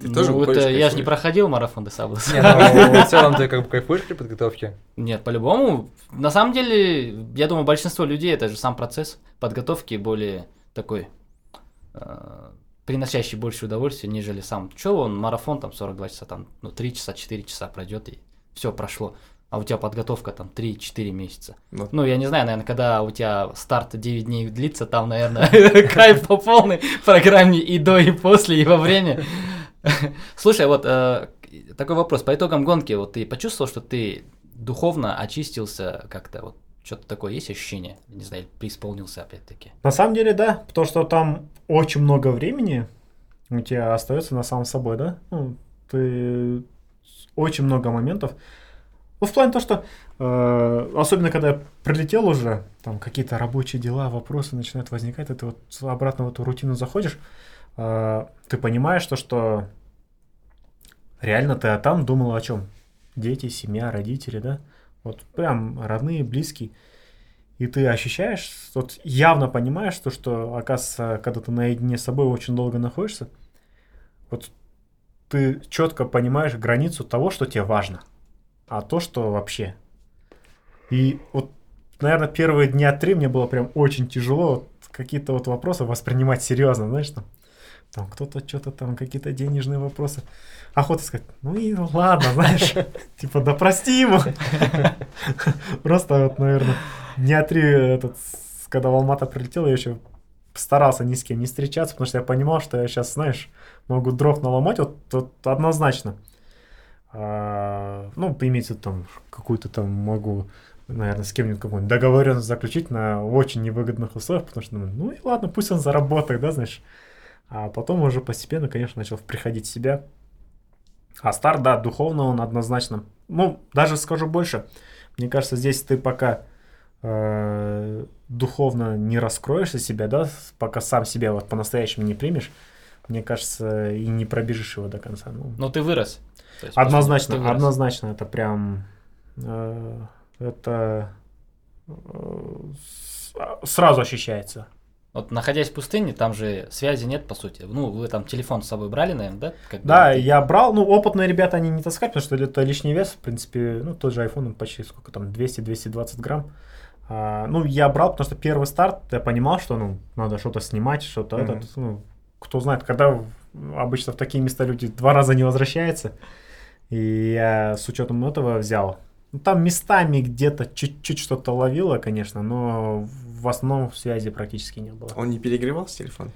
Ты Ну, тоже выходишь, это я же не проходил марафон до Саблоса. Не, ну, в целом ты как бы кайфуешь при подготовке? Нет, по-любому. На самом деле, я думаю, большинство людей это же сам процесс подготовки более такой э, приносящий больше удовольствия, нежели сам. Че он марафон там 42 часа, там, ну, 3 часа, 4 часа пройдет и все прошло. А у тебя подготовка там 3-4 месяца. Ну, Ну, я не знаю, наверное, когда у тебя старт 9 дней длится, там, наверное, кайф по полной программе и до, и после, и во время. Слушай, вот э, такой вопрос. По итогам гонки, вот ты почувствовал, что ты духовно очистился как-то? Вот что-то такое есть ощущение? Не знаю, преисполнился опять-таки. На самом деле, да, потому что там очень много времени у тебя остается на самом собой, да? Ну, ты очень много моментов. Ну, в плане того, что э, особенно когда я прилетел уже, там какие-то рабочие дела, вопросы начинают возникать, и ты вот обратно в эту рутину заходишь, э, ты понимаешь то, что реально ты а там думал о чем? Дети, семья, родители, да? Вот прям родные, близкие. И ты ощущаешь, вот явно понимаешь, то, что, оказывается, когда ты наедине с собой очень долго находишься, вот ты четко понимаешь границу того, что тебе важно, а то, что вообще. И вот, наверное, первые дня три мне было прям очень тяжело вот какие-то вот вопросы воспринимать серьезно, знаешь, там. там кто-то что-то там, какие-то денежные вопросы. Охота сказать, ну и ладно, знаешь, типа, да прости ему. Просто вот, наверное, дня три этот, когда в Алмата прилетел, я еще старался ни с кем не встречаться, потому что я понимал, что я сейчас, знаешь, могу дров наломать, вот, вот однозначно. А, ну, имеется там какую-то там могу, наверное, с кем-нибудь какую-нибудь договоренность заключить на очень невыгодных условиях, потому что, ну и ладно, пусть он заработает, да, знаешь. А потом уже постепенно, конечно, начал приходить в себя. А старт, да, духовно он однозначно. Ну, даже скажу больше. Мне кажется, здесь ты пока э, духовно не раскроешься себя, да, пока сам себя вот по-настоящему не примешь, мне кажется, и не пробежишь его до конца. Ну, Ну, ты вырос. Есть, однозначно, ты вырос. однозначно, это прям, э, это э, а, сразу ощущается. Вот находясь в пустыне, там же связи нет, по сути. Ну, вы там телефон с собой брали, наверное, да? Как бы Да, ты- я брал, ну, опытные ребята, они не таскают, потому что это лишний вес, в принципе, ну, тот же iPhone, он почти сколько там, 200-220 грамм. А, ну, я брал, потому что первый старт, я понимал, что, ну, надо что-то снимать, что-то Мгм. этот, ну, кто знает, когда обычно в такие места люди два раза не возвращаются, и я с учетом этого взял. Ну, там местами где-то чуть-чуть что-то ловило, конечно, но в основном связи практически не было. Он не перегревался телефон?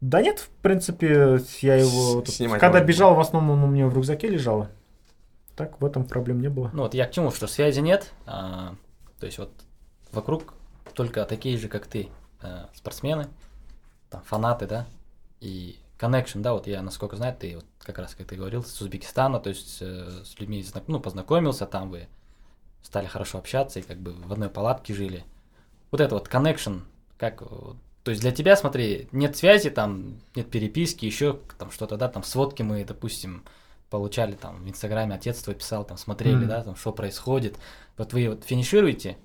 Да нет, в принципе, я его... С- тут- снимать когда можно. бежал, в основном он у меня в рюкзаке лежало. Так, в этом проблем не было. Ну, вот я к чему, что связи нет. а, то есть вот вокруг только такие же, как ты, э, спортсмены, там, фанаты, да, и connection, да, вот я, насколько знаю, ты вот как раз, как ты говорил, с Узбекистана, то есть э, с людьми, ну, познакомился, там вы стали хорошо общаться и как бы в одной палатке жили. Вот это вот connection, как, то есть для тебя, смотри, нет связи, там, нет переписки, еще там что-то, да, там сводки мы, допустим, получали там в Инстаграме, отец твой писал, там смотрели, Мгм. да, там что происходит. Вот вы вот финишируете,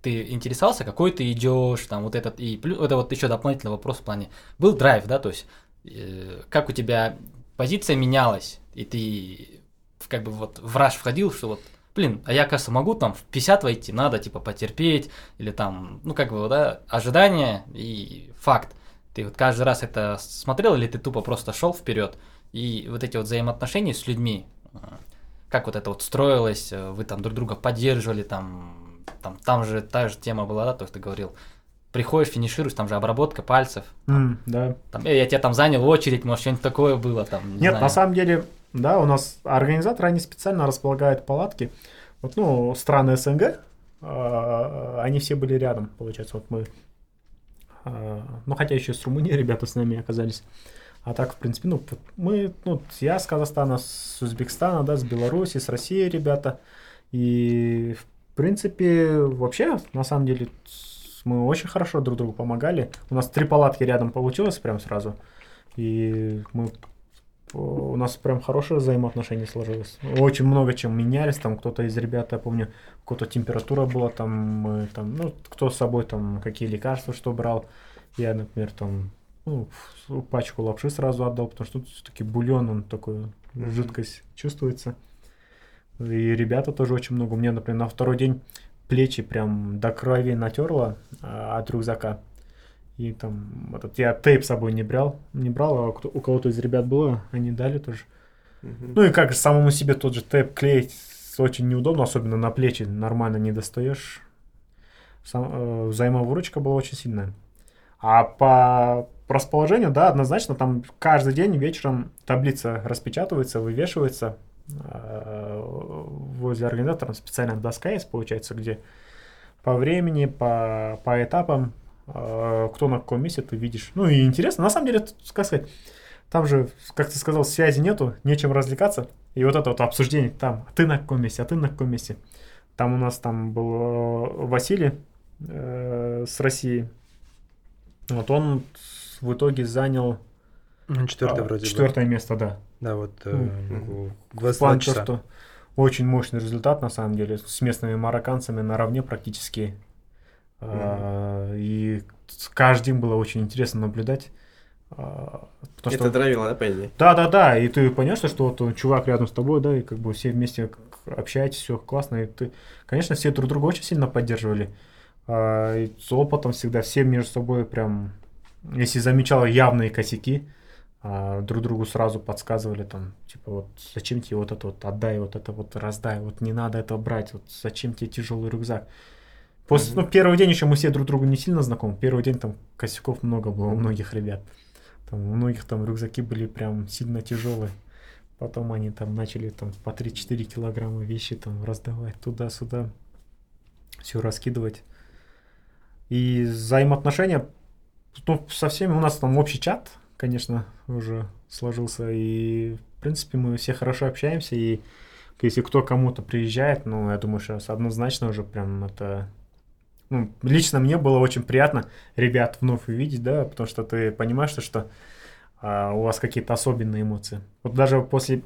ты интересовался, какой ты идешь, там вот этот, и плюс, это вот еще дополнительный вопрос в плане, был драйв, да, то есть э, как у тебя позиция менялась, и ты как бы вот в раш входил, что вот, блин, а я, кажется, могу там в 50 войти, надо типа потерпеть, или там, ну как бы, да, ожидание и факт. Ты вот каждый раз это смотрел, или ты тупо просто шел вперед, и вот эти вот взаимоотношения с людьми, э, как вот это вот строилось, э, вы там друг друга поддерживали, там, там, там же та же тема была, да, то, что ты говорил, приходишь, финишируешь, там же обработка пальцев, М, да. там, «Э, я тебя там занял очередь, может, что-нибудь такое было там, не Нет, знаю. на самом деле, да, у нас организаторы, они специально располагают палатки. Вот, ну, страны СНГ, а, они все были рядом, получается. Вот мы, а, ну, хотя еще с Румынии ребята с нами оказались. А так, в принципе, ну, мы, ну, я с Казахстана, с Узбекистана, да, с Беларуси, с России ребята. И, в принципе, вообще, на самом деле, мы очень хорошо друг другу помогали. У нас три палатки рядом получилось прям сразу. И мы у нас прям хорошее взаимоотношение сложилось. Очень много чем менялись, там кто-то из ребят, я помню, кого-то температура была, там, мы, там, ну, кто с собой, там, какие лекарства, что брал. Я, например, там, ну, пачку лапши сразу отдал, потому что тут все-таки бульон, он такой, Мгм. жидкость чувствуется. И ребята тоже очень много. У меня, например, на второй день плечи прям до крови натерло а, от рюкзака. И там этот, я тейп с собой не брал, не брал, а кто- у кого-то из ребят было, они дали тоже. Мгм. Ну и как самому себе тот же тейп клеить очень неудобно, особенно на плечи нормально не достаешь. Сам, э, взаимовыручка была очень сильная. А по расположению, да, однозначно, там каждый день вечером таблица распечатывается, вывешивается. Э, Возле организатора специальная доска есть, получается, где по времени, по, по этапам, кто на каком месте ты видишь. Ну и интересно, на самом деле, как сказать, там же, как ты сказал, связи нету, нечем развлекаться. И вот это вот обсуждение, там, а ты на каком месте, а ты на каком месте. Там у нас там был э, Василий э, с России. Вот он в итоге занял Ну, четвертое а, вроде бы. четвертое место, да. Да, вот э, Мгм. в В 22 плане то, часа. что очень мощный результат, на самом деле, с местными марокканцами наравне практически. А, И с каждым было очень интересно наблюдать. а, Потому Это что... драйвило, да, по идее? Да, да, да, и ты понимаешь, что вот он, чувак рядом с тобой, да, и как бы все вместе общаетесь, все классно, и ты, конечно, все друг друга очень сильно поддерживали. А, и с опытом всегда все между собой прям если замечал явные косяки, друг другу сразу подсказывали там, типа, вот зачем тебе вот это вот отдай, вот это вот раздай, вот не надо это брать, вот зачем тебе тяжелый рюкзак. После, ну, первый день еще мы все друг другу не сильно знакомы. Первый день там косяков много было у многих ребят. Там, у многих там рюкзаки были прям сильно тяжелые. Потом они там начали там по 3-4 килограмма вещи там раздавать туда-сюда. Все раскидывать. И взаимоотношения, ну, со всеми у нас там общий чат, конечно, уже сложился. И, в принципе, мы все хорошо общаемся. И если кто кому-то приезжает, ну, я думаю, сейчас однозначно уже прям это... Ну, лично мне было очень приятно ребят вновь увидеть, да, потому что ты понимаешь, что, что а, у вас какие-то особенные эмоции. Вот даже после...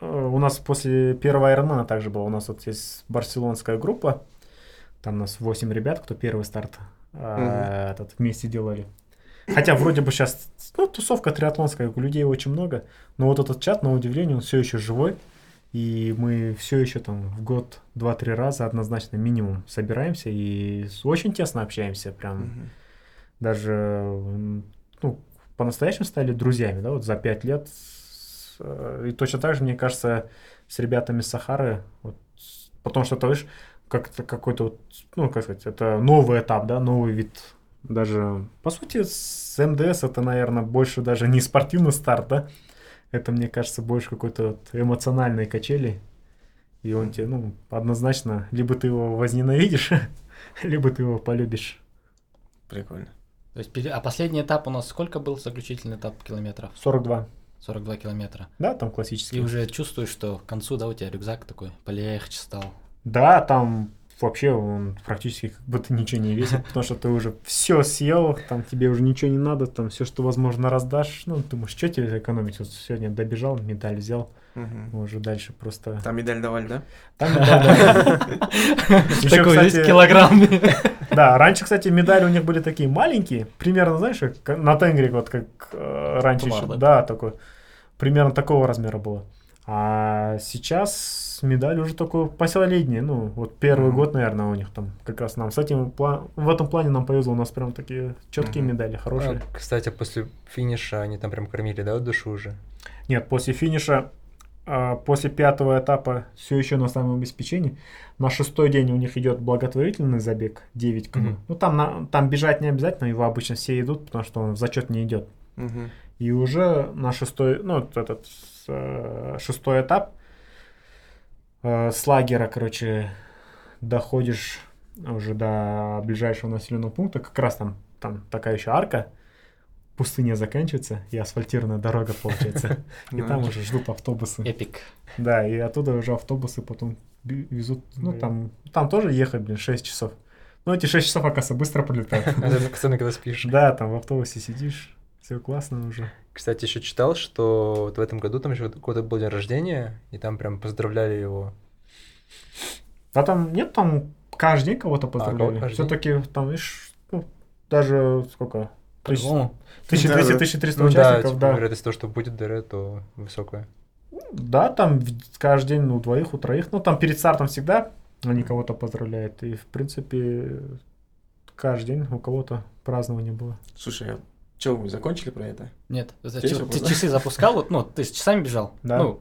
э, У нас после первого Ironman также было. У нас вот есть барселонская группа. Там у нас 8 ребят, кто первый старт а, этот, вместе делали. Хотя вроде бы сейчас, ну, тусовка триатлонская, у людей очень много, но вот этот чат, на удивление, он все еще живой, и мы все еще там в год два-три раза однозначно минимум собираемся и очень тесно общаемся, прям Мгм. даже, ну, по-настоящему стали друзьями, да, вот за пять лет. Э, И точно так же, мне кажется, с ребятами с Сахары, вот, потому что, ты видишь, как это какой-то, вот, ну, как сказать, это новый этап, да, новый вид. Даже, по сути, с МДС это, наверное, больше даже не спортивный старт, да, это, мне кажется, больше какой-то вот эмоциональной качели. И он тебе, ну, однозначно, либо ты его возненавидишь, либо ты его полюбишь. Прикольно. То есть, а последний этап у нас сколько был, заключительный этап километров? 42. 42 километра. Да, там И классический. уже чувствуешь, что к концу, да, у тебя рюкзак такой полегче стал. Да, там вообще он практически как будто ничего не весит, потому что ты уже все съел, там тебе уже ничего не надо, там все, что возможно, раздашь. Ну, думаешь, что тебе экономить? Вот сегодня добежал, медаль взял, Мгм. уже дальше просто... Там медаль давали, да? Там медаль, да. Ещё, Такой весь кстати, килограмм. Да, раньше, кстати, медали у них были такие маленькие, примерно, знаешь, на тенгре, вот как э, раньше еще. Да, такой. Примерно такого размера было. А сейчас медаль уже такой посолиднее. Ну, вот первый Мгм. год, наверное, у них там как раз нам с этим в этом плане нам повезло. У нас прям такие четкие Мгм. медали, хорошие. А, кстати, после финиша они там прям кормили, да, душу уже? Нет, после финиша, а, после пятого этапа все еще на самом обеспечении. На шестой день у них идет благотворительный забег 9 км. Мгм. Ну, там, на- там бежать не обязательно, его обычно все идут, потому что он в зачет не идет. Мгм. И уже на шестой, ну, этот э, шестой этап э, с лагеря, короче, доходишь уже до ближайшего населенного пункта. Как раз там, там такая еще арка, пустыня заканчивается, и асфальтированная дорога получается. И Ну, там уже ждут автобусы. Эпик. Да, и оттуда уже автобусы потом везут. Ну, там, там тоже ехать, блин, 6 часов. Ну, эти 6 часов, оказывается, быстро пролетают. Особенно, когда спишь. Да, там в автобусе сидишь, все классно уже. Кстати, еще читал, что вот в этом году там еще какой-то был день рождения, и там прям поздравляли его. А там нет, там каждый день кого-то поздравляли. каждый день? Все-таки там, видишь, ну, даже сколько? Тысяч- По-другому. 1200-1300 Ну да, участников, типа, да. вероятность того, что будет ДР, то высокая. Да, там каждый день ну, у двоих, у троих. Ну, там перед стартом всегда они кого-то поздравляют. И, в принципе, каждый день у кого-то празднование было. Слушай, что, вы закончили про это? Нет, вопрос, ты часы запускал, вот, ну, ты с часами бежал? Да. Ну,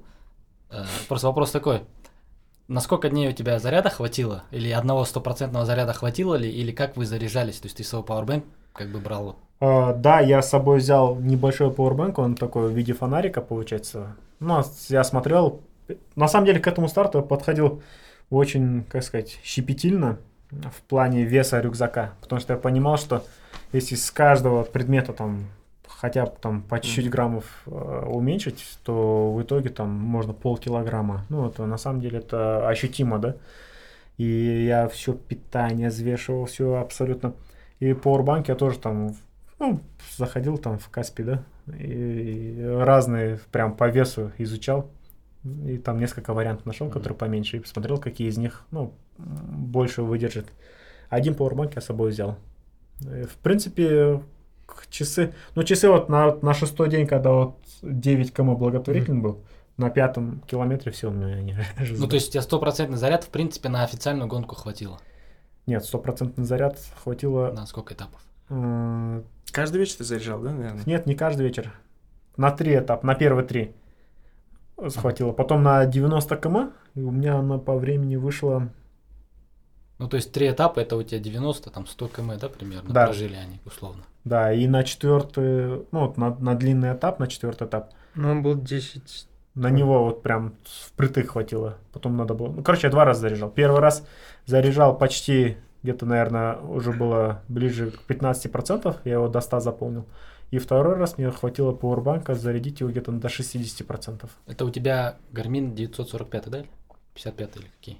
э, просто вопрос такой. На сколько дней у тебя заряда хватило? Или одного стопроцентного заряда хватило ли? Или как вы заряжались? То есть ты свой Powerbank как бы брал? вот? А, да, я с собой взял небольшой пауэрбанк, он такой в виде фонарика получается. Ну, а я смотрел, на самом деле к этому старту я подходил очень, как сказать, щепетильно в плане веса рюкзака, потому что я понимал, что если с каждого предмета там хотя бы там по чуть-чуть граммов э, уменьшить, то в итоге там можно полкилограмма. Ну, это на самом деле это ощутимо, да. И я все питание взвешивал, все абсолютно. И Powerbank я тоже там, ну, заходил там в Каспи, да, и, и разные прям по весу изучал. И там несколько вариантов нашел, Мгм. которые поменьше, и посмотрел, какие из них, ну, больше выдержит. Один Powerbank я с собой взял. И, В принципе, часы, ну, часы вот на, на шестой день, когда вот 9 км благотворительный был, на пятом километре все у меня не Ну, то есть у тебя стопроцентный заряд, в принципе, на официальную гонку хватило. Нет, стопроцентный заряд хватило На сколько этапов? Э, Каждый вечер ты заряжал, да, наверное? Нет, не каждый вечер. На три этапа, на первые три схватило. Потом на 90 км, и у меня она по времени вышла... Ну, то есть три этапа, это у тебя 90, там 100 км, да, примерно, Да. прожили они, условно. Да, и на четвертый, ну, вот на, на длинный этап, на четвертый этап, Ну, он был 10... на него вот прям впритык хватило. Потом надо было... Ну, короче, я два раза заряжал. Первый раз заряжал почти где-то, наверное, уже было ближе к 15%, я его до 100 заполнил. И второй раз мне хватило пауэрбанка зарядить его где-то до 60%. Это у тебя Garmin 945, да? или 55 или какие?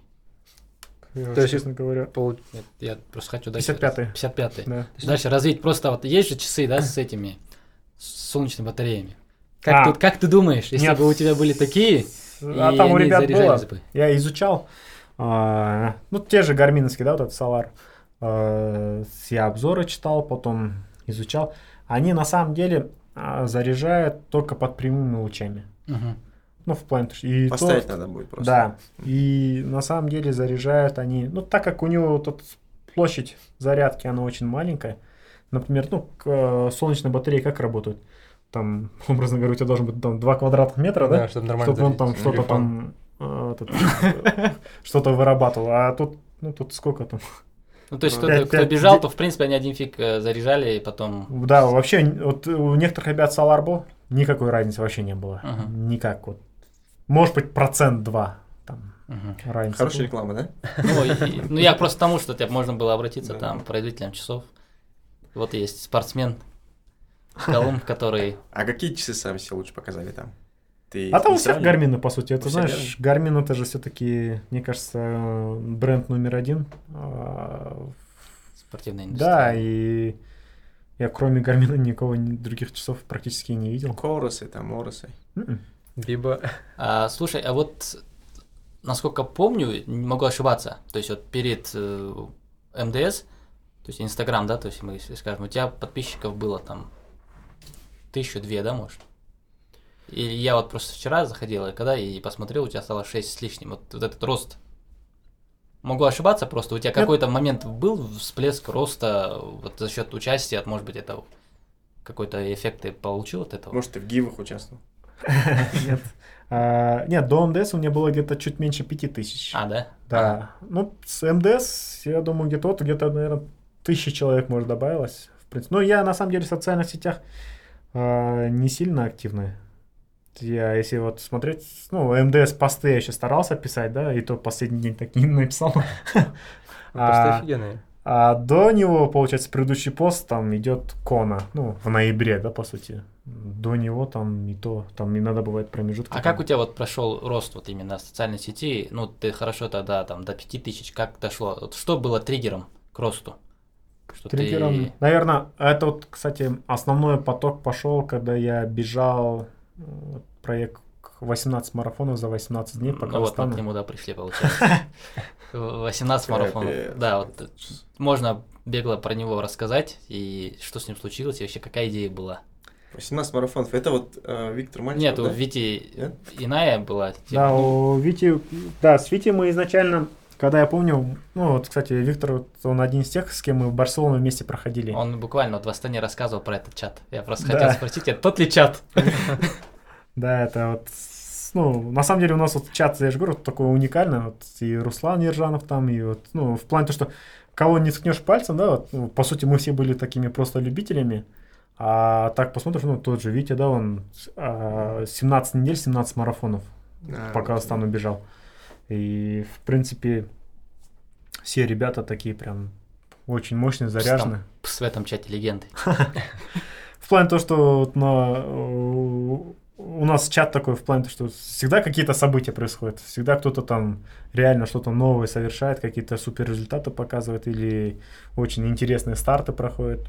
Я, То есть- честно говоря, Пол... Нет, Я просто хочу дальше... 55-й. 55 Да. Дальше развить. Просто вот есть же часы, да, с этими с солнечными батареями. Как, А. тут, как ты думаешь, если Нет. бы у тебя были такие, А и там у ребят было, бы? я изучал, а, ну, те же гарминовские, да, вот этот Solar, а, я обзоры читал, потом изучал. Они на самом деле а, заряжают только под прямыми лучами. Мгм. Ну, в плане... И Поставить надо будет просто. Да, и на самом деле заряжают они, ну, так как у него эта площадь зарядки, она очень маленькая, например, ну, к- э, солнечные батареи как работают? Там, образно говоря, у тебя должен быть там 2 квадратных метра, да? Да, чтобы нормально чтобы он там что-то там э, что-то вырабатывал. А тут, ну, тут сколько там? Ну, то есть, Ну, кто, бежал, то, в принципе, они один фиг э, заряжали, и потом... Да, вообще, вот у некоторых ребят Solar был, никакой разницы вообще не было. Никак вот. Может быть, процент два там Мгм. разница. Хорошая реклама, да? Ну, и- ну, я просто к тому, что тебе можно было обратиться Да. там к производителям часов. Вот есть спортсмен Колумб, который... А какие часы сами себе лучше показали там? Ты А там у всех? Гармины, по сути. Это знаешь, Гармин это же все-таки, мне кажется, бренд номер один. А, Спортивная индустрия. Да, и я кроме Гармина никого ни- других часов практически не видел. Коросы, там, Оросы. М-м. Биба. А, слушай, а вот насколько помню, не могу ошибаться, то есть вот перед э, МДС, то есть Инстаграм, да, то есть мы скажем, у тебя подписчиков было там тысячу две, да, может? И я вот просто вчера заходил, и когда и посмотрел, у тебя стало 6 с лишним, вот, вот этот рост. Могу ошибаться просто, у тебя Нет. какой-то момент был всплеск роста вот за счет участия, может быть, это какой-то эффект ты получил от этого? Может, ты в гивах участвовал? Нет. А, Нет, до МДС у меня было где-то чуть меньше пяти тысяч. А, да? Да. Ну, с МДС, я думаю, где-то вот, где-то, наверное, тысячи человек, может, добавилось. В принципе. Ну, я, на самом деле, в социальных сетях а, не сильно активный. Я, если вот смотреть, ну, МДС посты я еще старался писать, да, и то последний день так не написал. Посты А, офигенные. а до него, получается, предыдущий пост там идет Кона, ну, в ноябре, да, по сути. До него там и то, там иногда бывает промежутки. А как у тебя вот прошел рост вот именно в социальной сети? Ну, ты хорошо тогда там до 5000, как дошло? Вот что было триггером к росту? Что ты- Триггером, наверное, это вот, кстати, основной поток пошел, когда я бежал вот, проект 18 марафонов за 18 дней по Ну вот мы к нему, да, пришли, получается. 18 марафонов. Да, вот можно бегло про него рассказать, и что с ним случилось, и вообще какая идея была? 18 марафонов. Это вот э, Виктор Мальчиков, Нет, у да? Вити Нет? иная была. тема, Да, ну, у Вити, да, с Вити мы изначально, когда я помню, ну вот, кстати, Виктор, вот он один из тех, с кем мы в Барселону вместе проходили. Он буквально вот в Астане рассказывал про этот чат. Я просто Да. хотел спросить, это тот ли чат? Да, это вот, ну, на самом деле у нас вот чат, я же говорю, такой уникальный, вот и Руслан Ержанов там, и вот, ну, в плане то, что кого не ткнешь пальцем, да, вот, ну, по сути, мы все были такими просто любителями, а так посмотришь, ну, тот же Витя, да, он а, 17 недель, 17 марафонов А, по вот. Казахстану бежал. И, в принципе, все ребята такие прям очень мощные, заряженные. Пс, в этом чате легенды. В плане то, что вот на, у нас чат такой в плане то, что всегда какие-то события происходят, всегда кто-то там реально что-то новое совершает, какие-то супер результаты показывает или очень интересные старты проходят.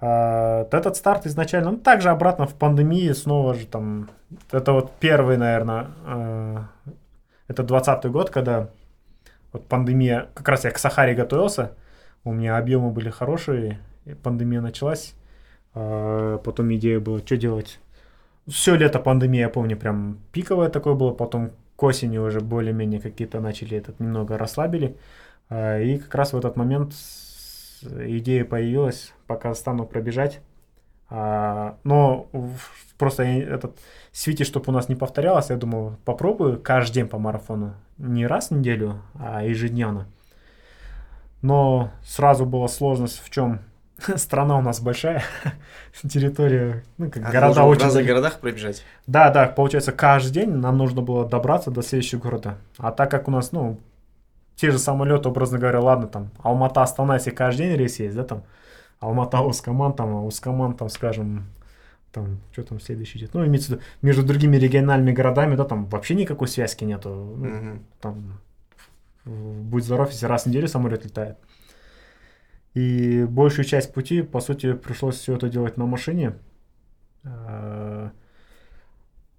А, этот старт изначально, ну также обратно в пандемии снова же там, это вот первый, наверное, э, это 20 год, когда вот пандемия, как раз я к Сахаре готовился, у меня объемы были хорошие, пандемия началась, а, потом идея была, что делать. Все лето пандемия, я помню, прям пиковое такое было, потом к осени уже более-менее какие-то начали этот немного расслабили. А, И как раз в этот момент идея появилась по Казахстану пробежать. А, но в- просто этот Свити, чтобы у нас не повторялось, я думал, попробую каждый день по марафону. Не раз в неделю, а ежедневно. Но сразу была сложность в чем? Страна у нас большая, территория, ну, как А города в очень... далеко. городах пробежать. Да, да, получается, каждый день нам нужно было добраться до следующего города. А так как у нас, ну, те же самолеты, образно говоря, ладно, там, Алмата, Астана, если каждый день рейс есть, да, там, Алмата, Ускаман, там, а Ускаман, там, скажем, там, что там следующий идет. Ну, имеется в виду, между другими региональными городами, да, там вообще никакой связки нету. Ну, Мгм. там, будь здоров, если раз в неделю самолет летает. И большую часть пути, по сути, пришлось все это делать на машине.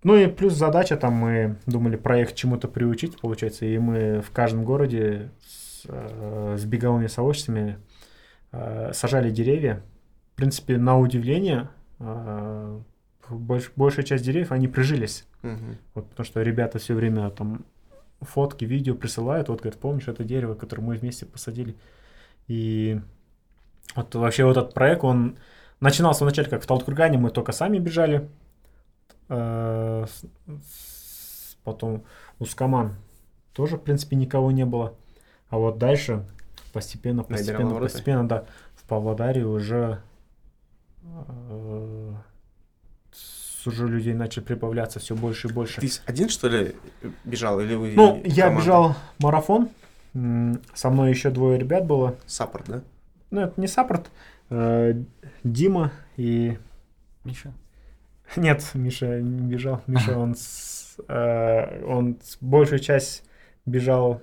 Ну и плюс задача, там мы думали проект чему-то приучить, получается, и мы в каждом городе с, э, с беговыми сообществами э, сажали деревья. В принципе, на удивление, э, больш- большая часть деревьев, они прижились. Мгм. Вот потому что ребята все время там фотки, видео присылают. Вот, говорят, помнишь это дерево, которое мы вместе посадили? И вот вообще вот этот проект, он начинался вначале как в Талткургане, мы только сами бежали. Э, с- с- Потом Ускаман тоже, в принципе, никого не было. А вот дальше постепенно, Набирал постепенно, постепенно, да, в Павлодаре уже э, уже людей начали прибавляться все больше и больше. Ты один, что ли, бежал? Или вы Ну, я команда? бежал марафон. Со мной еще двое ребят было. Саппорт, да? Ну, это не саппорт. э, Дима и... Миша? Нет, Миша не бежал. Миша, он, с- э, он с- большую часть бежал...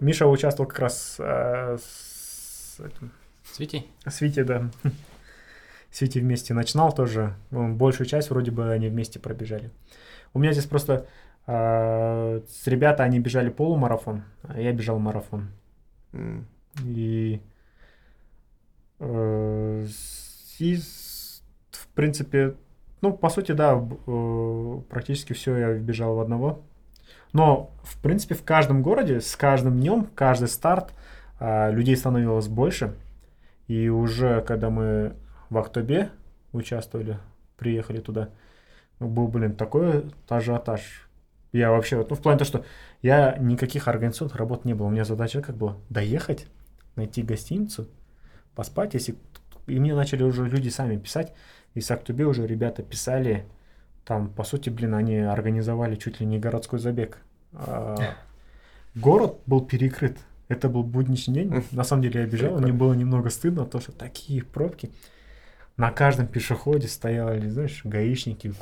Миша участвовал как раз э, с, этим, с Витей, да. С Витей вместе начинал тоже. Он большую часть вроде бы они вместе пробежали. У меня здесь просто э, с ребята, они бежали полумарафон, а я бежал марафон. М. И, э, и в принципе, ну, по сути, да, э, практически все я бежал в одного. Но, в принципе, в каждом городе, с каждым днем, каждый старт а, людей становилось больше. И уже, когда мы в Актобе участвовали, приехали туда, был, блин, такой ажиотаж. Я вообще, ну, в плане того, что я никаких организационных работ не было. У меня задача как была? Доехать, найти гостиницу, поспать, если... И мне начали уже люди сами писать. И с Актобе уже ребята писали, там, по сути, блин, они организовали чуть ли не городской забег. А, Город был перекрыт. Это был будничный день. На самом деле я бежал, мне было немного стыдно, то что такие пробки. На каждом пешеходе стояли, знаешь, гаишники.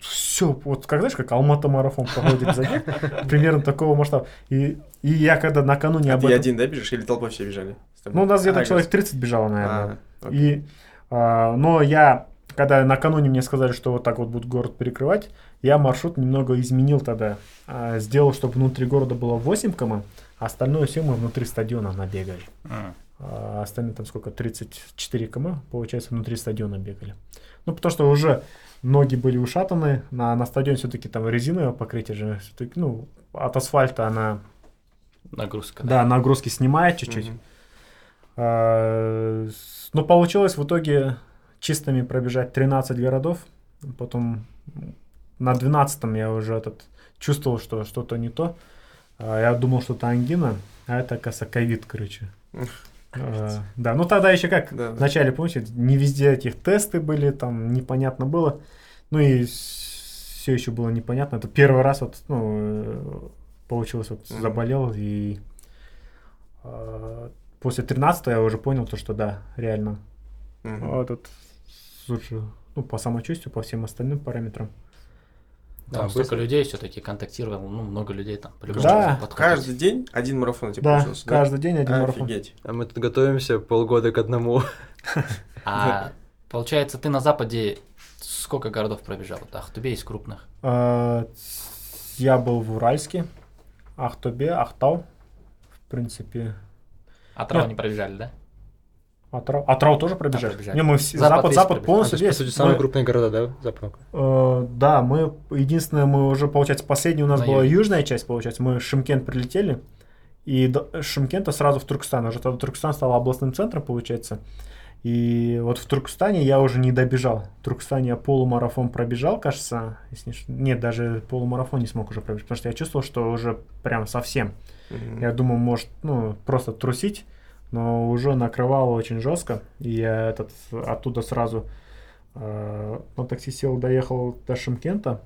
Все, вот как знаешь, как Алмата марафон проходит забег, примерно такого масштаба. И, и я когда накануне А об ты этом... один, да, бежишь? Или толпой все бежали? Ну, у нас где-то А, человек гос- 30 бежало, наверное. А, окей. И, а, но я, когда накануне мне сказали, что вот так вот будут город перекрывать, я маршрут немного изменил тогда. А, сделал, чтобы внутри города было 8 км, а остальное все мы внутри стадиона набегали. А остальные там сколько, 34 км, получается, внутри стадиона бегали. Ну, потому что уже ноги были ушатаны, на, на стадионе все-таки там резиновое покрытие же, всё-таки, ну, от асфальта она, Нагрузка. да, нагрузки снимает чуть-чуть. Мгм. А, с- Ну, получилось в итоге чистыми пробежать 13 городов. Потом на 12 я уже этот чувствовал, что что-то не то. А, Я думал, что это ангина, а это, оказывается, ковид, короче. А, Да, ну тогда еще как, Да, вначале, помните, не везде этих тесты были, там непонятно было. Ну и все еще было непонятно. Это первый раз вот, ну, э, получилось, вот Мгм. заболел и а, после 13 я уже понял то, что да, реально. Мгм. Вот этот, слушай, ну, по самочувствию, по всем остальным параметрам. Там Да, столько людей все-таки контактировал, ну, много людей там. Да. подхватить. Каждый день один марафон у тебя Да, получился, каждый день один марафон. Офигеть. А мы тут готовимся полгода к одному. А получается, ты на Западе сколько городов пробежал? Ахтубе из крупных. А, Я был в Уральске, Ахтобе, Ахтау, в принципе. Атрау Нет. не пробежали, да? Атрау, Атрау тоже пробежали? пробежали. Не, мы все, Запад Запад, весь Запад. А, полностью то есть, весь. по сути, самые Мы- крупные города, да, Запад? Э, да, мы единственное, мы уже, получается, последний у нас На была юге. южная часть, получается, мы в Шимкент прилетели, и до Шымкента сразу в Туркестан. Уже тогда Туркестан стал областным центром, получается. И вот в Туркестане я уже не добежал. В Туркестане я полумарафон пробежал, кажется. Если не Нет, даже полумарафон не смог уже пробежать, потому что я чувствовал, что уже прям совсем. Мгм. Я думал, может, ну, просто трусить, но уже накрывало очень жестко. И я этот, оттуда сразу э, на такси сел, доехал до Шимкента.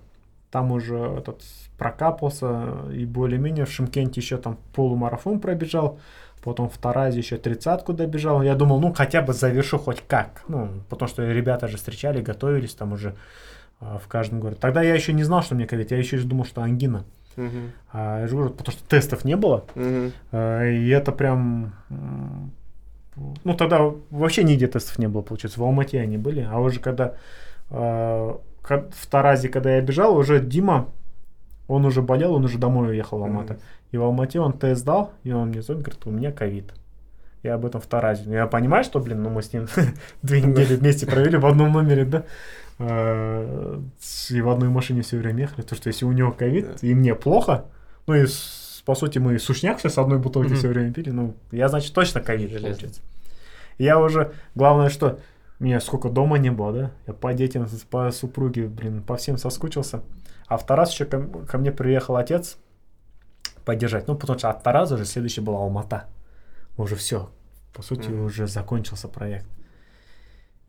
Там уже этот прокапался и более-менее в Шимкенте еще там полумарафон пробежал. Потом в Таразе еще тридцатку добежал. Я думал, ну, хотя бы завершу хоть как. Ну, потому что ребята же встречали, готовились там уже э, в каждом городе. Тогда я еще не знал, что мне ковид. Я еще думал, что ангина. Мгм. А, я же говорю, потому что тестов не было. Мгм. А, И это прям... Ну, тогда вообще нигде тестов не было, получается. В Алмате они были. А уже когда а, в Таразе, когда я бежал, уже Дима, он уже болел, он уже домой уехал в Алмату. Мгм. И в Алмате он тест дал, и он мне звонит, говорит, у меня ковид. Я об этом в Таразе. Я понимаю, что, блин, ну мы с ним две недели вместе провели в одном номере, да? С- И в одной машине все время ехали. То, что если у него ковид, Да. и мне плохо, ну и с- по сути мы сушняк все с одной бутылки Мгм. все время пили, ну я, значит, точно ковид, получается. Я уже, главное, что меня сколько дома не было, да? Я по детям, по супруге, блин, по всем соскучился. А в Тарас еще ко, ко мне приехал отец поддержать. Ну, потому что от Тараза уже следующий была Алмата. Уже все. По сути, Мгм. уже закончился проект.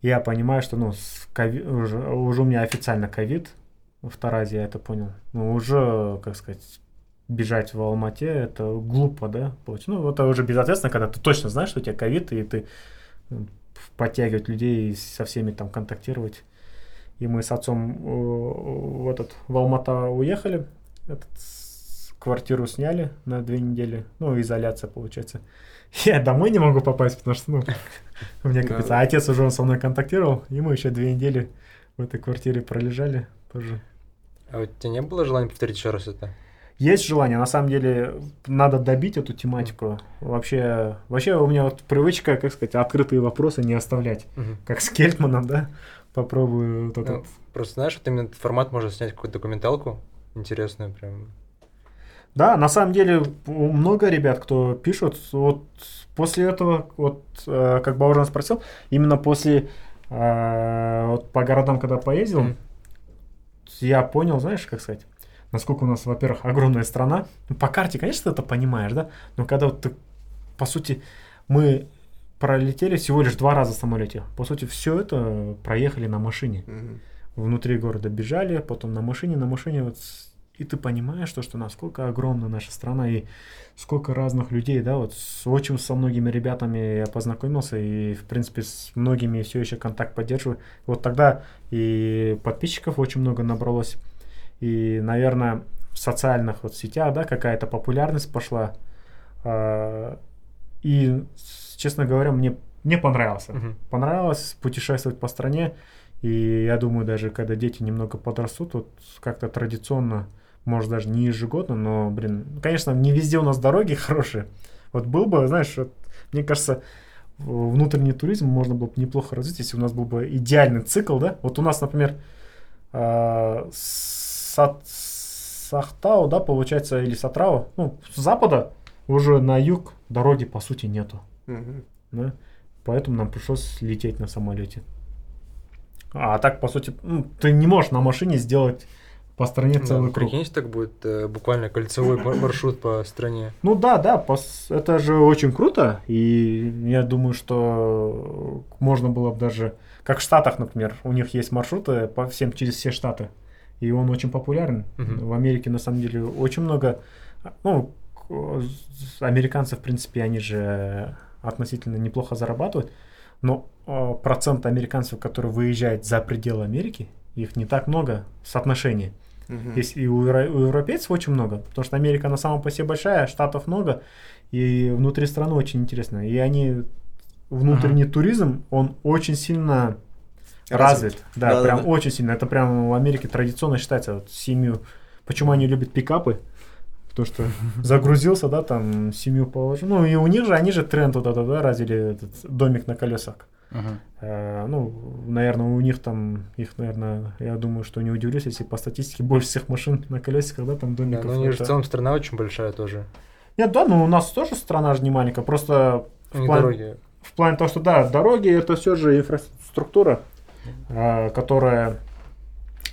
Я понимаю, что, ну, с кови- уже, уже у меня официально ковид в Таразе, я это понял. Ну, уже, как сказать, бежать в Алмате, это глупо, да? получается. Ну, это уже безответственно, когда ты точно знаешь, что у тебя ковид, и ты подтягивать людей и со всеми там контактировать. И мы с отцом э, в этот в Алмата уехали, этот, квартиру сняли на две недели, ну изоляция получается. Я домой не могу попасть, потому что ну у меня капец. Да. А отец уже со мной контактировал, и мы еще две недели в этой квартире пролежали тоже. А у тебя не было желания повторить еще раз это? Есть желание, на самом деле надо добить эту тематику. Вообще, вообще у меня вот привычка, как сказать, открытые вопросы не оставлять. Мгм. Как с Кельтманом, да? Попробую вот этот. Ну, Просто знаешь, вот именно этот формат можно снять какую-то документалку интересную прям. Да, на самом деле много ребят, кто пишут, вот после этого, вот э, как Бауэржан спросил, именно после, э, вот по городам, когда поездил, Мгм. я понял, знаешь, как сказать, насколько у нас, во-первых, огромная страна. Ну, по карте, конечно, ты это понимаешь, да? Но когда вот ты, по сути, мы пролетели всего лишь два раза в самолете. По сути, все это проехали на машине. Мгм. Внутри города бежали, потом на машине, на машине вот и ты понимаешь то, что насколько огромна наша страна и сколько разных людей, да, вот с очень со многими ребятами я познакомился и, в принципе, с многими все еще контакт поддерживаю. Вот тогда и подписчиков очень много набралось, и, наверное, в социальных вот сетях, да, какая-то популярность пошла. А, И, честно говоря, мне, мне понравилось. Мгм. Понравилось путешествовать по стране. И я думаю, даже когда дети немного подрастут, вот как-то традиционно, может даже не ежегодно, но, блин, конечно, не везде у нас дороги хорошие. Вот был бы, знаешь, вот, мне кажется, внутренний туризм можно было бы неплохо развить, если у нас был бы идеальный цикл, да? Вот у нас, например, Са- Сахтау, да, получается, или Сатрау, ну, с запада уже на юг дороги, по сути, нету Мгм. да, поэтому нам пришлось лететь на самолете. А так, по сути, ну, ты не можешь на машине сделать по стране Да, целый круг. Прикинь, если так будет э, буквально кольцевой мар- маршрут по стране. Ну да, да, пос- это же очень круто, и я думаю, что можно было бы даже, как в Штатах, например, у них есть маршруты по всем через все штаты, и он очень популярен. Мгм. В Америке на самом деле очень много, ну, американцы, в принципе, они же относительно неплохо зарабатывают, но э, процент американцев, которые выезжают за пределы Америки, их не так много в соотношении. Мгм. Есть и у, евро- у европейцев очень много, потому что Америка на самом по себе большая, штатов много, и внутри страны очень интересно. И они внутренний туризм, он очень сильно развит. Развит. Да, Да-да-да. прям очень сильно. Это прям в Америке традиционно считается вот, семью. Почему они любят пикапы? Потому что загрузился, да, там семью положил. Ну и у них же, они же тренд вот этот, да, развили этот домик на колесах. Э, ну, наверное, у них там, их, наверное, я думаю, что не удивлюсь, если по статистике больше всех машин на колесиках, да, там Да, домиков. ну, у них же в это- целом страна очень большая тоже. Нет, да, ну у нас тоже страна же не маленькая, просто в Не плане- дороги. в плане того, что да, дороги это все же инфраструктура, а, которая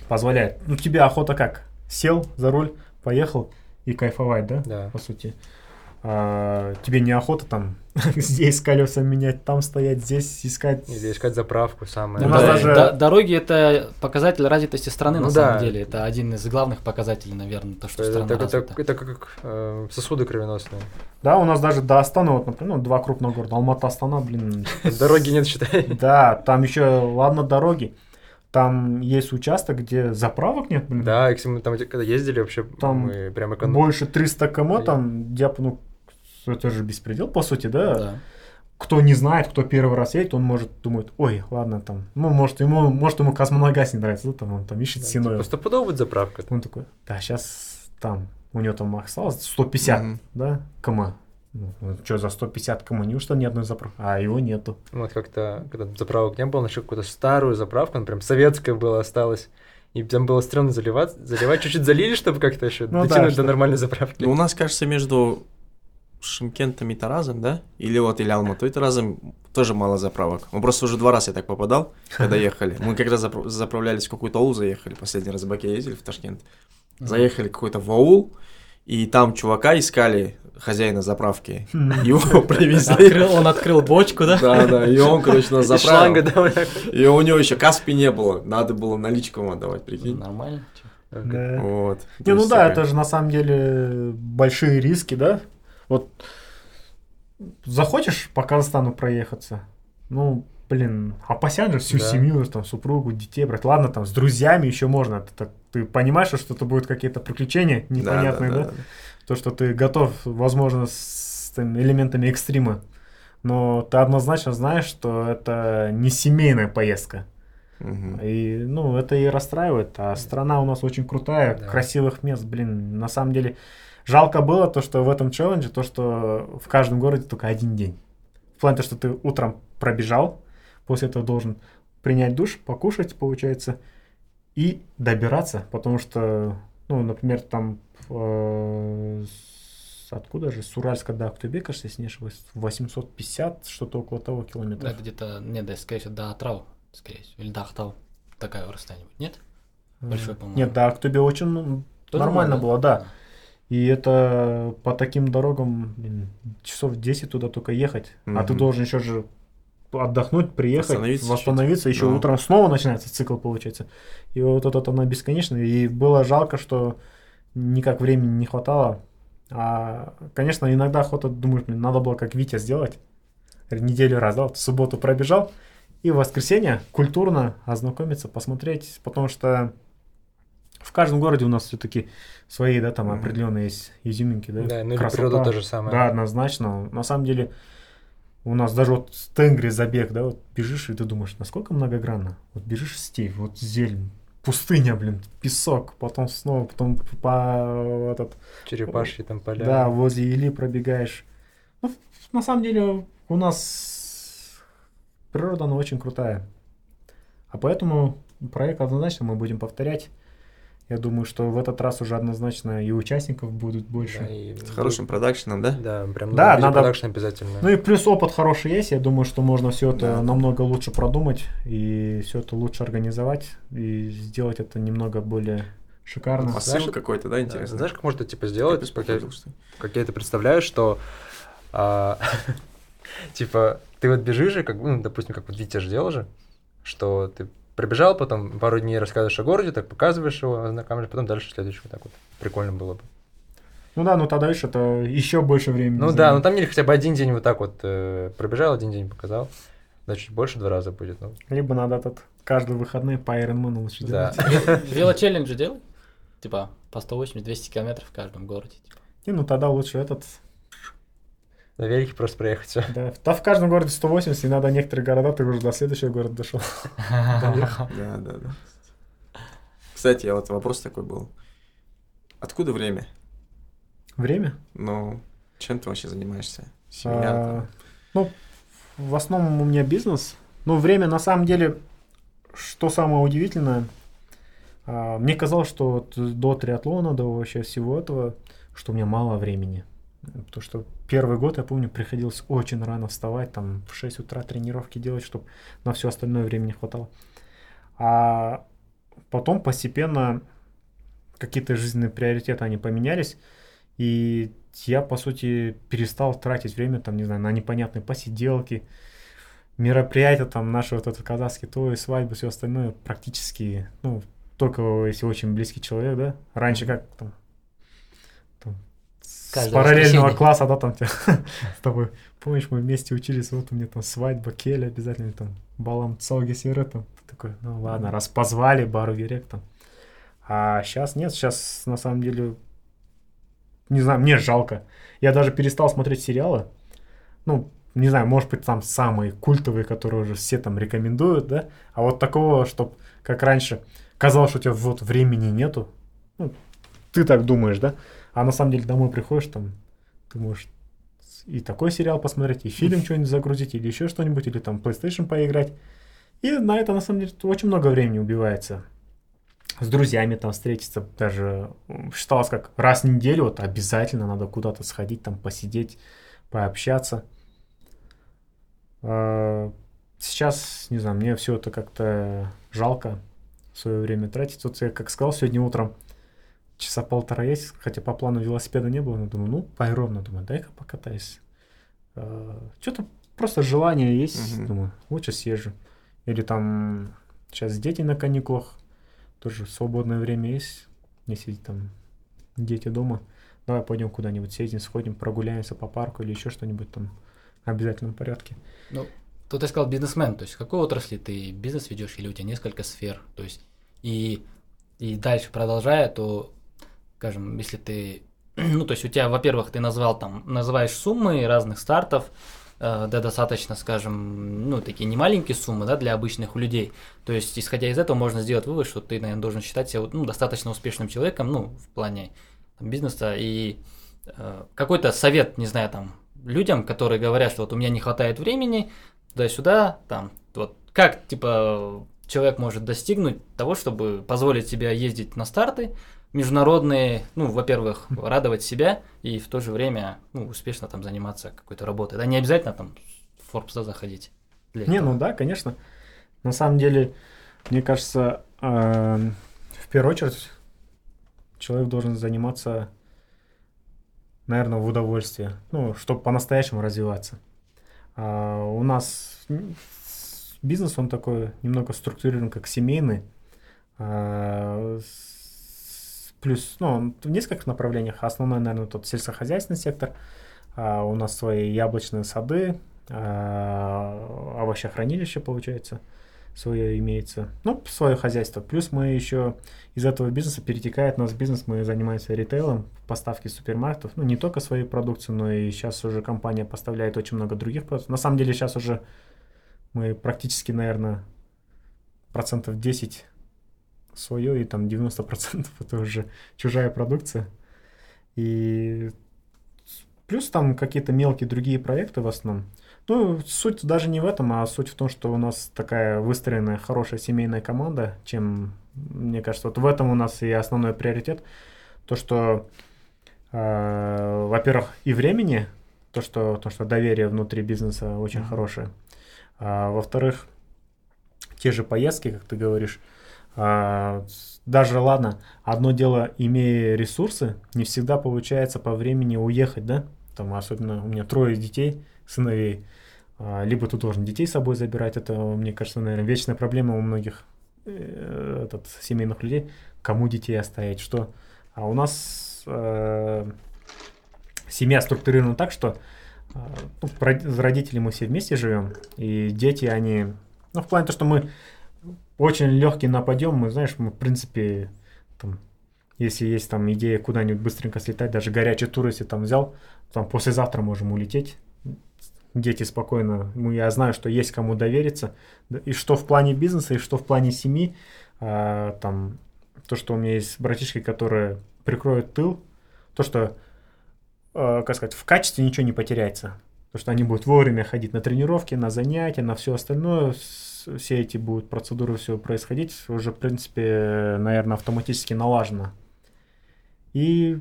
позволяет. Ну, тебе охота как? Сел за руль, поехал и кайфовать, да? Да. По сути. А, тебе не охота там здесь колеса менять, там стоять, здесь искать. Или искать заправку самое. У нас Да, даже- да, дороги это показатель развитости страны Ну на да. самом деле. Это один из главных показателей, наверное, то, что Это, страна это- это- развита. это как э, сосуды кровеносные. Да, у нас даже до Астаны, вот, например, ну, два крупных города, Алмата, Астана, блин. Дороги нет, считай. Да, там еще, ладно, дороги. Там есть участок, где заправок нет, блин. Да, и, кстати, мы там когда ездили, вообще Там мы прям эконом... Больше 300 км, там, я, ну, это же беспредел, по сути, да? Да. Кто не знает, кто первый раз едет, он может думать, ой, ладно, там, ну, может, ему, может, ему Космоногаз не нравится, да, там, он там ищет Да, синой. типа, стопудово будет заправка. Он такой, да, сейчас там, у него там осталось 150, Мгм. да, км. Ну, что за 150 км, неужто ни одной заправки? А его нету. Вот как-то, когда заправок не было, нашел какую-то старую заправку, она прям советская была, осталась. И там было стрёмно заливать, заливать, чуть-чуть залили, чтобы как-то еще Ну да, дотянуть что- до нормальной заправки. Ну, у нас, кажется, между Шимкентом и Таразом, да? Или вот или Алматой и Таразом тоже мало заправок. Мы просто уже два раза я так попадал, когда ехали. Мы как раз запра- заправлялись в какую-то аул, заехали. Последний раз в Баке ездили в Ташкент. Заехали в какой-то в аул, и там чувака искали, хозяина заправки. Его привезли. Открыл, он открыл бочку, да? Да, да, и он, короче, нас шланга, заправил. так. И у него еще каспи не было, надо было наличку ему отдавать, прикинь. Нормально. Да. Вот. Не, ну да, это же на самом деле большие риски, да? Вот захочешь по Казахстану проехаться, ну, блин, опасен же всю Да. семью, там, супругу, детей брать. Ладно, там, с друзьями еще можно. Ты, так- ты понимаешь, что это будут какие-то приключения непонятные, да? То, что ты готов, возможно, с там, элементами экстрима. Но ты однозначно знаешь, что это не семейная поездка. Мгм. И, ну, это и расстраивает. А страна у нас очень крутая, Да. красивых мест, блин. На самом деле, жалко было то, что в этом челлендже, то, что в каждом городе только один день. В плане того, что ты утром пробежал, после этого должен принять душ, покушать, получается, и добираться, потому что, ну, например, там э, откуда же, с Уральска до Актубе, кажется, если не ошибаюсь, 850, что-то около того километров. Это где-то, не, да, скорее всего, до Атрау, скорее всего, или до Ахтау. Такая расстояние будет, нет? большой, Э, по-моему. Нет, да, Актубе очень Тоже нормально нормально, было, да. И это по таким дорогам блин, часов 10 туда только ехать. А ты должен еще же отдохнуть, приехать, Восстановиться восстановиться, еще Да. утром снова начинается цикл, получается. И вот это она бесконечная. И было жалко, что никак времени не хватало. А, конечно, иногда охота, думаешь, блин, надо было как Витя сделать. Неделю раз, да, вот в субботу пробежал, и в воскресенье культурно ознакомиться, посмотреть, потому что в каждом городе у нас все-таки свои, да, там определенные есть изюминки, да. Да, ну или красота. природа то же самое. Да, однозначно. На самом деле, у нас даже вот в Тенгри забег, да, вот бежишь, и ты думаешь, насколько многогранно. Вот бежишь в степь, вот зелень, пустыня, блин, песок, потом снова, потом по этот, Черепашьи там поля. да, возле Или пробегаешь. Ну, на самом деле, у нас природа, она очень крутая. А поэтому проект однозначно мы будем повторять. Я думаю, что в этот раз уже однозначно и участников будут больше. Да, и- С хорошим продакшеном, да? Да, прям Да, да, надо- продакшн обязательно. Ну и плюс опыт хороший есть. Я думаю, что можно все это Да. намного лучше продумать и все это лучше организовать и сделать это немного более шикарно. Посыл Знаешь, какой-то, да, Да, интересный? Знаешь, как можно это типа сделать? Капец, Как я, как я это представляю, что а, типа ты вот бежишь, и как, ну, допустим, как вот Витя же делал же, что ты пробежал, потом пару дней рассказываешь о городе, так показываешь его, ознакомишь, потом дальше следующий вот так вот. Прикольно было бы. Ну да, ну тогда видишь, это еще больше времени. Ну да, ну там или хотя бы один день вот так вот э, пробежал, один день показал. Да, чуть больше два раза будет. Ну, Либо надо этот каждые выходные по Ironman лучше да. делать. Велочелленджи делай? Типа по 180-200 километров в каждом городе. типа. Не, ну тогда лучше этот. На велике просто проехать все. Да, да в каждом городе 180, и надо некоторые города, ты уже до следующего города дошел. Да, да, да. Кстати, а вот вопрос такой был. Откуда время? Время? Ну, чем ты вообще занимаешься? Семья? А, там? ну, в основном у меня бизнес. Ну, время на самом деле, что самое удивительное, а, мне казалось, что до триатлона, до вообще всего этого, что у меня мало времени. Потому что первый год, я помню, приходилось очень рано вставать, там в 6 утра тренировки делать, чтобы на все остальное время не хватало. А потом постепенно какие-то жизненные приоритеты, они поменялись, и я, по сути, перестал тратить время, там, не знаю, на непонятные посиделки, мероприятия, там, наши вот этот казахский то и свадьбы, все остальное, практически, ну, только если очень близкий человек, да. Раньше как там, там с Каждое параллельного воскресенье. класса, да, там тебя с тобой, помнишь, мы вместе учились, вот у меня там свадьба, кель обязательно, там, балам цоги серы, там, такой, ну ладно, раз позвали, бару верек там. А сейчас нет, сейчас на самом деле, не знаю, мне жалко. Я даже перестал смотреть сериалы. Ну, не знаю, может быть, там самые культовые, которые уже все там рекомендуют, да? А вот такого, чтобы, как раньше, казалось, что у тебя вот времени нету. Ну, ты так думаешь, да? А на самом деле домой приходишь, там, ты можешь и такой сериал посмотреть, и фильм что-нибудь загрузить, или еще что-нибудь, или там PlayStation поиграть. И на это, на самом деле, очень много времени убивается. С друзьями там встретиться, даже считалось как раз в неделю, вот обязательно надо куда-то сходить, там посидеть, пообщаться. А, Сейчас, не знаю, мне все это как-то жалко свое время тратить. Вот я как сказал, сегодня утром часа полтора есть, хотя по плану велосипеда не было, но думаю, ну, поровно, думаю, дай-ка покатаюсь. Что-то просто желание есть, Мгм. думаю, лучше съезжу. Или там сейчас дети на каникулах, тоже свободное время есть, если там дети дома. Давай пойдем куда-нибудь съездим, сходим, прогуляемся по парку или еще что-нибудь там в обязательном порядке. Ну, тут ты сказал бизнесмен, то есть в какой отрасли ты бизнес ведешь или у тебя несколько сфер, то есть и, и дальше продолжая, то, скажем, если ты, ну, то есть у тебя, во-первых, ты назвал там, называешь суммы разных стартов, э, да, достаточно, скажем, ну, такие немаленькие суммы, да, для обычных людей. То есть, исходя из этого, можно сделать вывод, что ты, наверное, должен считать себя, ну, достаточно успешным человеком, ну, в плане там, бизнеса, и э, какой-то совет, не знаю, там, людям, которые говорят, что вот у меня не хватает времени, туда-сюда, там, вот как, типа, человек может достигнуть того, чтобы позволить себе ездить на старты международные, ну, во-первых, радовать себя и в то же время, ну, успешно там заниматься какой-то работой. Да, не обязательно там в Forbes да, заходить. для Не, этого. ну да, конечно. На самом деле, мне кажется, эм, в первую очередь человек должен заниматься, наверное, в удовольствие, ну, чтобы по-настоящему развиваться. А у нас бизнес, он такой немного структурирован как семейный. А, Плюс, ну, в нескольких направлениях. Основной, наверное, тот сельскохозяйственный сектор. А у нас свои яблочные сады, а, овощехранилище, получается, свое имеется. Ну, свое хозяйство. Плюс мы еще из этого бизнеса перетекает у нас бизнес, мы занимаемся ритейлом, поставки супермаркетов. Ну, не только своей продукции, но и сейчас уже компания поставляет очень много других продуктов. На самом деле сейчас уже мы практически, наверное, процентов 10 свое, и там 90% это уже чужая продукция. И плюс там какие-то мелкие другие проекты в основном. Ну, суть даже не в этом, а суть в том, что у нас такая выстроенная хорошая семейная команда, чем, мне кажется, вот в этом у нас и основной приоритет. То, что, э, во-первых, и времени, то что, то, что доверие внутри бизнеса очень Мгм. хорошее. А, во-вторых, те же поездки, как ты говоришь, даже ладно, одно дело, имея ресурсы, не всегда получается по времени уехать, да? Там, особенно у меня трое детей, сыновей. А, Либо ты должен детей с собой забирать, это, мне кажется, наверное, вечная проблема у многих э, этот, семейных людей, кому детей оставить, что. А у нас э, семья структурирована так, что э, ну, род- родители мы все вместе живем, и дети, они, ну, в плане то, что мы очень легкий на подъем, мы, знаешь, мы, в принципе, там, если есть там идея куда-нибудь быстренько слетать, даже горячий тур, если там взял, там послезавтра можем улететь. Дети спокойно, ну, я знаю, что есть кому довериться, и что в плане бизнеса, и что в плане семьи, а, там, то, что у меня есть братишки, которые прикроют тыл, то, что, э, как сказать, в качестве ничего не потеряется. То, что они будут вовремя ходить на тренировки, на занятия, на все остальное. Все эти будут процедуры, все происходить. Уже, в принципе, наверное, автоматически налажено. И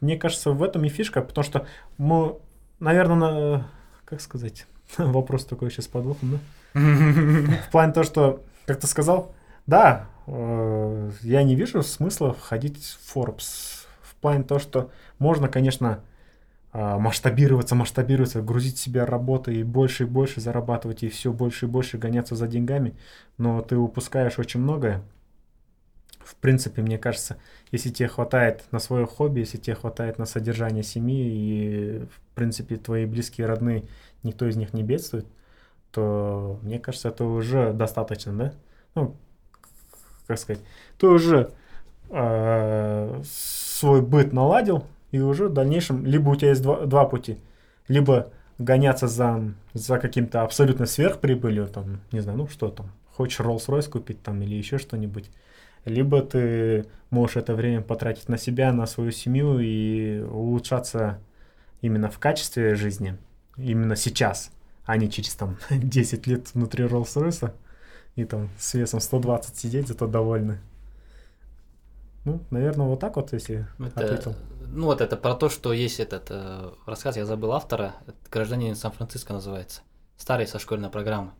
мне кажется, в этом и фишка, потому что мы, наверное, на, как сказать, вопрос такой сейчас подвохом, да? В плане того, что, как ты сказал, да, э, я не вижу смысла ходить в Forbes. В плане того, что можно, конечно, масштабироваться, масштабироваться, грузить себя работой и больше и больше зарабатывать, и все больше и больше гоняться за деньгами, но ты упускаешь очень многое. В принципе, мне кажется, если тебе хватает на свое хобби, если тебе хватает на содержание семьи, и, в принципе, твои близкие, родные, никто из них не бедствует, то, мне кажется, это уже достаточно, да? Ну, как сказать, ты уже э, свой быт наладил, и уже в дальнейшем, либо у тебя есть два, два пути, либо гоняться за, за каким-то абсолютно сверхприбылью, там, не знаю, ну что там, хочешь Rolls-Royce купить там или еще что-нибудь, либо ты можешь это время потратить на себя, на свою семью и улучшаться именно в качестве жизни, именно сейчас, а не через там 10 лет внутри Rolls-Royce и там с весом 120 сидеть, зато довольны. Ну, наверное, вот так вот, если Это, ответил. ну вот это про то, что есть этот э, рассказ, я забыл автора, гражданин Сан-Франциско называется, старый со школьной программы,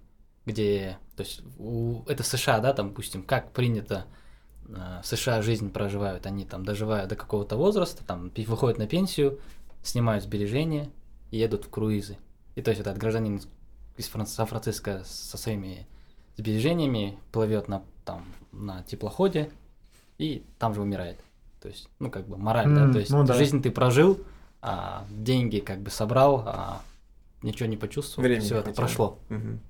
где, то есть у, это в США, да, там, допустим, как принято э, в США жизнь проживают, они там доживают до какого-то возраста, там выходят на пенсию, снимают сбережения и едут в круизы. И то есть этот гражданин из Фран- Сан-Франциско со своими сбережениями плывет на, там, на теплоходе и там же умирает. То есть, ну, как бы мораль, М, да, то есть ну да. жизнь ты прожил, а деньги как бы собрал, а ничего не почувствовал, Времени все не это прошло. Мгм.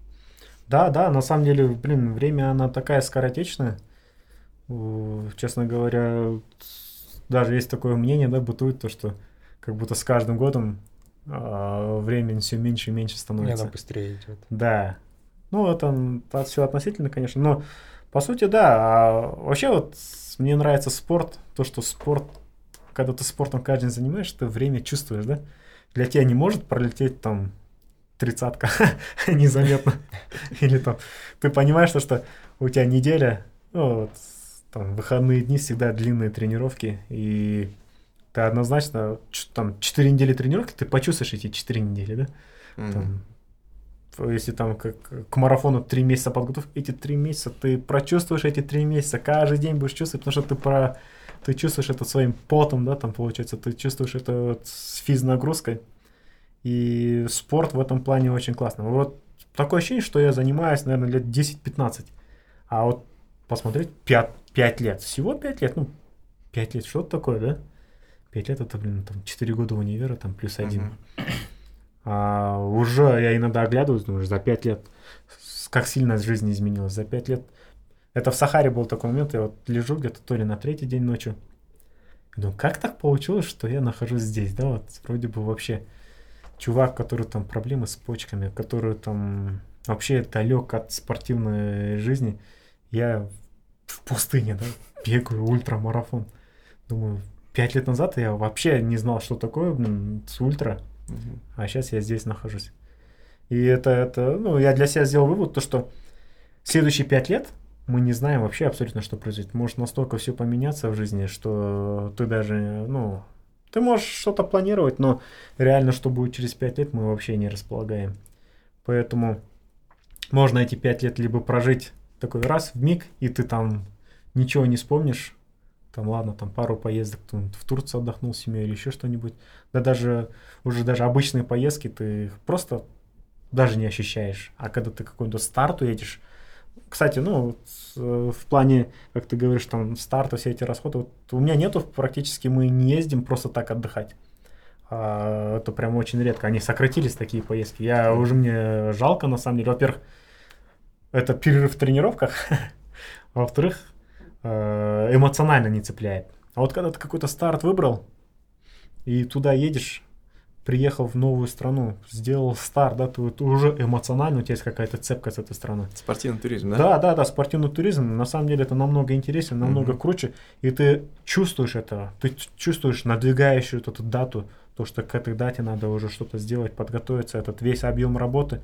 Да, да, на самом деле, блин, время, она такая скоротечная. Честно говоря, даже есть такое мнение, да, бытует, то, что как будто с каждым годом а, времени все меньше и меньше Мне становится. она быстрее идет. Да. Ну, это, все относительно, конечно, но по сути, да. А вообще вот мне нравится спорт, то, что спорт, когда ты спортом каждый день занимаешься, ты время чувствуешь, да? Для тебя не может пролететь там тридцатка незаметно. Или там ты понимаешь, то, что у тебя неделя, ну, вот, там, выходные дни всегда длинные тренировки, и ты однозначно, там, 4 недели тренировки, ты почувствуешь эти 4 недели, да? Мгм. Там, если там как к марафону три месяца подготовки, эти три месяца ты прочувствуешь эти три месяца, каждый день будешь чувствовать, потому что ты про ты чувствуешь это своим потом, да, там получается, ты чувствуешь это вот с физнагрузкой. И спорт в этом плане очень классно. Вот такое ощущение, что я занимаюсь, наверное, лет 10-15. А вот посмотреть 5, 5 лет, всего 5 лет, ну, 5 лет, что это такое, да? 5 лет это, блин, там 4 года универа, там плюс один. Мгм. А, уже я иногда оглядываюсь, думаю, за пять лет, как сильно жизнь изменилась. За пять лет. Это в Сахаре был такой момент, я вот лежу где-то то ли на третий день ночью. Думаю, как так получилось, что я нахожусь здесь, да, вот вроде бы вообще чувак, который там проблемы с почками, который там вообще далек от спортивной жизни. Я в пустыне, да, бегаю ультрамарафон. Думаю, пять лет назад я вообще не знал, что такое блин, с ультра. Мгм. А сейчас я здесь нахожусь. И это, это, ну, я для себя сделал вывод, то, что следующие пять лет мы не знаем вообще абсолютно, что произойдет. Может настолько все поменяться в жизни, что ты даже, ну, ты можешь что-то планировать, но реально, что будет через пять лет, мы вообще не располагаем. Поэтому можно эти пять лет либо прожить такой раз в миг, и ты там ничего не вспомнишь, там, ладно, там пару поездок там, в Турцию отдохнул с семьей или еще что-нибудь. Да даже уже даже обычные поездки ты их просто даже не ощущаешь. А когда ты какой-то старт уедешь, кстати, ну, э, в плане, как ты говоришь, там, старта, все эти расходы, вот у меня нету, практически мы не ездим просто так отдыхать. А, это прям очень редко. Они сократились, такие поездки. Я уже мне жалко, на самом деле. Во-первых, это перерыв в тренировках. Во-вторых, эмоционально не цепляет. А вот когда ты какой-то старт выбрал, и туда едешь, приехал в новую страну, сделал старт, да, ты вот уже эмоционально, у тебя есть какая-то цепка с этой страной. Спортивный туризм, да? Да, да, да, спортивный туризм, на самом деле это намного интереснее, намного Мгм. круче, и ты чувствуешь это, ты чувствуешь надвигающую эту дату, то, что к этой дате надо уже что-то сделать, подготовиться, этот весь объем работы.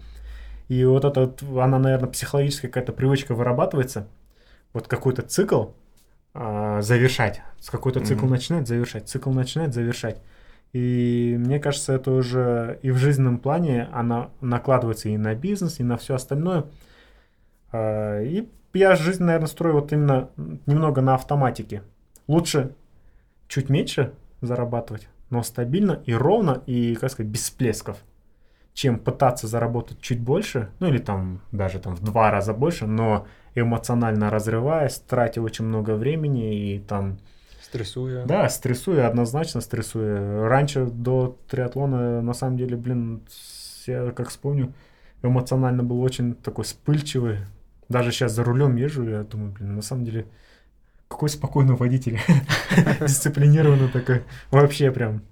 И вот это, она, наверное, психологическая какая-то привычка вырабатывается, вот какой-то цикл, а, завершать. С какой-то цикл Мгм. начинать, завершать, цикл начинать, завершать. И мне кажется, это уже и в жизненном плане она накладывается и на бизнес, и на все остальное. А, И я жизнь, наверное, строю вот именно немного на автоматике. Лучше чуть меньше зарабатывать, но стабильно и ровно, и, как сказать, без всплесков, чем пытаться заработать чуть больше, ну или там даже там в два раза больше, но эмоционально разрываясь, тратя очень много времени и там Стрессуя. да, стрессую, однозначно стрессую. Раньше до триатлона, на самом деле, блин, я как вспомню, эмоционально был очень такой вспыльчивый. Даже сейчас за рулем езжу, я думаю, блин, на самом деле, какой спокойный водитель. Дисциплинированный такой. Вообще прям.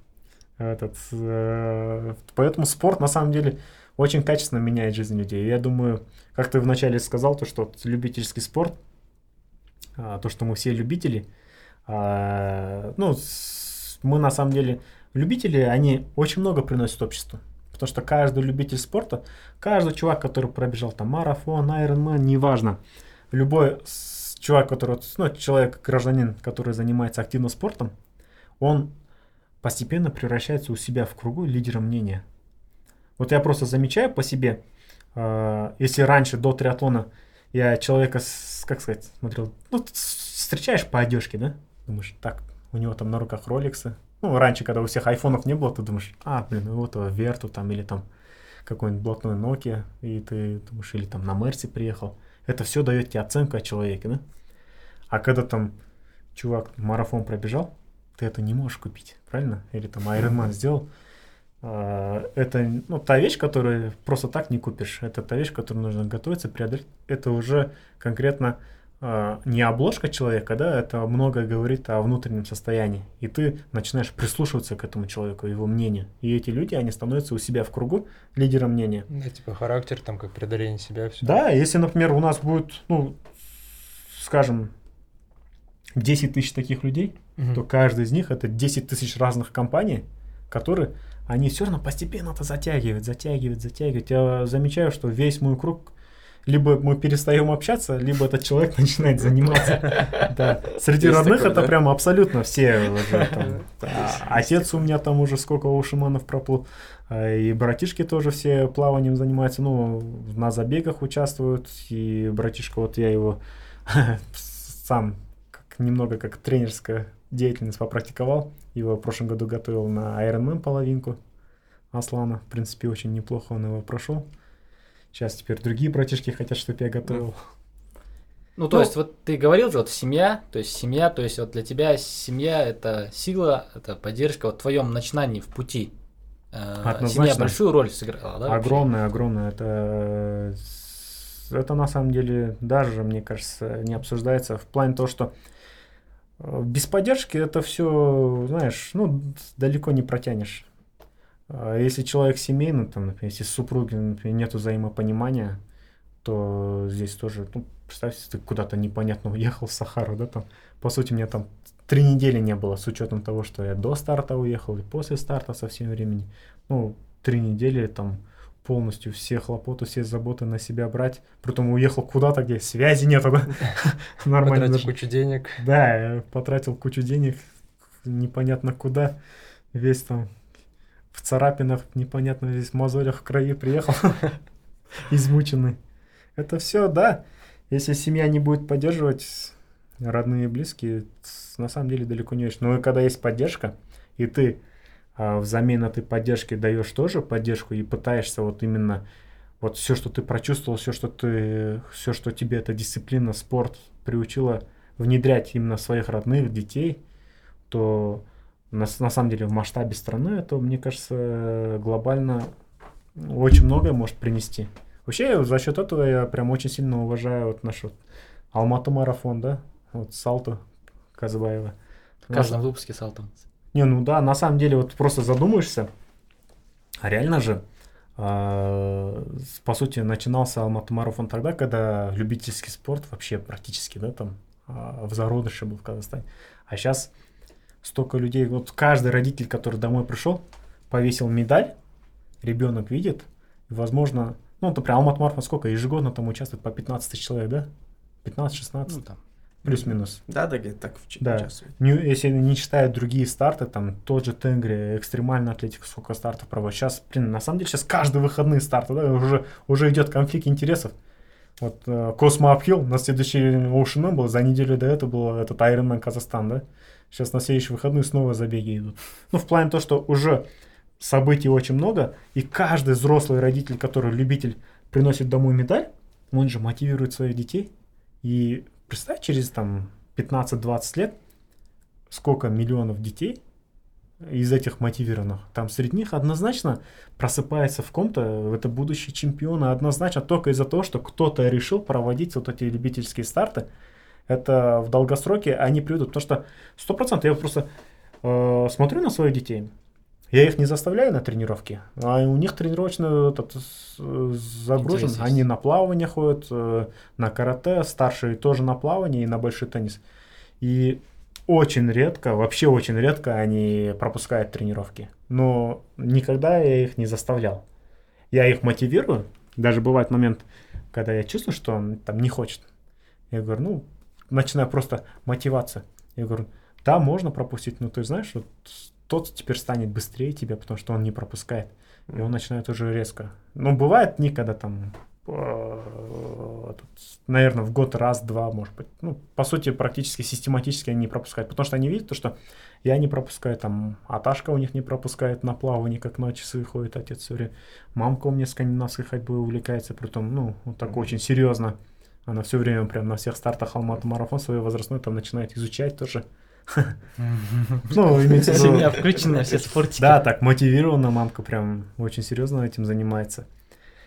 Этот, э, поэтому спорт, на самом деле, очень качественно меняет жизнь людей. Я думаю, как ты вначале сказал, то, что любительский спорт, а, то, что мы все любители, а, ну, мы на самом деле любители, они очень много приносят обществу. Потому что каждый любитель спорта, каждый чувак, который пробежал там марафон, Ironman, неважно, любой чувак, который, ну, человек, гражданин, который занимается активно спортом, он постепенно превращается у себя в кругу лидера мнения. Вот я просто замечаю по себе, а, если раньше до триатлона я человека, как сказать, смотрел, ну, встречаешь по одежке, да? Думаешь, так, у него там на руках роликсы. Ну, раньше, когда у всех айфонов не было, ты думаешь, а, блин, у этого Верту там или там какой-нибудь блатной Nokia, и ты думаешь, или там на Мерсе приехал. Это все дает тебе оценку о человеке, да? А когда там чувак марафон пробежал, ты это не можешь купить, правильно? Или там Ironman сделал. А, Это ну, та вещь, которую просто так не купишь. Это та вещь, которую нужно готовиться, преодолеть. Это уже конкретно а, не обложка человека, да, это многое говорит о внутреннем состоянии. И ты начинаешь прислушиваться к этому человеку, его мнению. И эти люди, они становятся у себя в кругу лидером мнения. Да, типа характер, там, как преодоление себя, все. Да, если, например, у нас будет, ну, скажем, 10 тысяч таких людей, то каждый из них это 10 тысяч разных компаний, которые, они все равно постепенно это затягивают, затягивают, затягивают. Я замечаю, что весь мой круг, либо мы перестаем общаться, либо этот человек начинает заниматься. Да. Среди Есть родных такое, это да? прям абсолютно все уже там. А Отец у меня там уже сколько ушиманов проплыл. А И братишки тоже все плаванием занимаются, ну, на забегах участвуют. И братишка, вот я его сам как, немного как тренерская деятельность попрактиковал. Его в прошлом году готовил на Ironman половинку Аслана. В принципе, очень неплохо он его прошел. Сейчас теперь другие братишки хотят, чтобы я готовил. Ну, то Ну, есть, вот ты говорил же, вот семья, то есть семья, то есть вот для тебя семья это сила, это поддержка вот в твоем начинании в пути. Э, Семья Однозначно. большую роль сыграла, да? вообще? огромное, огромное. Это, это на самом деле даже, мне кажется, не обсуждается в плане того, что э, без поддержки это все, знаешь, ну, далеко не протянешь. А Если человек семейный, там, например, если супруги, например, нет взаимопонимания, то здесь тоже, ну, представь, ты куда-то непонятно уехал в Сахару, да, там, по сути, мне там три недели не было, с учетом того, что я до старта уехал и после старта со всем времени. Ну, три недели там полностью все хлопоты, все заботы на себя брать. Притом уехал куда-то, где связи нету, да? Нормально. Потратил кучу денег. Да, потратил кучу денег, непонятно куда, весь там в царапинах, непонятно весь в мозолях, в крови приехал, измученный. Это все, да, если семья не будет поддерживать, родные и близкие, на самом деле далеко не очень. Но когда есть поддержка, и ты взамен этой поддержки даешь тоже поддержку и пытаешься вот именно вот все, что ты прочувствовал, все, что ты, все, что тебе эта дисциплина, спорт приучила внедрять именно своих родных, детей, то на, на самом деле в масштабе страны это, мне кажется, глобально очень многое может принести. Вообще, за счет этого я прям очень сильно уважаю вот наш вот Алматы марафон, да, вот Салту Казбаева. В каждом выпуске Салтом. Не, ну да, на самом деле вот просто задумаешься, а реально же, а, по сути, начинался Алматы марафон тогда, когда любительский спорт вообще практически, да, там а, в зародыше был в Казахстане. А сейчас столько людей, вот каждый родитель, который домой пришел, повесил медаль, ребенок видит, возможно, ну, например, Алматы марафон сколько, ежегодно там участвует по 15 тысяч человек, да? 15-16. Ну, там. Плюс-минус. Да, да, где-то так в- Да. участвует. Не- если не считают другие старты, там тот же Тенгри, экстремальная атлетика, сколько стартов проводит. Сейчас, блин, на самом деле, сейчас каждые выходные старты, да, уже, уже идет конфликт интересов. Вот э, Космо Апхилл, на следующий Ocean был, за неделю до этого был этот Ironman Казахстан, да? Сейчас на следующие выходные снова забеги идут. Ну, в плане то, что уже событий очень много, и каждый взрослый родитель, который любитель, приносит домой медаль, он же мотивирует своих детей. И представь, через там 15-20 лет, сколько миллионов детей из этих мотивированных. Там среди них однозначно просыпается в ком-то это будущий чемпион, а однозначно только из-за того, что кто-то решил проводить вот эти любительские старты. Это в долгосроке они приведут. Потому что сто процентов я просто э, смотрю на своих детей, я их не заставляю на тренировки, а у них тренировочный этот, загружен. Они на плавание ходят, э, на карате, старшие тоже на плавание и на большой теннис. И очень редко, вообще очень редко они пропускают тренировки. Но никогда я их не заставлял. Я их мотивирую. Даже бывает момент, когда я чувствую, что он там не хочет. Я говорю, ну, начинаю просто мотивация. Я говорю, да, можно пропустить, но ты знаешь, вот тот теперь станет быстрее тебя, потому что он не пропускает. И он начинает уже резко. Ну, бывает дни, когда там, э, тут, наверное, в год раз-два, может быть. Ну, по сути, практически систематически они не пропускают. Потому что они видят то, что я не пропускаю, там, Аташка у них не пропускает на плавание, как на часы ходит отец все время. Мамка у меня скандинавской ходьбой увлекается, притом, ну, вот так очень серьезно. Она все время прям на всех стартах Алматы марафон свой возрастной там начинает изучать тоже. Ну, имеется в виду- Семья включенная, все спортики. да, так мотивирована мамка прям очень серьезно этим занимается.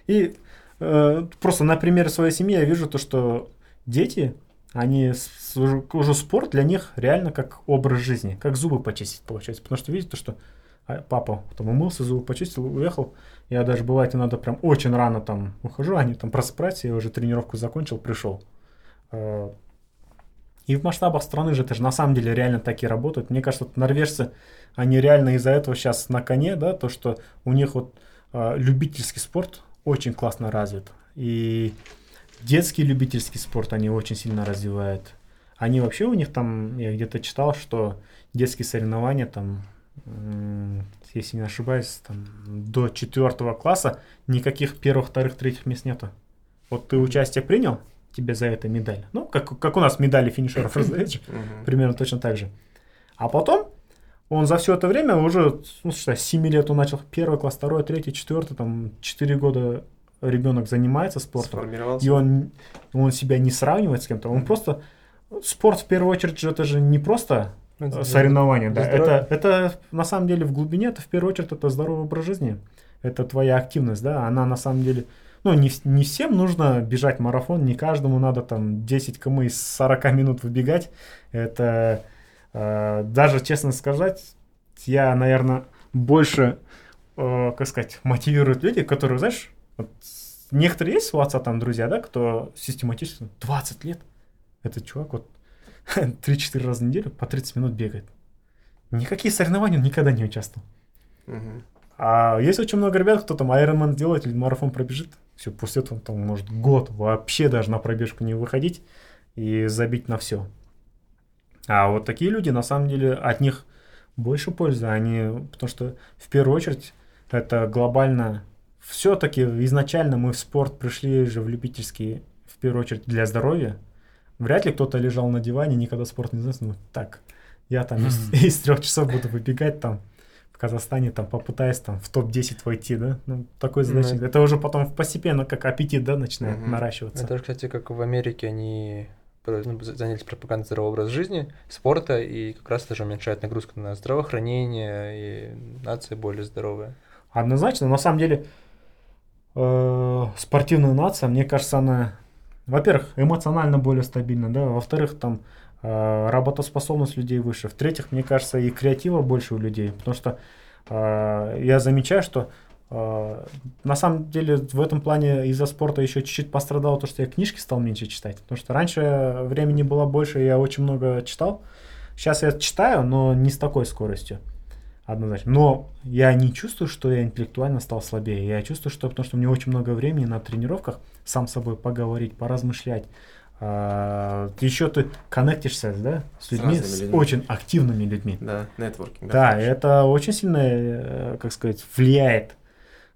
И э, просто на примере своей семьи я вижу то, что дети, они с- уже, уже спорт для них реально как образ жизни, как зубы почистить получается. Потому что видите то, что а, папа там умылся, зубы почистил, уехал. Я даже бывает иногда прям очень рано там ухожу, они там просыпаются, я уже тренировку закончил, пришел. И в масштабах страны же это же на самом деле реально так и работают. Мне кажется, вот норвежцы, они реально из-за этого сейчас на коне, да, то, что у них вот э, любительский спорт очень классно развит. И детский любительский спорт они очень сильно развивают. Они вообще у них там, я где-то читал, что детские соревнования там, если не ошибаюсь, там до четвертого класса никаких первых, вторых, третьих мест нету. Вот ты участие принял, тебе за это медаль. Ну, как, как у нас медали финишеров раздаете. Мгм. Примерно точно так же. А потом он за все это время уже, ну, что, с 7 лет он начал первый класс, второй, третий, четвертый, там, 4 года ребенок занимается спортом. Сформировался. И он, он себя не сравнивает с кем-то, он просто... Спорт, в первую очередь, это же не просто это э, для да. Это, это на самом деле в глубине, это в первую очередь, это здоровый образ жизни. Это твоя активность, да, она на самом деле... Ну, не, не всем нужно бежать марафон, не каждому надо там 10 км из 40 минут выбегать. Это э, даже, честно сказать, я, наверное, больше, э, как сказать, мотивирует людей, которые, знаешь, вот некоторые есть у отца там друзья, да, кто систематически 20 лет. Этот чувак вот 3-4 раза в неделю по 30 минут бегает. Никакие соревнования он никогда не участвовал. Мгм. А есть очень много ребят, кто там Ironman делает или марафон пробежит. Все, после этого там может год вообще даже на пробежку не выходить и забить на все. А вот такие люди, на самом деле, от них больше пользы. Они, потому что в первую очередь это глобально. Все-таки изначально мы в спорт пришли же в любительский, в первую очередь, для здоровья. Вряд ли кто-то лежал на диване, никогда спорт не знает. Ну, так, я там из, из трех часов буду выбегать там в Казахстане, там попытаюсь там в топ-10 войти, да? Ну, такой Ну, задачи. Это уже потом постепенно, как аппетит, да, начинает Мгм. наращиваться. Это же, кстати, как в Америке они ну, за- занялись пропагандой здорового образа жизни, спорта, и как раз это же уменьшает нагрузку на здравоохранение, и нация более здоровая. Однозначно, на самом деле, э, спортивная нация, мне кажется, она, во-первых, эмоционально более стабильна, да, во-вторых, там работоспособность людей выше, в-третьих, мне кажется, и креатива больше у людей, потому что э, я замечаю, что э, на самом деле в этом плане из-за спорта еще чуть-чуть пострадало то, что я книжки стал меньше читать, потому что раньше времени было больше, я очень много читал, сейчас я читаю, но не с такой скоростью. Однозначно. Но я не чувствую, что я интеллектуально стал слабее. Я чувствую, что потому что у меня очень много времени на тренировках сам с собой поговорить, поразмышлять, А, еще ты коннектишься, да, с людьми, с людьми. очень активными людьми. Да, нетворкинг. Да, хороший. это очень сильно, э, как сказать, влияет.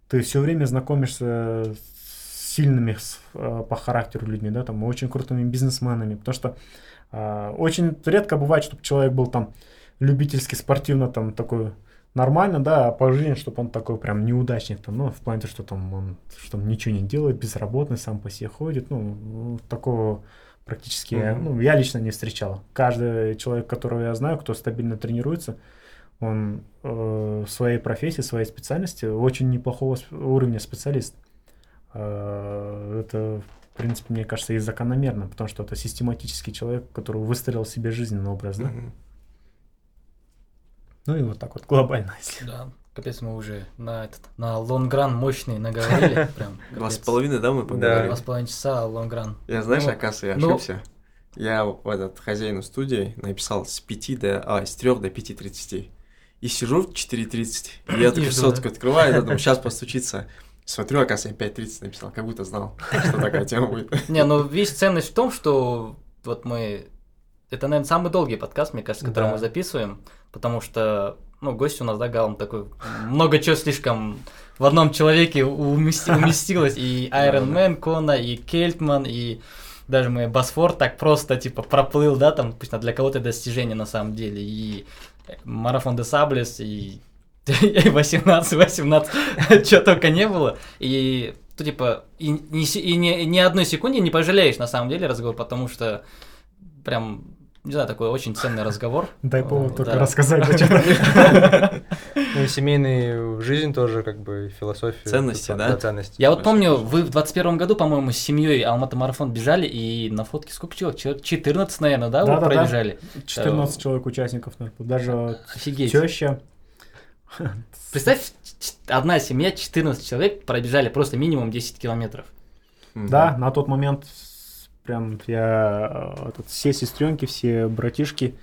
Ты все время знакомишься с сильными э, по характеру людьми, да, там, очень крутыми бизнесменами, потому что а, очень редко бывает, чтобы человек был там любительски спортивно там такой нормально, да, по жизни, чтобы он такой прям неудачник, там, ну, в плане, что там он что он ничего не делает, безработный, сам по себе ходит, ну, такого практически, Мгм. ну, я лично не встречал. Каждый человек, которого я знаю, кто стабильно тренируется, он э, в своей профессии, в своей специальности очень неплохого уровня специалист. Э, это, в принципе, мне кажется, и закономерно, потому что это систематический человек, который выстроил себе жизненный образ, да? Мгм. Ну и вот так вот глобально, если. Да, капец, мы уже на этот, на long run мощный наговорили, прям. Два с половиной, да, мы поговорили? Два с половиной часа long run. Я, знаешь, Ну, оказывается, я ну- ошибся. Я в этот хозяину студии написал с 5 до... А, с 3 до 5.30. И сижу в 4.30, и я такую сотку открываю, я думаю, сейчас постучится. Смотрю, оказывается, я 5.30 написал, как будто знал, что такая тема будет. Не, ну видишь, ценность в том, что вот мы... Это, наверное, самый долгий подкаст, мне кажется, который Да. мы записываем, потому что, ну, гость у нас, да, Галм такой, много чего слишком в одном человеке умести- уместилось, и Iron Man, Кона, и Кельтман, и даже мы Босфор так просто, типа, проплыл, да, там, пусть для кого-то достижение на самом деле, и Марафон де Саблес, и 18-18, чего только не было. И, ну, типа, и, се- и ни, ни одной секунде не пожалеешь, на самом деле, разговор, потому что прям, не знаю, такой очень ценный разговор. Дай повод Э, только рассказать, зачем. Ну и семейная жизнь тоже как бы философия. Ценности, да? ценности. Я вот помню, вы в 21 году, по-моему, с семьей Алмата марафон бежали, и на фотке сколько человек? Человек 14, наверное, да, вы Да-да-да. пробежали? 14 человек участников, наверное, даже Офигеть. теща. Представь, одна семья, 14 человек пробежали просто минимум 10 километров. Да, на тот момент прям я э, тут все сестренки, все братишки,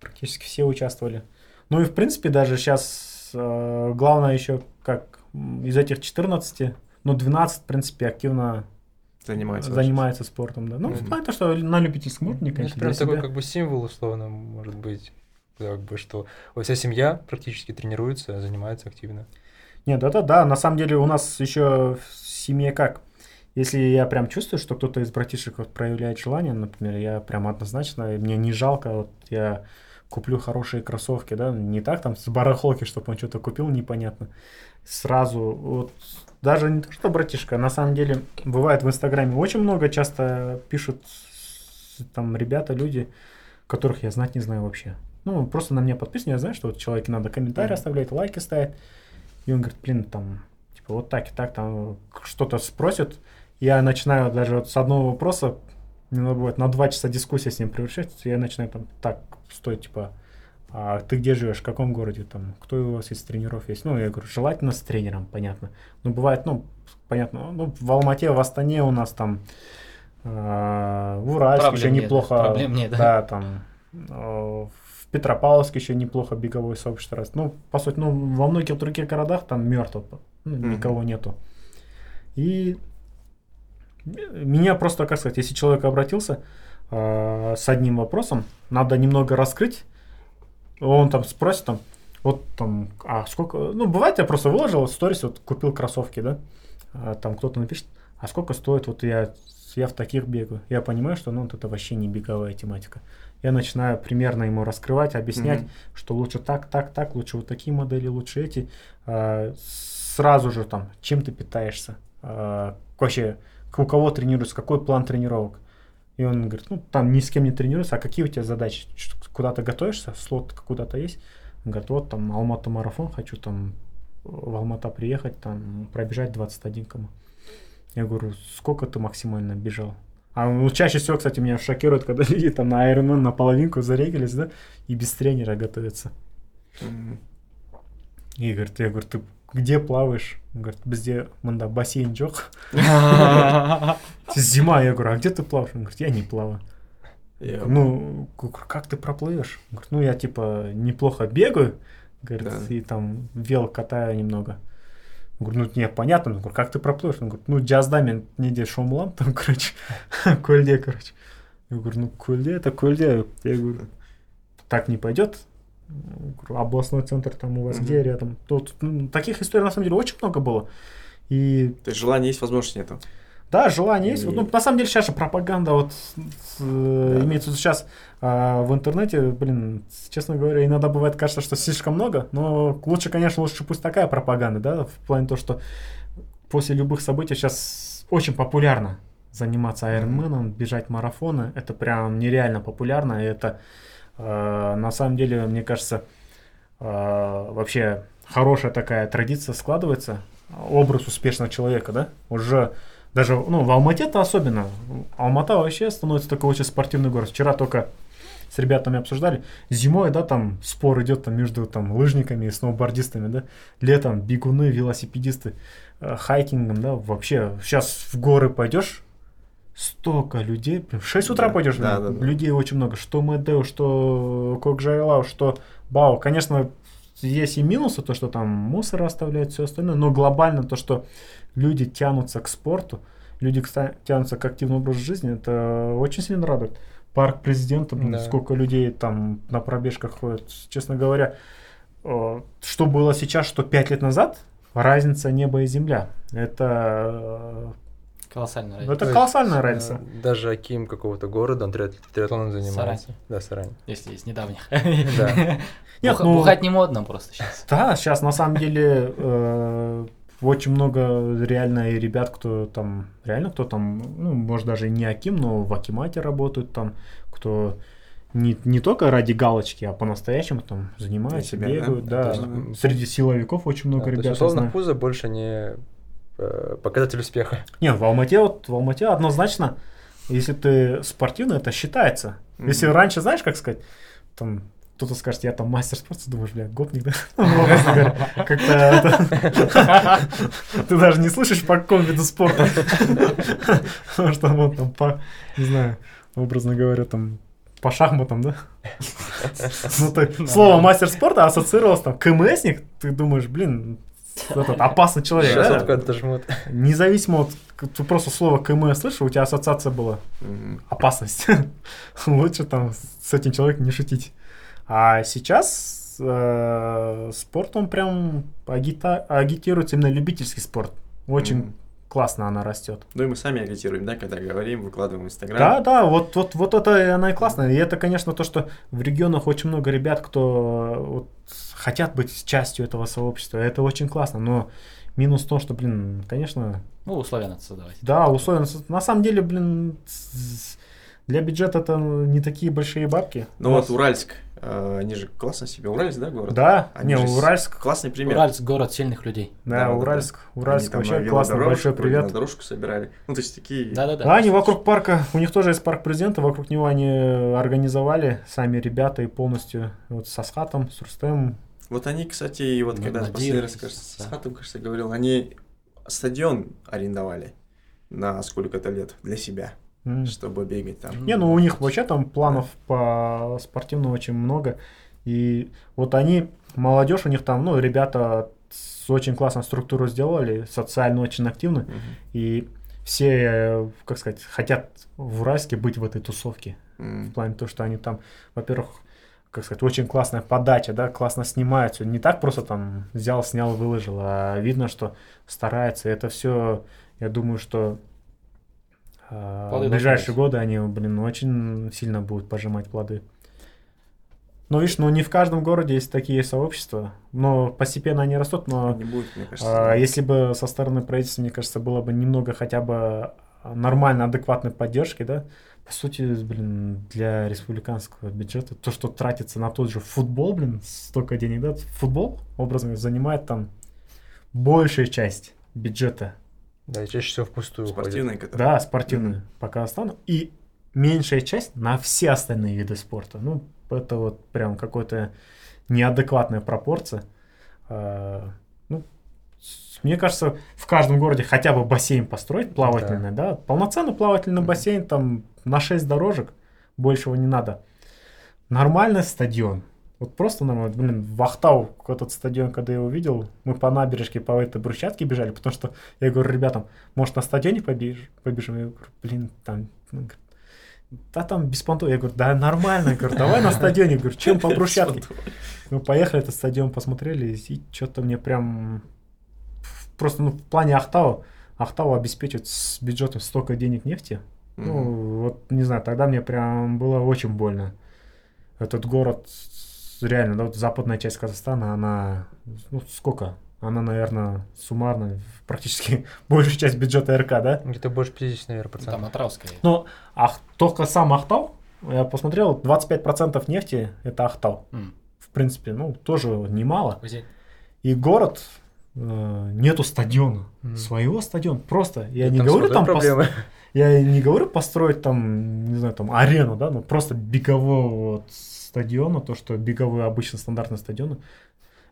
практически все участвовали. Ну и в принципе даже сейчас главное еще как из этих 14, ну 12 в принципе активно Занимается. занимается спортом, да. Ну в Мгм. плане то, что на любительском уровне, Ну, конечно, это прям такой себя. как бы символ условно может быть. Как бы что вот вся семья практически тренируется, занимается активно. Нет, это да, на самом деле у нас еще в семье как? Если я прям чувствую, что кто-то из братишек вот проявляет желание, например, я прям однозначно, мне не жалко, вот я куплю хорошие кроссовки, да, не так там с барахолки, чтобы он что-то купил, непонятно. Сразу, вот, даже не то, что братишка, на самом деле, бывает в Инстаграме очень много часто пишут там ребята, люди, которых я знать не знаю вообще. Ну, просто на меня подписан, я знаю, что вот человеку надо комментарии Мгм. оставлять, лайки ставить. И он говорит, блин, там, типа, вот так и так, там, что-то спросят. Я начинаю даже вот с одного вопроса, мне надо бывает на два часа дискуссия с ним превращается, я начинаю там, так, стой, типа, а ты где живешь, в каком городе, там, кто у вас из тренеров есть? Ну, я говорю, желательно с тренером, понятно. Ну, бывает, ну, понятно, ну, в Алмате, в Астане у нас там, а, в Уральске Проблем еще нет, неплохо, проблем нет, да. да, там, э, в Петропавловске еще неплохо беговое сообщество раз. Ну, по сути, ну, во многих других городах там мертво, ну, Мгм. никого нету. И меня просто, как сказать, если человек обратился э, с одним вопросом, надо немного раскрыть, он там спросит там, вот там, а сколько, ну, бывает, я просто выложил сторис, вот купил кроссовки, да, А там кто-то напишет, а сколько стоит, вот я, я в таких бегаю. Я понимаю, что, ну, вот это вообще не беговая тематика. Я начинаю примерно ему раскрывать, объяснять, Мгм. что лучше так, так, так, лучше вот такие модели, лучше эти. А, сразу же там, чем ты питаешься, а, вообще, у кого тренируешься, какой план тренировок. И он говорит, ну, там ни с кем не тренируешься, а какие у тебя задачи? Куда-то готовишься, слот куда-то есть? Он говорит, вот там Алмата марафон, хочу там в Алмата приехать, там пробежать 21 км. Я говорю, сколько ты максимально бежал? А ну, чаще всего, кстати, меня шокирует, когда люди там на Ironman на половинку зарегались, да, и без тренера готовятся. И говорит, я говорю, ты где плаваешь? Он говорит, бізде мында бассейн жоқ. Зима, я говорю, а где ты плаваешь? Он говорит, я не плаваю. Я- Ну, как ты проплывешь? Он говорит, ну я типа неплохо бегаю, говорит, Да. и там вел катаю немного. Я говорю, ну не, понятно, Я говорю, как ты проплывешь? Он говорит, ну джаздамен неде шомлам, там, короче, көлде, короче. Я говорю, ну кульде это кульде. Я говорю, так не пойдет. Областной центр там у вас Мгм. где рядом? Тут ну, таких историй на самом деле очень много было. И То есть желание есть, возможности нету. да, желание есть. И- Вот, ну, на самом деле сейчас же пропаганда вот э, Да. имеется сейчас а, в интернете, блин, честно говоря, иногда бывает кажется, что слишком много, но лучше, конечно, лучше пусть такая пропаганда, да, в плане того, что после любых событий сейчас очень популярно заниматься айронменом, бежать марафоны, это прям нереально популярно, и это э, на самом деле, мне кажется, э, вообще хорошая такая традиция складывается, образ успешного человека, да, уже даже, ну, в Алмате-то особенно, Алмата вообще становится такой очень спортивный город. Вчера только с ребятами обсуждали, зимой, да, там спор идет там между там лыжниками и сноубордистами, да, летом бегуны, велосипедисты, э, хайкингом, да, вообще, сейчас в горы пойдешь, столько людей, в 6 утра Да, пойдешь, да, да, да. людей очень много, что Медео, что Кокжайлау, что Бао, конечно, есть и минусы, то, что там мусор оставляют, все остальное, но глобально то, что люди тянутся к спорту, люди тянутся к активному образу жизни, это очень сильно радует. Парк президента, блин, Да. сколько людей там на пробежках ходят. Честно говоря, э, что было сейчас, что пять лет назад, разница небо и земля. Это, Колоссальная э, разница. это То есть, колоссальная э, разница. Даже Аким какого-то города, он триат- триатлоном занимается. Сарань. Да, Сарань. Если из недавних. Да. Нет, ну- Бухать не модно просто сейчас. Да, сейчас на самом деле э, очень много реально и ребят, кто там, реально кто там, ну, может даже и не Аким, но в Акимате работают там, кто не, не только ради галочки, а по-настоящему там занимаются, себя, бегают, да? да. Среди силовиков очень много Да, то есть, ребят. условно, знаю. пузо больше не показатель успеха. Не, в Алмате вот, в Алмате однозначно, если ты спортивный, это считается. Мгм. Если раньше, знаешь, как сказать, там кто-то скажет, я там мастер спорта, думаешь, бля, гопник, да? Ну, говоря, Как-то ты даже не слышишь по какому виду спорта. Потому что вот там по, не знаю, образно говоря, там по шахматам, да? Ну, ты слово мастер спорта ассоциировалось там КМСник, ты думаешь, блин, этот опасный человек, Сейчас да? вот куда-то жмут. Независимо от ты просто слово КМ слышал, у тебя ассоциация была опасность. Лучше там с этим человеком не шутить. А сейчас э, спорт, он прям агита- агитируется именно любительский спорт. Очень. Классно она растет. Ну и мы сами агитируем, да, когда говорим, выкладываем в Инстаграм. Да, да, вот, вот, вот это и она и классно. И это, конечно, то, что в регионах очень много ребят, кто вот, хотят быть частью этого сообщества. Это очень классно. Но минус в том, что, блин, конечно, Ну, условия надо создавать. Да, условия. На самом деле, блин, для бюджета это не такие большие бабки. Ну вот Уральск, они же классно себе, Уральск, да, город? Да, Они не, с- Уральск. Классный пример. Уральск – город сильных людей. Да, Да, да, Уральск. Они Уральск там вообще классно. Большой привет. На дорожку собирали. Ну, то есть такие... Да-да-да. Да, они вокруг парка, у них тоже есть парк президента, вокруг него они организовали сами ребята и полностью вот с Асхатом, с Рустемом. Вот они, кстати, и вот Ну, когда последний раз, кажется, с да. Хатом, кажется, говорил, они стадион арендовали на сколько-то лет для себя, М. чтобы бегать там. Не, ну у них вообще там планов по спортивному очень много. И вот они, молодежь у них там, ну, ребята с очень классную структуру сделали, социально очень активны. Мгм. И все, как сказать, хотят в Уральске быть в этой тусовке. В М. плане того, что они там, во-первых, как сказать, очень классная подача, да, классно снимают. Не так просто там взял, снял, выложил, а видно, что старается. Это все, я думаю, что Плоды в ближайшие годы они, блин, очень сильно будут пожимать плоды. Ну, видишь, ну не в каждом городе есть такие сообщества, но постепенно они растут, но Не будет, мне кажется. а, Если бы со стороны правительства, мне кажется, было бы немного хотя бы нормально, адекватной поддержки, да, по сути, блин, для республиканского бюджета, то, что тратится на тот же футбол, блин, столько денег, да, футбол, образно, занимает там большая часть бюджета, Да, и чаще всего впустую. Спортивные, которые... да, спортивную по Казахстану, и меньшая часть на все остальные виды спорта. Ну, это вот прям какой-то неадекватная пропорция. А, Ну, мне кажется, в каждом городе хотя бы бассейн построить плавательный, да, полноценный плавательный Мгм. бассейн там на 6 дорожек, большего не надо. Нормальный стадион. Вот просто нормально. Блин, в Ахтау этот стадион, когда я его видел, мы по набережке по этой брусчатке бежали, потому что я говорю ребятам, может на стадионе побеж- побежим? Я говорю, блин, там ну, да там беспонтово. Я говорю, да нормально, я говорю, давай на стадионе, я говорю, чем по брусчатке. Мы поехали этот стадион, посмотрели, и что-то мне прям просто ну, в плане Ахтау, Ахтау обеспечивает с бюджетом столько денег нефти. Ну, вот не знаю, тогда мне прям было очень больно. Этот город, реально, да, вот западная часть Казахстана, она, ну, сколько? Она, наверное, суммарно практически большая часть бюджета РК, да? Где-то больше 50, наверное, Там процентов. Атравская. Но ах, только сам Ахтау, я посмотрел, 25% нефти это Ахтау. М. В принципе, ну, тоже немало. Где? И город, э, нету стадиона, Мгм. своего стадиона, просто. Я Там не говорю там, пос- проблемы. я не говорю построить там, не знаю, там арену, да, ну просто бегового вот стадиона, то, что беговые обычно стандартные стадионы.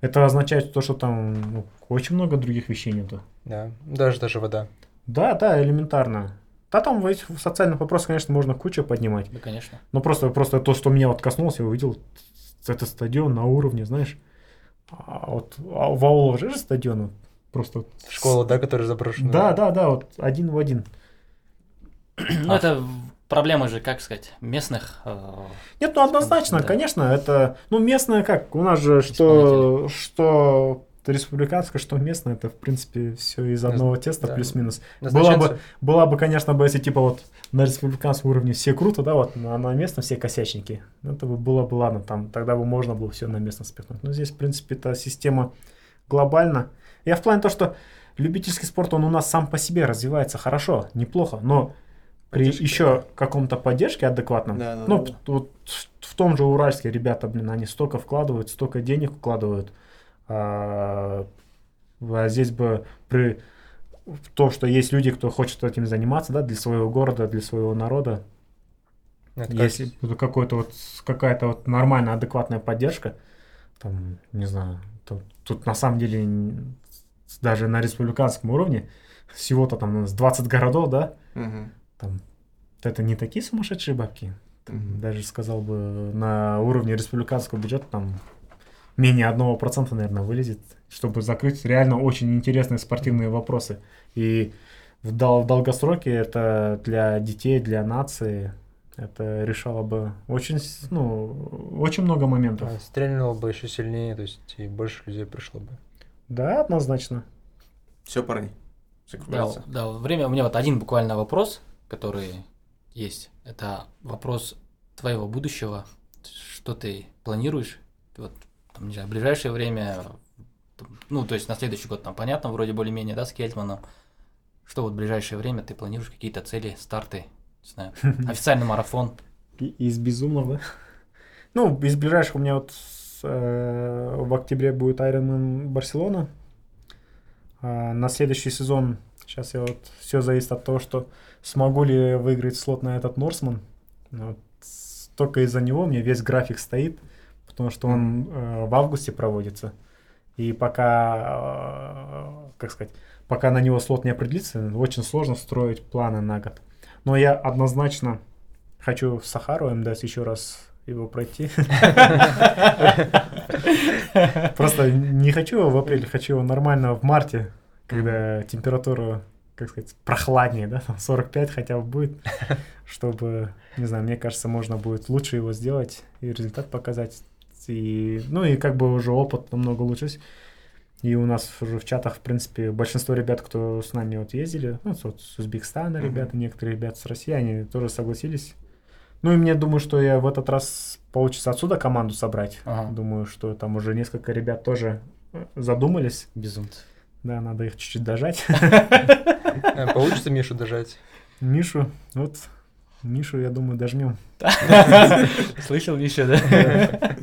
Это означает то, что там ну, очень много других вещей нету. Да, даже даже вода. Да, да, элементарно. Да, там в этих социальных вопросах, конечно, можно кучу поднимать. Да, конечно. Но просто, просто то, что меня вот коснулось, я увидел этот стадион на уровне, знаешь. А вот а в аулах же стадион вот просто... Школа, да, которая заброшена. Да, да, да, вот один в один. Ну, это проблема же, как сказать, местных. э, Нет, ну однозначно, Да. конечно, это, ну местное как, у нас же что, что республиканское, что местное, это в принципе все из одного теста да. плюс-минус. Была бы, была бы, конечно, бы, если типа вот на республиканском уровне все круто, да, вот, а на местном все косячники, это бы было бы ладно, там тогда бы можно было все на местном спихнуть. Но здесь, в принципе, эта система глобальна. Я в плане то, что любительский спорт, он у нас сам по себе развивается хорошо, неплохо, но при Поддержки, еще каком-то поддержке адекватном, Да, да, ну, да, вот в том же Уральске ребята, блин, они столько вкладывают, столько денег вкладывают, а, а здесь бы при в том, что есть люди, кто хочет этим заниматься, да, для своего города, для своего народа, Это если вот какой-то вот какая-то вот нормальная, адекватная поддержка, там, не знаю, то- тут на самом деле даже на республиканском уровне всего-то там нас 20 городов, да, Мгм. Там это не такие сумасшедшие бабки. Там, Мгм. Даже сказал бы на уровне республиканского бюджета там менее одного процента, наверное, вылезет, чтобы закрыть реально очень интересные спортивные вопросы. И в, дол- в долгосроке это для детей, для нации это решало бы очень, ну, очень много моментов. а, стрельнуло бы еще сильнее, то есть и больше людей пришло бы. Да, однозначно. Все, парни. Да, Закругляться. да, время. У меня вот один буквально вопрос, который есть. Это вопрос твоего будущего. Что ты планируешь? Вот, там, не знаю, в ближайшее время, ну, то есть на следующий год, там, понятно, вроде более-менее, да, с Кельтманом. Что вот в ближайшее время ты планируешь какие-то цели, старты, не знаю, официальный марафон? Из безумного? Ну, из ближайших у меня вот э, в октябре будет Ironman Барселона. На следующий сезон, сейчас я вот, все зависит от того, что смогу ли выиграть слот на этот Норсман. Вот, с- только из-за него мне весь график стоит, потому что он э, в августе проводится. И пока, э, как сказать, пока на него слот не определится, очень сложно строить планы на год. Но я однозначно хочу в Сахару МДС еще раз его пройти. Просто не хочу его в апреле, хочу его нормально в марте, когда температура, как сказать, прохладнее, да, там 45 хотя бы будет, чтобы, не знаю, мне кажется, можно будет лучше его сделать и результат показать. И, ну и как бы уже опыт намного лучше. И у нас уже в чатах, в принципе, большинство ребят, кто с нами вот ездили, ну, вот с Узбекистана Мгм. ребята, некоторые ребята с России, они тоже согласились. Ну и мне думаю, что я в этот раз получится отсюда команду собрать. Ага. Думаю, что там уже несколько ребят тоже э, задумались. Безумцы. Да, надо их чуть-чуть дожать. А, Получится Мишу дожать? Мишу, вот, Мишу, я думаю, дожмем. Слышал еще, да?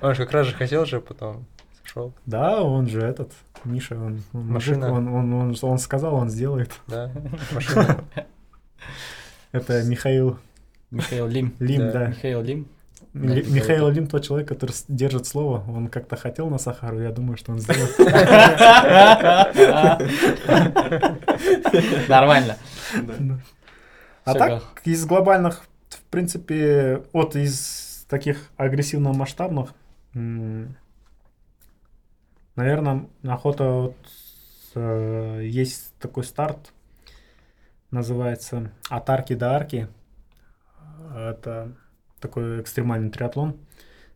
Он же как раз же хотел же, потом сошел. Да, он же этот, Миша, он, он мужик, Машина. он, он, он, он сказал, он сделает. Да, машина. Это Михаил Михаил Лим. Лим, Да. да. Михаил Лим. Да, Михаил Лим тот человек, который держит слово. Он как-то хотел на Сахару, я думаю, что он сделает. Нормально. А так, из глобальных, в принципе, вот из таких агрессивно-масштабных, наверное, охота вот, э, есть такой старт, называется от арки до арки. Это такой экстремальный триатлон.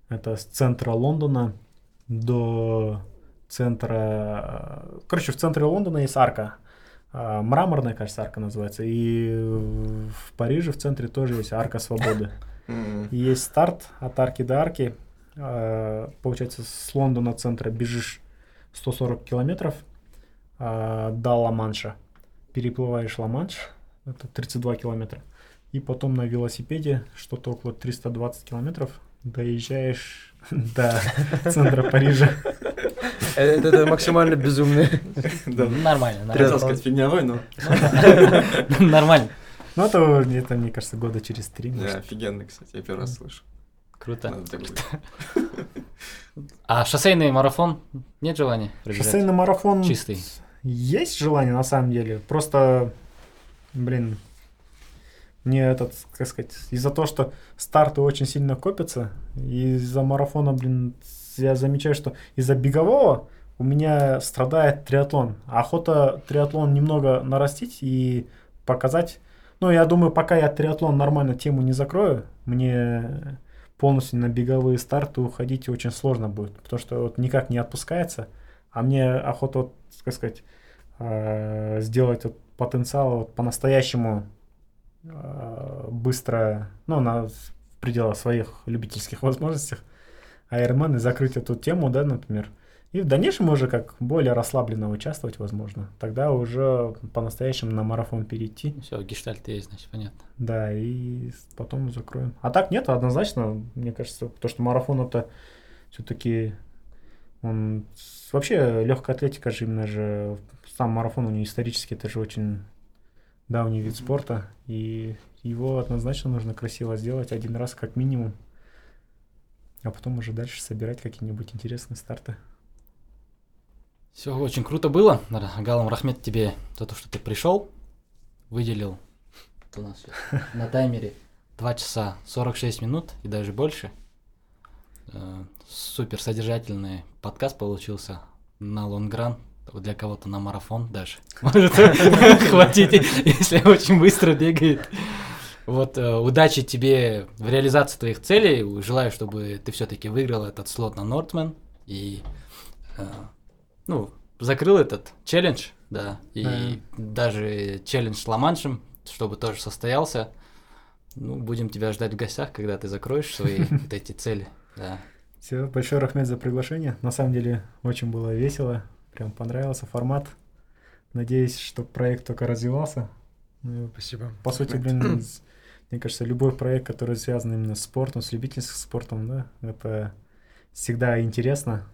Это с центра Лондона до центра... Короче, в центре Лондона есть арка. А, Мраморная, кажется, арка называется. И в Париже в центре тоже есть арка свободы. Есть старт от арки до арки. А, Получается, с Лондона центра бежишь 140 километров до Ла-Манша. Переплываешь Ла-Манш, это 32 километра. И потом на велосипеде что-то около 320 километров доезжаешь до центра Парижа. Э, Это, это максимально безумный. Да. Нормально, Хотел нормально. сказать фигнявой, но Нормально. Ну, это, это, мне кажется, года через три. да, может. офигенно, кстати, я первый раз слышу. Круто. А шоссейный марафон нет желания пробежать? Шоссейный марафон Чистый. есть желание, на самом деле. Просто, блин, мне этот, как сказать, из-за того, что старты очень сильно копятся, из-за марафона, блин, я замечаю, что из-за бегового у меня страдает триатлон. Охота триатлон немного нарастить и показать. Ну, я думаю, пока я триатлон нормально тему не закрою, мне полностью на беговые старты уходить очень сложно будет, потому что вот никак не отпускается, а мне охота, вот, как сказать, э, сделать вот потенциал вот по-настоящему быстро, ну, на в пределах своих любительских возможностях, Ironman и закрыть эту тему, да, например. И в дальнейшем уже как более расслабленно участвовать, возможно. Тогда уже по-настоящему на марафон перейти. Все, гештальт есть, значит, понятно. Да, и потом закроем. А так нет, однозначно, мне кажется, то, что марафон это все-таки он вообще легкая атлетика же именно же сам марафон у него исторически это же очень давний вид спорта, и его однозначно нужно красиво сделать один раз как минимум, а потом уже дальше собирать какие-нибудь интересные старты. Все очень круто было. Галам Рахмет тебе за то, что ты пришел, выделил у нас на таймере 2 часа 46 минут и даже больше. Э, Супер содержательный подкаст получился на лонгран, для кого-то на марафон даже. Может хватить, если очень быстро бегает. Вот, э, удачи тебе в реализации твоих целей. Желаю, чтобы ты все-таки выиграл этот слот на Нортмен и э, ну, закрыл этот челлендж, да, и даже челлендж с Ла-Маншем, чтобы тоже состоялся. Ну, будем тебя ждать в гостях, когда ты закроешь свои вот эти цели, да. Все, большой рахмет за приглашение. На самом деле очень было весело, прям понравился формат. Надеюсь, что проект только развивался. Ну, Спасибо. По сути, блин, мне кажется, любой проект, который связан именно с спортом, с любительским спортом, да, это всегда интересно.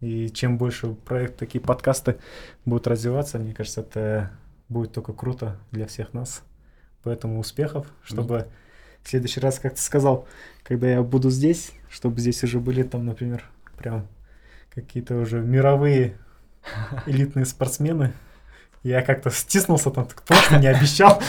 И чем больше проект, такие подкасты будут развиваться, мне кажется, это будет только круто для всех нас. Поэтому успехов, чтобы в следующий раз, как ты сказал, когда я буду здесь, чтобы здесь уже были там, например, прям какие-то уже мировые элитные спортсмены. Я как-то стиснулся там, так просто не обещал.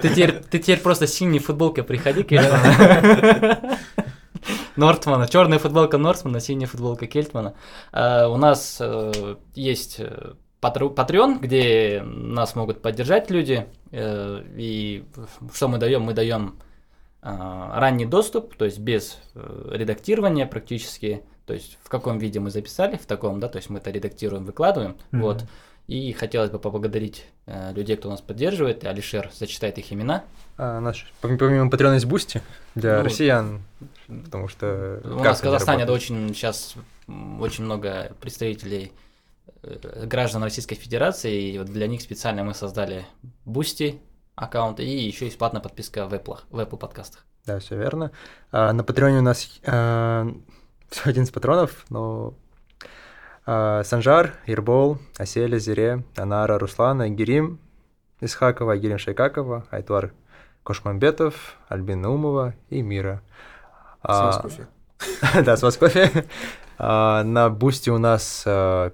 Ты теперь, ты теперь просто синей футболкой приходи, Кельтмана. Нортмана. Черная футболка Нортмана, синяя футболка Кельтмана. А, У нас э, есть э, Patreon, где нас могут поддержать люди. э, И что мы даем? Мы даем а, ранний доступ, то есть без редактирования практически. То есть в каком виде мы записали, в таком, да, то есть мы это редактируем, выкладываем. Мгм. Вот. И хотелось бы поблагодарить э, людей, кто нас поддерживает. Алишер зачитает их имена. А, наш, помимо, Patreon есть Boosty для Ну, россиян, потому что... У нас в Казахстане это очень сейчас очень много представителей э, граждан Российской Федерации, и вот для них специально мы создали Boosty аккаунт, и еще есть платная подписка в Apple, в Apple подкастах. Да, все верно. А, на Patreon е у нас а, всего 11 патронов, но а, Санжар, Ирбол, Аселя, Зире, Анара, Руслана, Герим, Исхакова, Герим Шайкакова, Айтвар Кошмамбетов, Альбин Наумова и Мира. А, кофе. Да, с вас кофе. А, На бусте у нас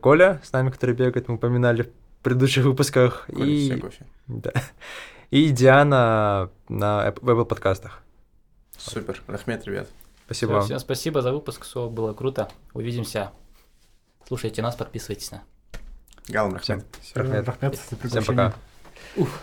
Коля с нами, который бегает, мы упоминали в предыдущих выпусках. И, да. и Диана на Apple подкастах. Супер. Рахмет, ребят. Спасибо вам. всем спасибо за выпуск, все было круто. Увидимся. Слушайте нас, подписывайтесь на. Галам Рахмет. Всем, Рахмет. Рахмет за Всем приглашение. пока. Уф.